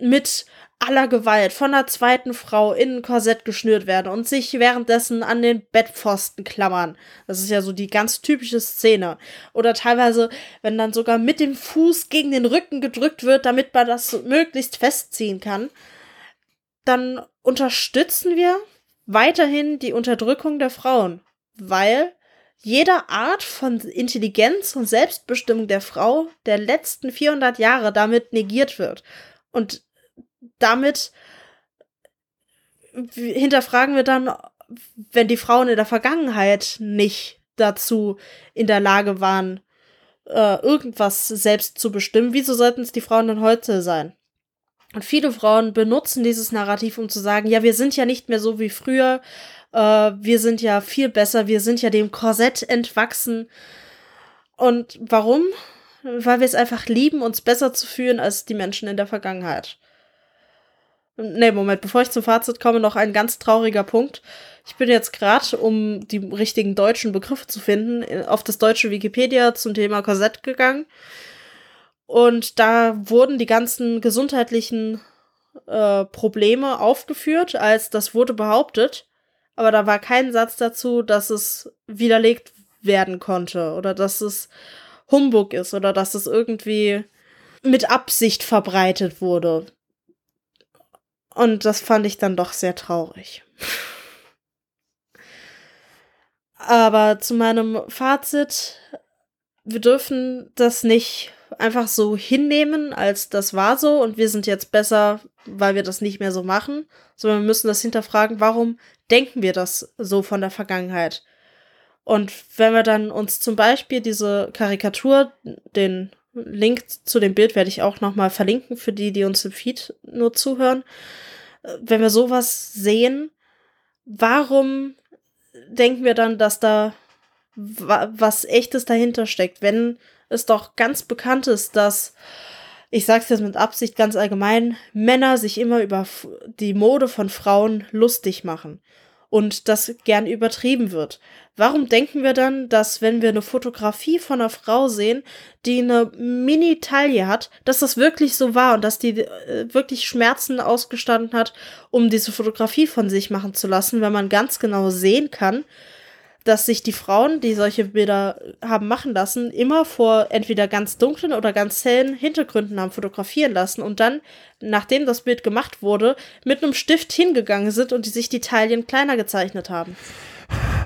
S2: mit aller Gewalt von der zweiten Frau in ein Korsett geschnürt werden und sich währenddessen an den Bettpfosten klammern. Das ist ja so die ganz typische Szene. Oder teilweise, wenn dann sogar mit dem Fuß gegen den Rücken gedrückt wird, damit man das möglichst festziehen kann, dann unterstützen wir weiterhin die Unterdrückung der Frauen, weil jeder Art von Intelligenz und Selbstbestimmung der Frau der letzten 400 Jahre damit negiert wird. Und damit hinterfragen wir dann, wenn die Frauen in der Vergangenheit nicht dazu in der Lage waren, äh, irgendwas selbst zu bestimmen, wieso sollten es die Frauen dann heute sein? Und viele Frauen benutzen dieses Narrativ, um zu sagen, ja, wir sind ja nicht mehr so wie früher, äh, wir sind ja viel besser, wir sind ja dem Korsett entwachsen. Und warum? Weil wir es einfach lieben, uns besser zu fühlen als die Menschen in der Vergangenheit. Nee, Moment, bevor ich zum Fazit komme, noch ein ganz trauriger Punkt. Ich bin jetzt gerade, um die richtigen deutschen Begriffe zu finden, auf das deutsche Wikipedia zum Thema Korsett gegangen. Und da wurden die ganzen gesundheitlichen äh, Probleme aufgeführt, als das wurde behauptet aber da war kein Satz dazu, dass es widerlegt werden konnte oder dass es Humbug ist oder dass es irgendwie mit Absicht verbreitet wurde. Und das fand ich dann doch sehr traurig. Aber zu meinem Fazit, wir dürfen das nicht einfach so hinnehmen, als das war so und wir sind jetzt besser, weil wir das nicht mehr so machen, sondern wir müssen das hinterfragen, warum denken wir das so von der Vergangenheit? Und wenn wir dann uns zum Beispiel diese Karikatur, den Link zu dem Bild werde ich auch nochmal verlinken für die, die uns im Feed nur zuhören. Wenn wir sowas sehen, warum denken wir dann, dass da was echtes dahinter steckt, wenn es doch ganz bekannt ist, dass ich sag's jetzt mit Absicht ganz allgemein, Männer sich immer über die Mode von Frauen lustig machen und das gern übertrieben wird. Warum denken wir dann, dass wenn wir eine Fotografie von einer Frau sehen, die eine Mini-Taille hat, dass das wirklich so war und dass die äh, wirklich Schmerzen ausgestanden hat, um diese Fotografie von sich machen zu lassen, wenn man ganz genau sehen kann, dass sich die Frauen, die solche Bilder haben machen lassen, immer vor entweder ganz dunklen oder ganz hellen Hintergründen haben fotografieren lassen und dann, nachdem das Bild gemacht wurde, mit einem Stift hingegangen sind und die sich die Taillen kleiner gezeichnet haben.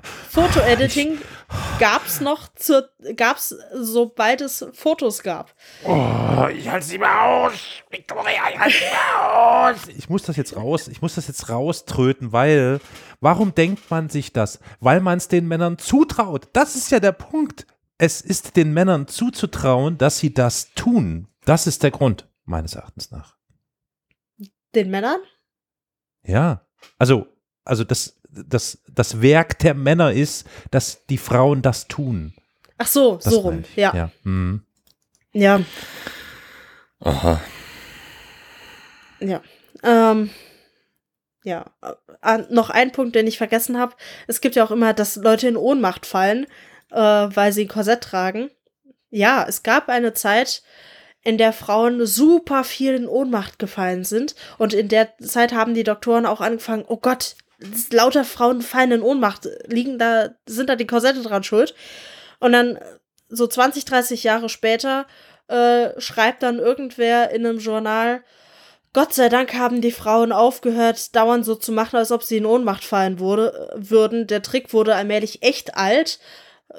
S2: Fotoediting gab's noch zur, gab's sobald es Fotos gab.
S3: Ich halte sie mal aus. Victoria, ich halte sie mal aus. Ich muss das jetzt raus, ich muss das jetzt rauströten, weil, warum denkt man sich das? Weil man es den Männern zutraut. Das ist ja der Punkt. Es ist den Männern zuzutrauen, dass sie das tun. Das ist der Grund, meines Erachtens nach.
S2: Den Männern?
S3: Ja. Also, also das, das, das Werk der Männer ist, dass die Frauen das tun.
S2: Ach so,
S3: Das
S2: so rum.
S3: ich.
S2: Ja.
S3: Ja. Mhm.
S2: Ja.
S4: Aha.
S2: Ja. Ähm, ja. Äh, noch ein Punkt, den ich vergessen habe. Es gibt ja auch immer, dass Leute in Ohnmacht fallen, äh, weil sie ein Korsett tragen. Ja, es gab eine Zeit, in der Frauen super viel in Ohnmacht gefallen sind. Und in der Zeit haben die Doktoren auch angefangen, oh Gott, lauter Frauen fallen in Ohnmacht, liegen da, sind da die Korsette dran schuld. Und dann so 20, 30 Jahre später äh, schreibt dann irgendwer in einem Journal, Gott sei Dank haben die Frauen aufgehört, dauernd so zu machen, als ob sie in Ohnmacht fallen wurde, würden. Der Trick wurde allmählich echt alt.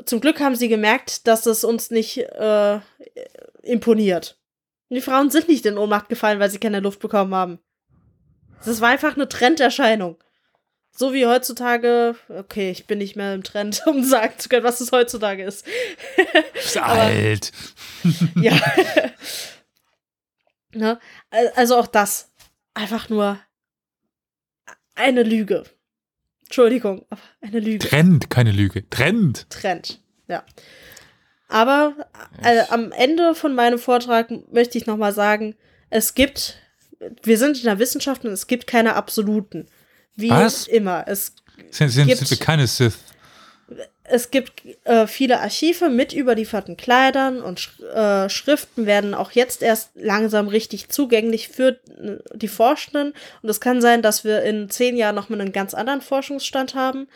S2: Zum Glück haben sie gemerkt, dass es uns nicht äh, imponiert. Die Frauen sind nicht in Ohnmacht gefallen, weil sie keine Luft bekommen haben. Das war einfach eine Trenderscheinung. So wie heutzutage, okay, ich bin nicht mehr im Trend, um sagen zu können, was es heutzutage ist.
S1: Ist alt.
S2: Ja. ne? Al- Also auch das. Einfach nur eine Lüge. Entschuldigung, aber eine Lüge.
S1: Trend, keine Lüge. Trend.
S2: Trend. Ja. Aber äh, am Ende von meinem Vortrag möchte ich nochmal sagen, es gibt, wir sind in der Wissenschaft und es gibt keine absoluten. Wie
S1: Was?
S2: immer. Es
S1: Sind, sind,
S2: Gibt-
S1: sind wir keine Sith?
S2: es gibt äh, viele Archive mit überlieferten Kleidern und Sch äh, Schriften werden auch jetzt erst langsam richtig zugänglich für äh, die Forschenden. Und es kann sein, dass wir in zehn Jahren nochmal einen ganz anderen Forschungsstand haben.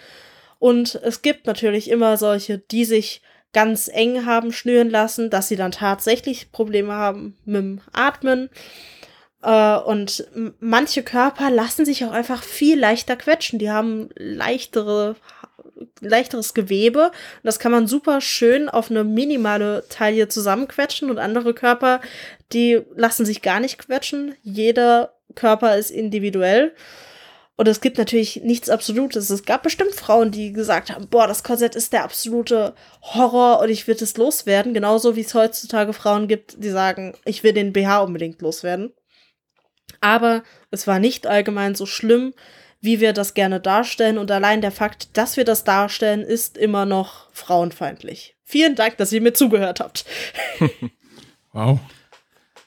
S2: Und es gibt natürlich immer solche, die sich ganz eng haben schnüren lassen, dass sie dann tatsächlich Probleme haben mit dem Atmen. Äh, und manche Körper lassen sich auch einfach viel leichter quetschen. Die haben leichtere leichteres Gewebe. Und das kann man super schön auf eine minimale Taille zusammenquetschen und andere Körper, die lassen sich gar nicht quetschen. Jeder Körper ist individuell. Und es gibt natürlich nichts Absolutes. Es gab bestimmt Frauen, die gesagt haben, boah, das Korsett ist der absolute Horror und ich will es loswerden. Genauso wie es heutzutage Frauen gibt, die sagen, ich will den BH unbedingt loswerden. Aber es war nicht allgemein so schlimm, wie wir das gerne darstellen. Und allein der Fakt, dass wir das darstellen, ist immer noch frauenfeindlich. Vielen Dank, dass ihr mir zugehört habt.
S6: Wow.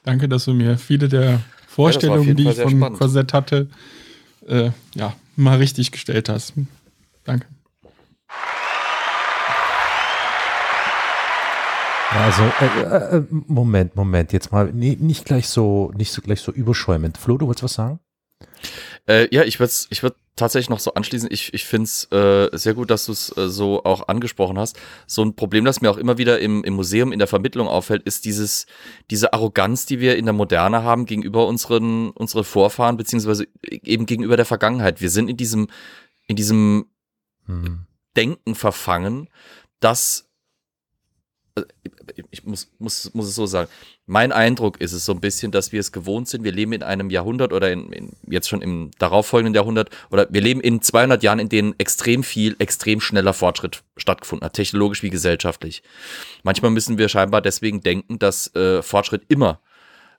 S6: Danke, dass du mir viele der Vorstellungen,
S4: jeden
S6: die
S4: Fall
S6: ich von
S4: spannend.
S6: Korsett hatte, äh, ja, mal richtig gestellt hast. Danke.
S3: Also, äh, äh, Moment, Moment, jetzt mal nee, nicht gleich so, nicht so gleich so überschäumend. Flo, du wolltest was sagen?
S4: Äh, ja, ich würde ich würd tatsächlich noch so anschließen. Ich, ich finde es äh, sehr gut, dass du es äh, so auch angesprochen hast. So ein Problem, das mir auch immer wieder im, im Museum, in der Vermittlung auffällt, ist dieses, diese Arroganz, die wir in der Moderne haben gegenüber unseren, unseren Vorfahren, beziehungsweise eben gegenüber der Vergangenheit. Wir sind in diesem, in diesem
S3: Hm.
S4: Denken verfangen, dass ich muss, muss, muss es so sagen. Mein Eindruck ist es so ein bisschen, dass wir es gewohnt sind. Wir leben in einem Jahrhundert oder in, in, jetzt schon im darauffolgenden Jahrhundert oder wir leben in 200 Jahren, in denen extrem viel, extrem schneller Fortschritt stattgefunden hat, technologisch wie gesellschaftlich. Manchmal müssen wir scheinbar deswegen denken, dass äh, Fortschritt immer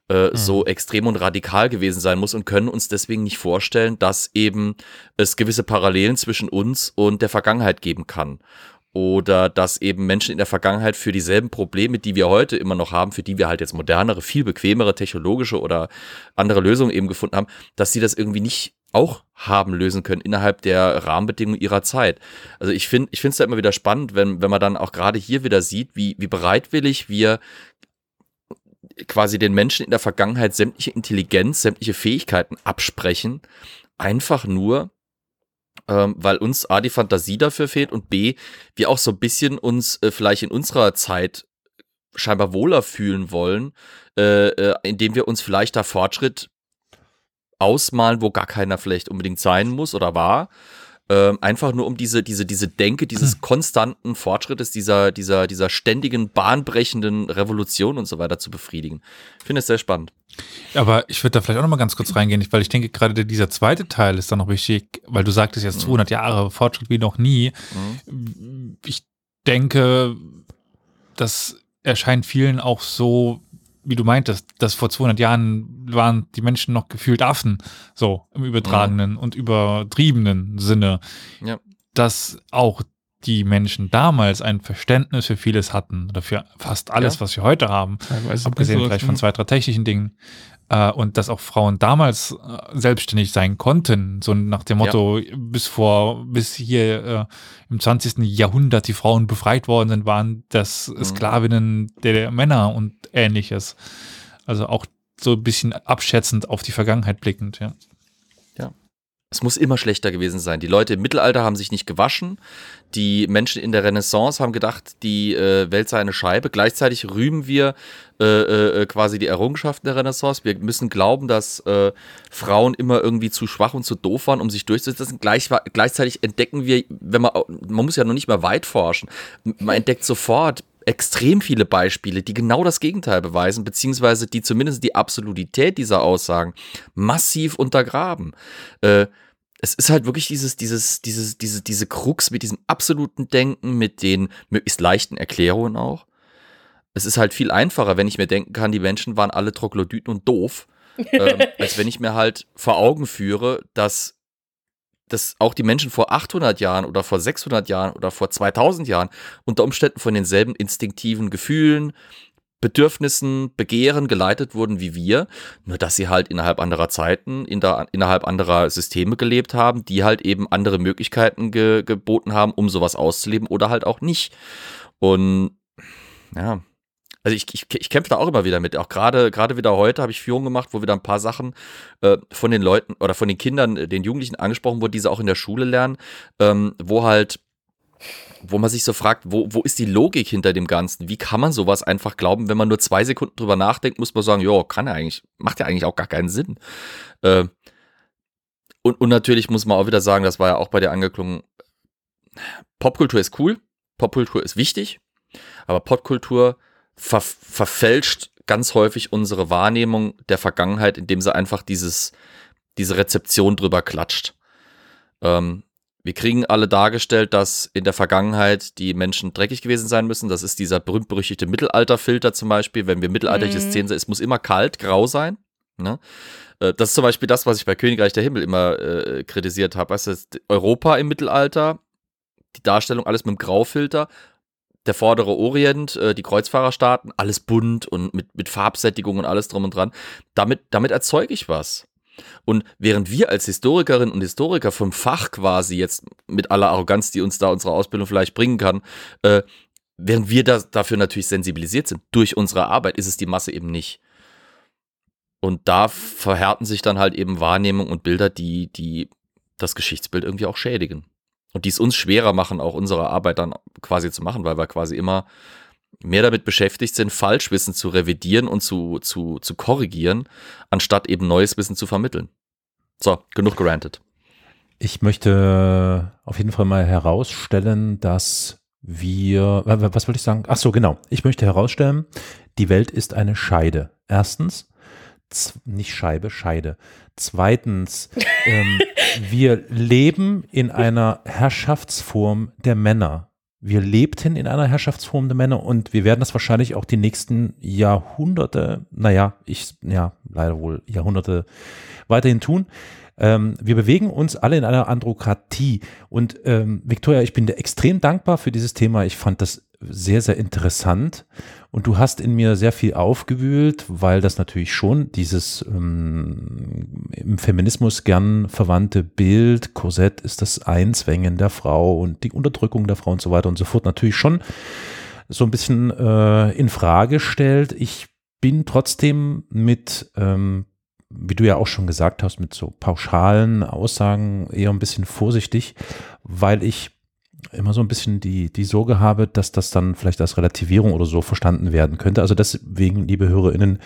S4: äh, so extrem und radikal gewesen sein muss und können uns deswegen nicht vorstellen, dass eben es gewisse Parallelen zwischen uns und der Vergangenheit geben kann. Oder dass eben Menschen in der Vergangenheit für dieselben Probleme, die wir heute immer noch haben, für die wir halt jetzt modernere, viel bequemere technologische oder andere Lösungen eben gefunden haben, dass sie das irgendwie nicht auch haben lösen können innerhalb der Rahmenbedingungen ihrer Zeit. Also ich finde ich finde es da immer wieder spannend, wenn, wenn man dann auch gerade hier wieder sieht, wie, wie bereitwillig wir quasi den Menschen in der Vergangenheit sämtliche Intelligenz, sämtliche Fähigkeiten absprechen, einfach nur, ähm, weil uns A, die Fantasie dafür fehlt und B, wir auch so ein bisschen uns äh, vielleicht in unserer Zeit scheinbar wohler fühlen wollen, äh, äh, indem wir uns vielleicht da Fortschritt ausmalen, wo gar keiner vielleicht unbedingt sein muss oder war. Ähm, einfach nur um diese, diese, diese Denke dieses
S1: Hm.
S4: konstanten Fortschrittes, dieser, dieser, dieser ständigen, bahnbrechenden Revolution und so weiter zu befriedigen. Ich finde es sehr spannend.
S1: Aber ich würde da vielleicht auch noch mal ganz kurz reingehen, weil ich denke, gerade dieser zweite Teil ist dann noch wichtig, weil du sagtest jetzt 200 Jahre Fortschritt wie noch nie. Ich denke, das erscheint vielen auch so, wie du meintest, dass vor 200 Jahren waren die Menschen noch gefühlt Affen, so im übertragenen und übertriebenen Sinne,
S4: Ja.
S1: dass auch die Menschen damals ein Verständnis für vieles hatten oder für fast alles,
S4: Ja.
S1: was wir heute haben.
S6: Teilweise
S1: Abgesehen vielleicht von
S6: ja.
S1: zwei, drei technischen Dingen. Äh, und dass auch Frauen damals äh, selbstständig sein konnten. So nach dem Motto, bis vor, bis hier äh, im 20. Jahrhundert die Frauen befreit worden sind, waren das Sklavinnen der, der Männer und ähnliches. Also auch so ein bisschen abschätzend auf die Vergangenheit blickend, ja.
S4: Es muss immer schlechter gewesen sein. Die Leute im Mittelalter haben sich nicht gewaschen. Die Menschen in der Renaissance haben gedacht, die äh, Welt sei eine Scheibe. Gleichzeitig rühmen wir äh, äh, quasi die Errungenschaften der Renaissance. Wir müssen glauben, dass äh, Frauen immer irgendwie zu schwach und zu doof waren, um sich durchzusetzen. Gleich, gleichzeitig entdecken wir, wenn man, man muss ja noch nicht mehr weit forschen. Man entdeckt sofort extrem viele Beispiele, die genau das Gegenteil beweisen, beziehungsweise die zumindest die Absolutität dieser Aussagen massiv untergraben. Äh, es ist halt wirklich dieses, dieses, dieses, diese, diese Krux mit diesem absoluten Denken, mit den möglichst leichten Erklärungen auch. Es ist halt viel einfacher, wenn ich mir denken kann, die Menschen waren alle Troglodyten und doof, ähm, als wenn ich mir halt vor Augen führe, dass dass auch die Menschen vor 800 Jahren oder vor 600 Jahren oder vor 2000 Jahren unter Umständen von denselben instinktiven Gefühlen, Bedürfnissen, Begehren geleitet wurden wie wir, nur dass sie halt innerhalb anderer Zeiten, in der, innerhalb anderer Systeme gelebt haben, die halt eben andere Möglichkeiten ge, geboten haben, um sowas auszuleben oder halt auch nicht. Und ja, also ich, ich, ich kämpfe da auch immer wieder mit. Auch gerade gerade wieder heute habe ich Führung gemacht, wo wieder ein paar Sachen äh, von den Leuten oder von den Kindern, äh, den Jugendlichen angesprochen wurden, die sie auch in der Schule lernen, ähm, wo halt wo man sich so fragt, wo, wo ist die Logik hinter dem Ganzen? Wie kann man sowas einfach glauben, wenn man nur zwei Sekunden drüber nachdenkt, muss man sagen, ja, kann ja eigentlich, macht ja eigentlich auch gar keinen Sinn. Äh, und, und natürlich muss man auch wieder sagen, das war ja auch bei der angeklungen, Popkultur ist cool, Popkultur ist wichtig, aber Popkultur ver verfälscht ganz häufig unsere Wahrnehmung der Vergangenheit, indem sie einfach dieses, diese Rezeption drüber klatscht. Ähm, wir kriegen alle dargestellt, dass in der Vergangenheit die Menschen dreckig gewesen sein müssen. Das ist dieser berühmt-berüchtigte Mittelalterfilter zum Beispiel. Wenn wir mittelalterliche
S2: Mhm.
S4: Szenen sehen, es muss immer kalt, grau sein. Ne? Äh, Das ist zum Beispiel das, was ich bei Königreich der Himmel immer äh, kritisiert habe. Weißt du, Europa im Mittelalter, die Darstellung alles mit dem Graufilter. Der vordere Orient, äh, die Kreuzfahrerstaaten, alles bunt und mit, mit Farbsättigung und alles drum und dran. Damit, damit erzeuge ich was. Und während wir als Historikerinnen und Historiker vom Fach quasi jetzt mit aller Arroganz, die uns da unsere Ausbildung vielleicht bringen kann, äh, während wir da, dafür natürlich sensibilisiert sind, durch unsere Arbeit, ist es die Masse eben nicht. Und da verhärten sich dann halt eben Wahrnehmungen und Bilder, die, die das Geschichtsbild irgendwie auch schädigen. Und die es uns schwerer machen, auch unsere Arbeit dann quasi zu machen, weil wir quasi immer mehr damit beschäftigt sind, Falschwissen zu revidieren und zu, zu, zu korrigieren, anstatt eben neues Wissen zu vermitteln. So, genug gerantet.
S3: Ich möchte auf jeden Fall mal herausstellen, dass wir, wa- wa- was wollte ich sagen? Ach so, genau. Ich möchte herausstellen, die Welt ist eine Scheide. Erstens, nicht Scheibe, Scheide. Zweitens, ähm, wir leben in einer Herrschaftsform der Männer. Wir lebten in einer Herrschaftsform der Männer und wir werden das wahrscheinlich auch die nächsten Jahrhunderte, naja, ich, ja, leider wohl Jahrhunderte weiterhin tun. Ähm, wir bewegen uns alle in einer Androkratie. Und ähm, Victoria, ich bin dir extrem dankbar für dieses Thema. Ich fand das sehr, sehr interessant. Und du hast in mir sehr viel aufgewühlt, weil das natürlich schon dieses ähm, im Feminismus gern verwandte Bild, Korsett ist das Einzwängen der Frau und die Unterdrückung der Frau und so weiter und so fort natürlich schon so ein bisschen äh, in Frage stellt. Ich bin trotzdem mit, ähm, wie du ja auch schon gesagt hast, mit so pauschalen Aussagen eher ein bisschen vorsichtig, weil ich immer so ein bisschen die, die Sorge habe, dass das dann vielleicht als Relativierung oder so verstanden werden könnte. Also deswegen, liebe HörerInnen,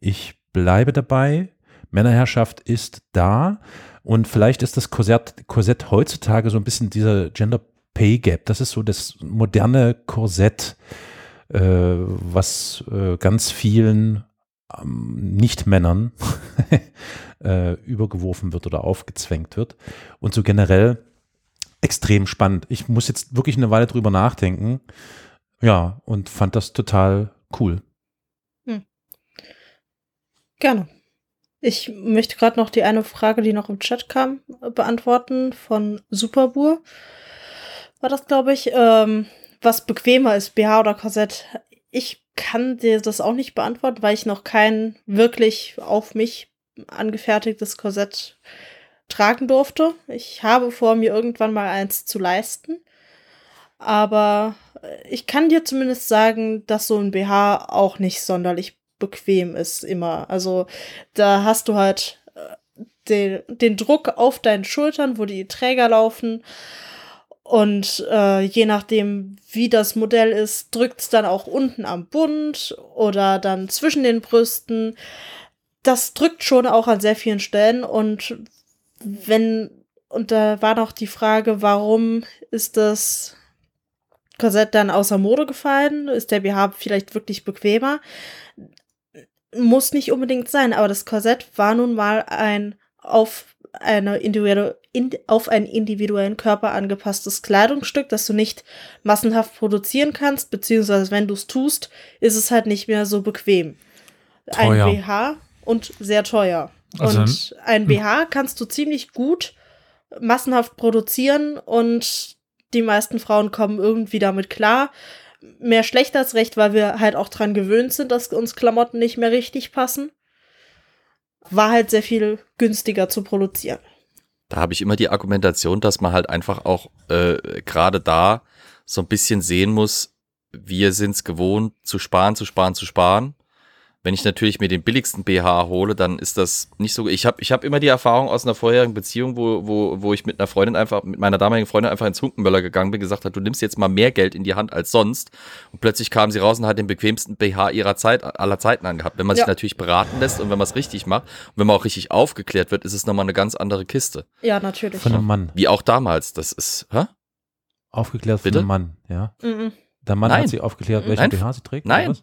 S3: ich bleibe dabei. Männerherrschaft ist da. Und vielleicht ist das Korsett, Korsett heutzutage so ein bisschen dieser Gender Pay Gap. Das ist so das moderne Korsett, äh, was äh, ganz vielen ähm, Nicht-Männern äh, übergeworfen wird oder aufgezwängt wird. Und so generell extrem spannend. Ich muss jetzt wirklich eine Weile drüber nachdenken. Ja, und fand das total cool.
S2: Gerne. Ich möchte gerade noch die eine Frage, die noch im Chat kam, äh, beantworten von Superbur. War das, glaube ich, ähm, was bequemer ist, BH oder Korsett? Ich kann dir das auch nicht beantworten, weil ich noch kein wirklich auf mich angefertigtes Korsett tragen durfte. Ich habe vor, mir irgendwann mal eins zu leisten. Aber äh, ich kann dir zumindest sagen, dass so ein BH auch nicht sonderlich bequem ist immer. Also da hast du halt äh, den, den Druck auf deinen Schultern, wo die Träger laufen. Und äh, je nachdem, wie das Modell ist, drückt es dann auch unten am Bund oder dann zwischen den Brüsten. Das drückt schon auch an sehr vielen Stellen. Und wenn, und da war noch die Frage, warum ist das Korsett dann außer Mode gefallen? Ist der BH vielleicht wirklich bequemer? Muss nicht unbedingt sein, aber das Korsett war nun mal ein auf eine individuelle, in, auf einen individuellen Körper angepasstes Kleidungsstück, das du nicht massenhaft produzieren kannst, beziehungsweise wenn du es tust, ist es halt nicht mehr so bequem. Ein BH und sehr teuer.
S1: Also-
S2: und ein BH kannst du ziemlich gut massenhaft produzieren und die meisten Frauen kommen irgendwie damit klar. Mehr schlecht als recht, weil wir halt auch dran gewöhnt sind, dass uns Klamotten nicht mehr richtig passen. War halt sehr viel günstiger zu produzieren.
S4: Da habe ich immer die Argumentation, dass man halt einfach auch äh, gerade da so ein bisschen sehen muss, wir sind es gewohnt, zu sparen, zu sparen, zu sparen. Wenn ich natürlich mir den billigsten BH hole, dann ist das nicht so. Ich habe ich hab immer die Erfahrung aus einer vorherigen Beziehung, wo, wo, wo ich mit einer Freundin einfach, mit meiner damaligen Freundin einfach ins Hunkenmöller gegangen bin, gesagt hat, du nimmst jetzt mal mehr Geld in die Hand als sonst. Und plötzlich kam sie raus und hat den bequemsten BH ihrer Zeit, aller Zeiten angehabt. Wenn man sich
S2: Ja.
S4: natürlich beraten lässt und wenn man es richtig macht und wenn man auch richtig aufgeklärt wird, ist es nochmal eine ganz andere Kiste.
S2: Ja, natürlich.
S3: Von einem Mann.
S4: Wie auch damals. Das ist, hä?
S3: Aufgeklärt von
S4: Bitte?
S3: einem Mann, ja.
S2: Mhm.
S3: Der Mann
S4: Nein.
S3: hat sie aufgeklärt, welchen
S4: Nein.
S3: BH sie trägt?
S4: Nein.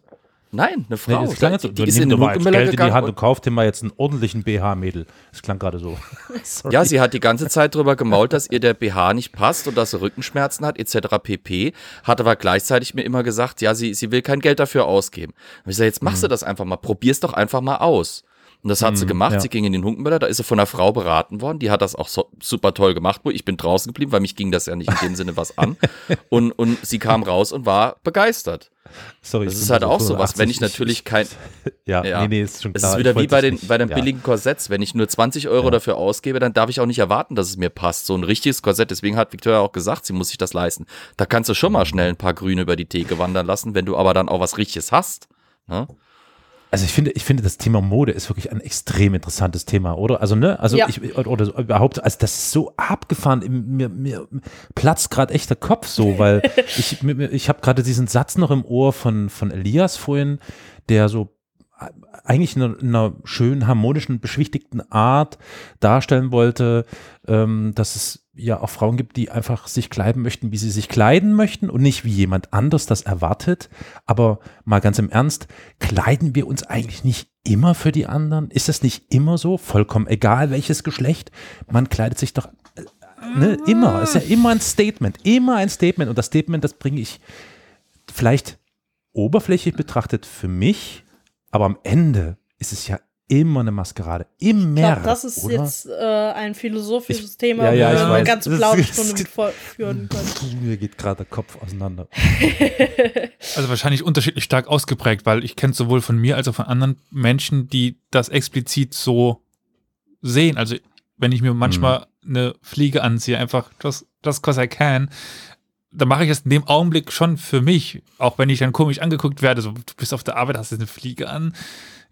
S4: Nein, eine Frau.
S3: Nee, das klang jetzt
S4: die, die ist in den
S3: mal
S4: Hunkemeller
S3: Geld in die Hand und
S4: und,
S3: kauf dir mal jetzt einen ordentlichen BH-Mädel. Das klang gerade so.
S4: Ja, sie hat die ganze Zeit drüber gemault, dass ihr der BH nicht passt und dass sie Rückenschmerzen hat, etc. pp. Hat aber gleichzeitig mir immer gesagt, ja, sie, sie will kein Geld dafür ausgeben. Und ich sage, jetzt machst du das einfach mal, probier's doch einfach mal aus. Und das hat sie
S3: Mhm,
S4: gemacht.
S3: ja.
S4: Sie ging in den Hunkenmöller, da ist sie von einer Frau beraten worden. Die hat das auch so, super toll gemacht. Ich bin draußen geblieben, weil mich ging das ja nicht in dem Sinne was an. Und, und sie kam raus und war begeistert.
S3: Sorry,
S4: Das ist halt
S3: so
S4: auch sowas,
S3: 85.
S4: wenn ich natürlich kein,
S3: Ja,
S4: Ja.
S3: nee, nee, ist schon
S4: Es
S3: klar.
S4: ist wieder wie bei
S3: es
S4: den,
S3: nicht-
S4: bei den
S3: ja.
S4: billigen Korsetts. Wenn ich nur 20 Euro
S3: Ja.
S4: dafür ausgebe, dann darf ich auch nicht erwarten, dass es mir passt. So ein richtiges Korsett, deswegen hat Victoria auch gesagt, sie muss sich das leisten. Da kannst du schon mal schnell ein paar Grüne über die Theke wandern lassen, wenn du aber dann auch was Richtiges hast. Ne?
S3: Also ich finde, ich finde, das Thema Mode ist wirklich ein extrem interessantes Thema, oder? Also, ne, also
S2: Ja.
S3: ich, oder so überhaupt, also das ist so abgefahren, mir, mir platzt gerade echt der Kopf so, weil ich, mir- mir- ich habe gerade diesen Satz noch im Ohr von, von Elias vorhin, der so eigentlich in einer, in einer schönen, harmonischen, beschwichtigten Art darstellen wollte, ähm, dass es ja auch Frauen gibt, die einfach sich kleiden möchten, wie sie sich kleiden möchten und nicht wie jemand anders das erwartet. Aber mal ganz im Ernst, kleiden wir uns eigentlich nicht immer für die anderen? Ist das nicht immer so? Vollkommen egal, welches Geschlecht. Man kleidet sich doch äh, ne, immer. Es ist ja immer ein Statement. Immer ein Statement. Und das Statement, das bringe ich vielleicht oberflächlich betrachtet für mich, aber am Ende ist es ja immer eine Maskerade. Immer.
S2: Ich glaube, das ist
S3: oder?
S2: jetzt äh, ein philosophisches
S3: Ich-
S2: Thema,
S3: ja, ja,
S2: wo
S3: ich
S2: wir eine ganze
S3: Das
S2: Plauderstunde
S3: ist-
S2: mit fortführen können.
S3: Mir geht gerade der Kopf auseinander.
S1: Also wahrscheinlich unterschiedlich stark ausgeprägt, weil ich kenne sowohl von mir als auch von anderen Menschen, die das explizit so sehen. Also wenn ich mir manchmal eine Fliege anziehe, einfach just, just cause I can, dann mache ich das in dem Augenblick schon für mich, auch wenn ich dann komisch angeguckt werde, so du bist auf der Arbeit, hast jetzt eine Fliege an.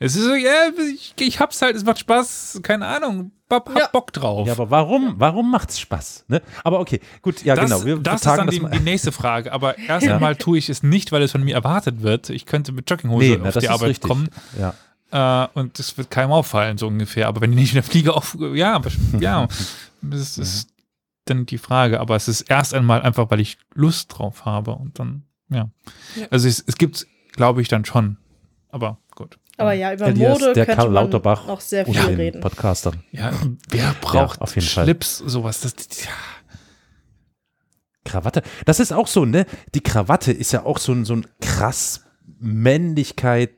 S1: Es ist so, ja, ich, ich hab's halt, es macht Spaß, keine Ahnung, hab, hab
S2: Ja.
S1: Bock drauf.
S3: Ja, aber warum, warum macht's Spaß? Ne? Aber okay, gut, ja
S1: das,
S3: genau. Wir
S1: das ist dann die,
S3: mal.
S1: die nächste Frage. Aber erst einmal tue ich es nicht, weil es von mir erwartet wird. Ich könnte mit Jogginghose
S3: Nee, na,
S1: auf
S3: das
S1: die
S3: ist
S1: Arbeit
S3: richtig.
S1: kommen
S3: Ja.
S1: äh, und das wird keinem auffallen, so ungefähr. Aber wenn ich nicht in der Fliege auf, ja, ja, das ist dann die Frage. Aber es ist erst einmal einfach, weil ich Lust drauf habe und dann, ja.
S2: Ja.
S1: Also es, es gibt, glaube ich, dann schon. Aber.
S2: Aber ja, über
S3: Elias,
S2: Mode
S3: der
S2: könnte
S3: Karl
S2: man
S3: Lauterbach
S2: noch sehr viel
S3: den
S2: reden.
S3: Podcastern.
S1: Ja, wer braucht
S3: auf jeden Fall.
S1: Schlips, sowas? Das, ja.
S3: Krawatte. Das ist auch so, ne? Die Krawatte ist ja auch so ein, so ein krass Männlichkeit,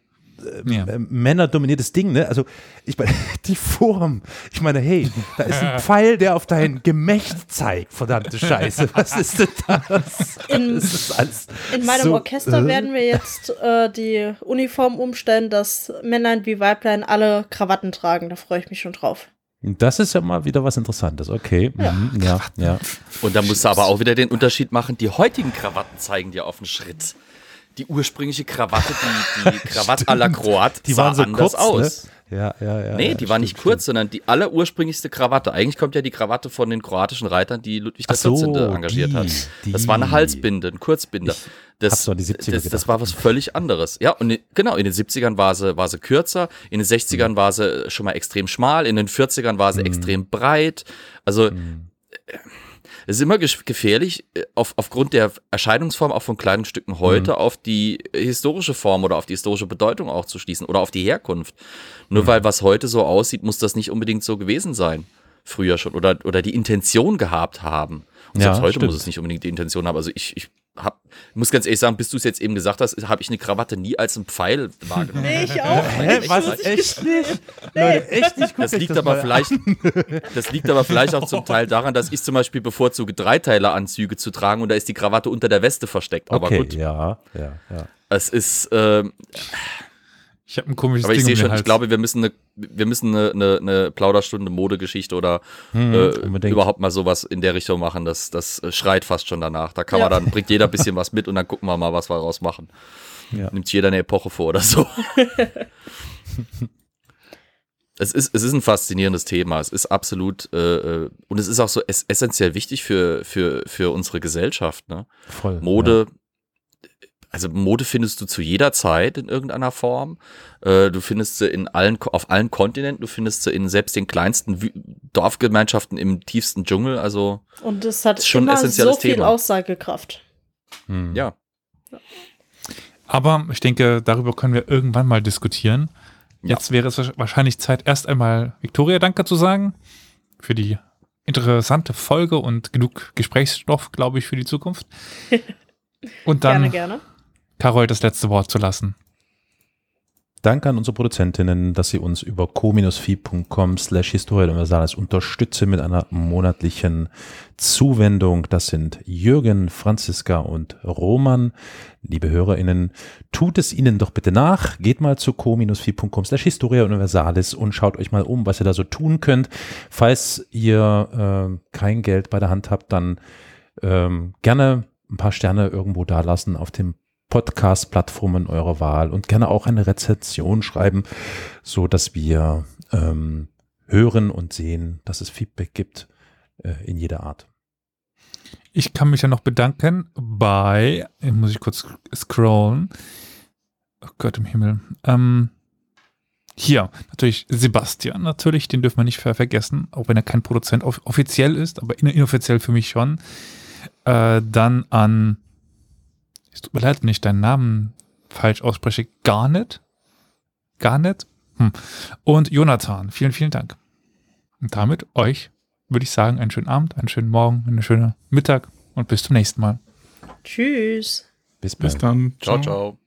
S1: Ja.
S3: äh, männerdominiertes Ding, ne? Also, ich meine, die Form. Ich meine, hey, da ist ein Pfeil, der auf dein Gemächt zeigt. Verdammte Scheiße. Was ist denn das?
S2: In-
S3: das
S2: In meinem
S3: so,
S2: Orchester
S3: äh?
S2: werden wir jetzt äh, die Uniform umstellen, dass Männlein wie Weiblein alle Krawatten tragen. Da freue ich mich schon drauf.
S3: Das ist ja mal wieder was Interessantes. Okay. Ja, mhm, ja. ja.
S4: Und da musst du aber auch wieder den Unterschied machen. Die heutigen Krawatten zeigen dir auf den Schritt. Die ursprüngliche Krawatte, die, die Krawatte à la Croate,
S3: Die
S4: sah
S3: so
S4: anders
S3: kurz,
S4: aus.
S3: ne? Ja, ja, ja.
S4: Nee,
S3: ja,
S4: die war nicht
S3: stimmt,
S4: kurz, sondern die allerursprünglichste Krawatte. Eigentlich kommt ja die Krawatte von den kroatischen Reitern, die Ludwig
S3: Ach so,
S4: XIV. engagiert
S3: die,
S4: hat.
S3: die.
S4: Das war eine Halsbinde, ein Kurzbinder. Das,
S3: so die 70er
S4: das, das war was völlig anderes. Ja, und genau, in den 70ern war sie, war sie kürzer, in den 60ern
S3: Mhm.
S4: war sie schon mal extrem schmal, in den 40ern war sie extrem breit. Also
S3: Mhm.
S4: Äh, es ist immer gefährlich, äh, auf, aufgrund der Erscheinungsform auch von Kleidungsstücken heute
S3: Mhm.
S4: auf die historische Form oder auf die historische Bedeutung auch zu schließen oder auf die Herkunft.
S3: Mhm.
S4: Nur weil was heute so aussieht, muss das nicht unbedingt so gewesen sein. Früher schon. Oder, oder die Intention gehabt haben. Und
S3: Ja,
S4: selbst heute
S3: stimmt.
S4: muss es nicht unbedingt die Intention haben. Also ich, ich hab, muss ganz ehrlich sagen, bis du es jetzt eben gesagt hast, habe ich eine Krawatte nie als einen Pfeil wahrgenommen.
S2: Nee, ich auch.
S3: Hä,
S2: Ich
S3: was? Echt nicht? Leute, echt nicht?
S4: Das liegt aber
S3: mal
S4: vielleicht, das liegt aber vielleicht auch zum Teil daran, dass ich zum Beispiel bevorzuge, Dreiteileranzüge zu tragen und da ist die Krawatte unter der Weste versteckt. Aber
S3: okay,
S4: gut,
S3: ja, ja, ja.
S4: es ist, ähm,
S1: Ich habe ein komisches
S4: aber ich sehe
S1: um
S4: schon, ich
S1: Hals.
S4: glaube, wir müssen eine, wir müssen eine, eine, eine Plauderstunde, Modegeschichte oder
S3: Hm,
S4: äh, überhaupt mal sowas in der Richtung machen. Das, das äh, schreit fast schon danach. Da kann man
S2: Ja.
S4: dann, bringt jeder ein bisschen was mit und dann gucken wir mal, was wir daraus machen.
S3: Ja.
S4: Nimmt jeder eine Epoche vor oder so. Es ist, es ist ein faszinierendes Thema. Es ist absolut, äh, äh, und es ist auch so es, essentiell wichtig für, für, für unsere Gesellschaft. Ne?
S3: Voll.
S4: Mode, also Mode findest du zu jeder Zeit in irgendeiner Form. Äh, du findest sie in allen, auf allen Kontinenten, du findest sie in selbst den kleinsten Wü- Dorfgemeinschaften im tiefsten Dschungel. Also,
S2: Und es hat
S4: Ist schon
S2: immer so viel
S4: Thema.
S2: Aussagekraft.
S3: Ja. Hm.
S4: ja.
S1: Aber ich denke, darüber können wir irgendwann mal diskutieren.
S4: Ja.
S1: Jetzt wäre es wahrsch- wahrscheinlich Zeit, erst einmal Victoria Danke zu sagen für die interessante Folge und genug Gesprächsstoff, glaube ich, für die Zukunft. Und dann
S2: Gerne, gerne.
S1: Carol das letzte Wort zu lassen.
S3: Danke an unsere Produzentinnen, dass sie uns über co-fi.com slash Historia Universalis unterstützen mit einer monatlichen Zuwendung. Das sind Jürgen, Franziska und Roman. Liebe HörerInnen, tut es ihnen doch bitte nach. Geht mal zu co-fi.com slash Historia Universalis und schaut euch mal um, was ihr da so tun könnt. Falls ihr äh, kein Geld bei der Hand habt, dann ähm, gerne ein paar Sterne irgendwo da lassen auf dem Podcast-Plattformen eurer Wahl und gerne auch eine Rezension schreiben, so dass wir ähm, hören und sehen, dass es Feedback gibt äh, in jeder Art.
S1: Ich kann mich ja noch bedanken bei, muss ich kurz scrollen. Oh Gott im Himmel. Ähm, hier, natürlich Sebastian, natürlich, den dürfen wir nicht ver vergessen, auch wenn er kein Produzent off offiziell ist, aber in inoffiziell für mich schon. Äh, dann an, es tut mir leid, wenn ich deinen Namen falsch ausspreche, Garnet. Garnet. Hm. Und Jonathan, vielen, vielen Dank. Und damit euch würde ich sagen, einen schönen Abend, einen schönen Morgen, einen schönen Mittag und bis zum nächsten Mal.
S2: Tschüss.
S3: Bis
S6: Bis dann.
S4: Ciao, ciao.
S7: Oh,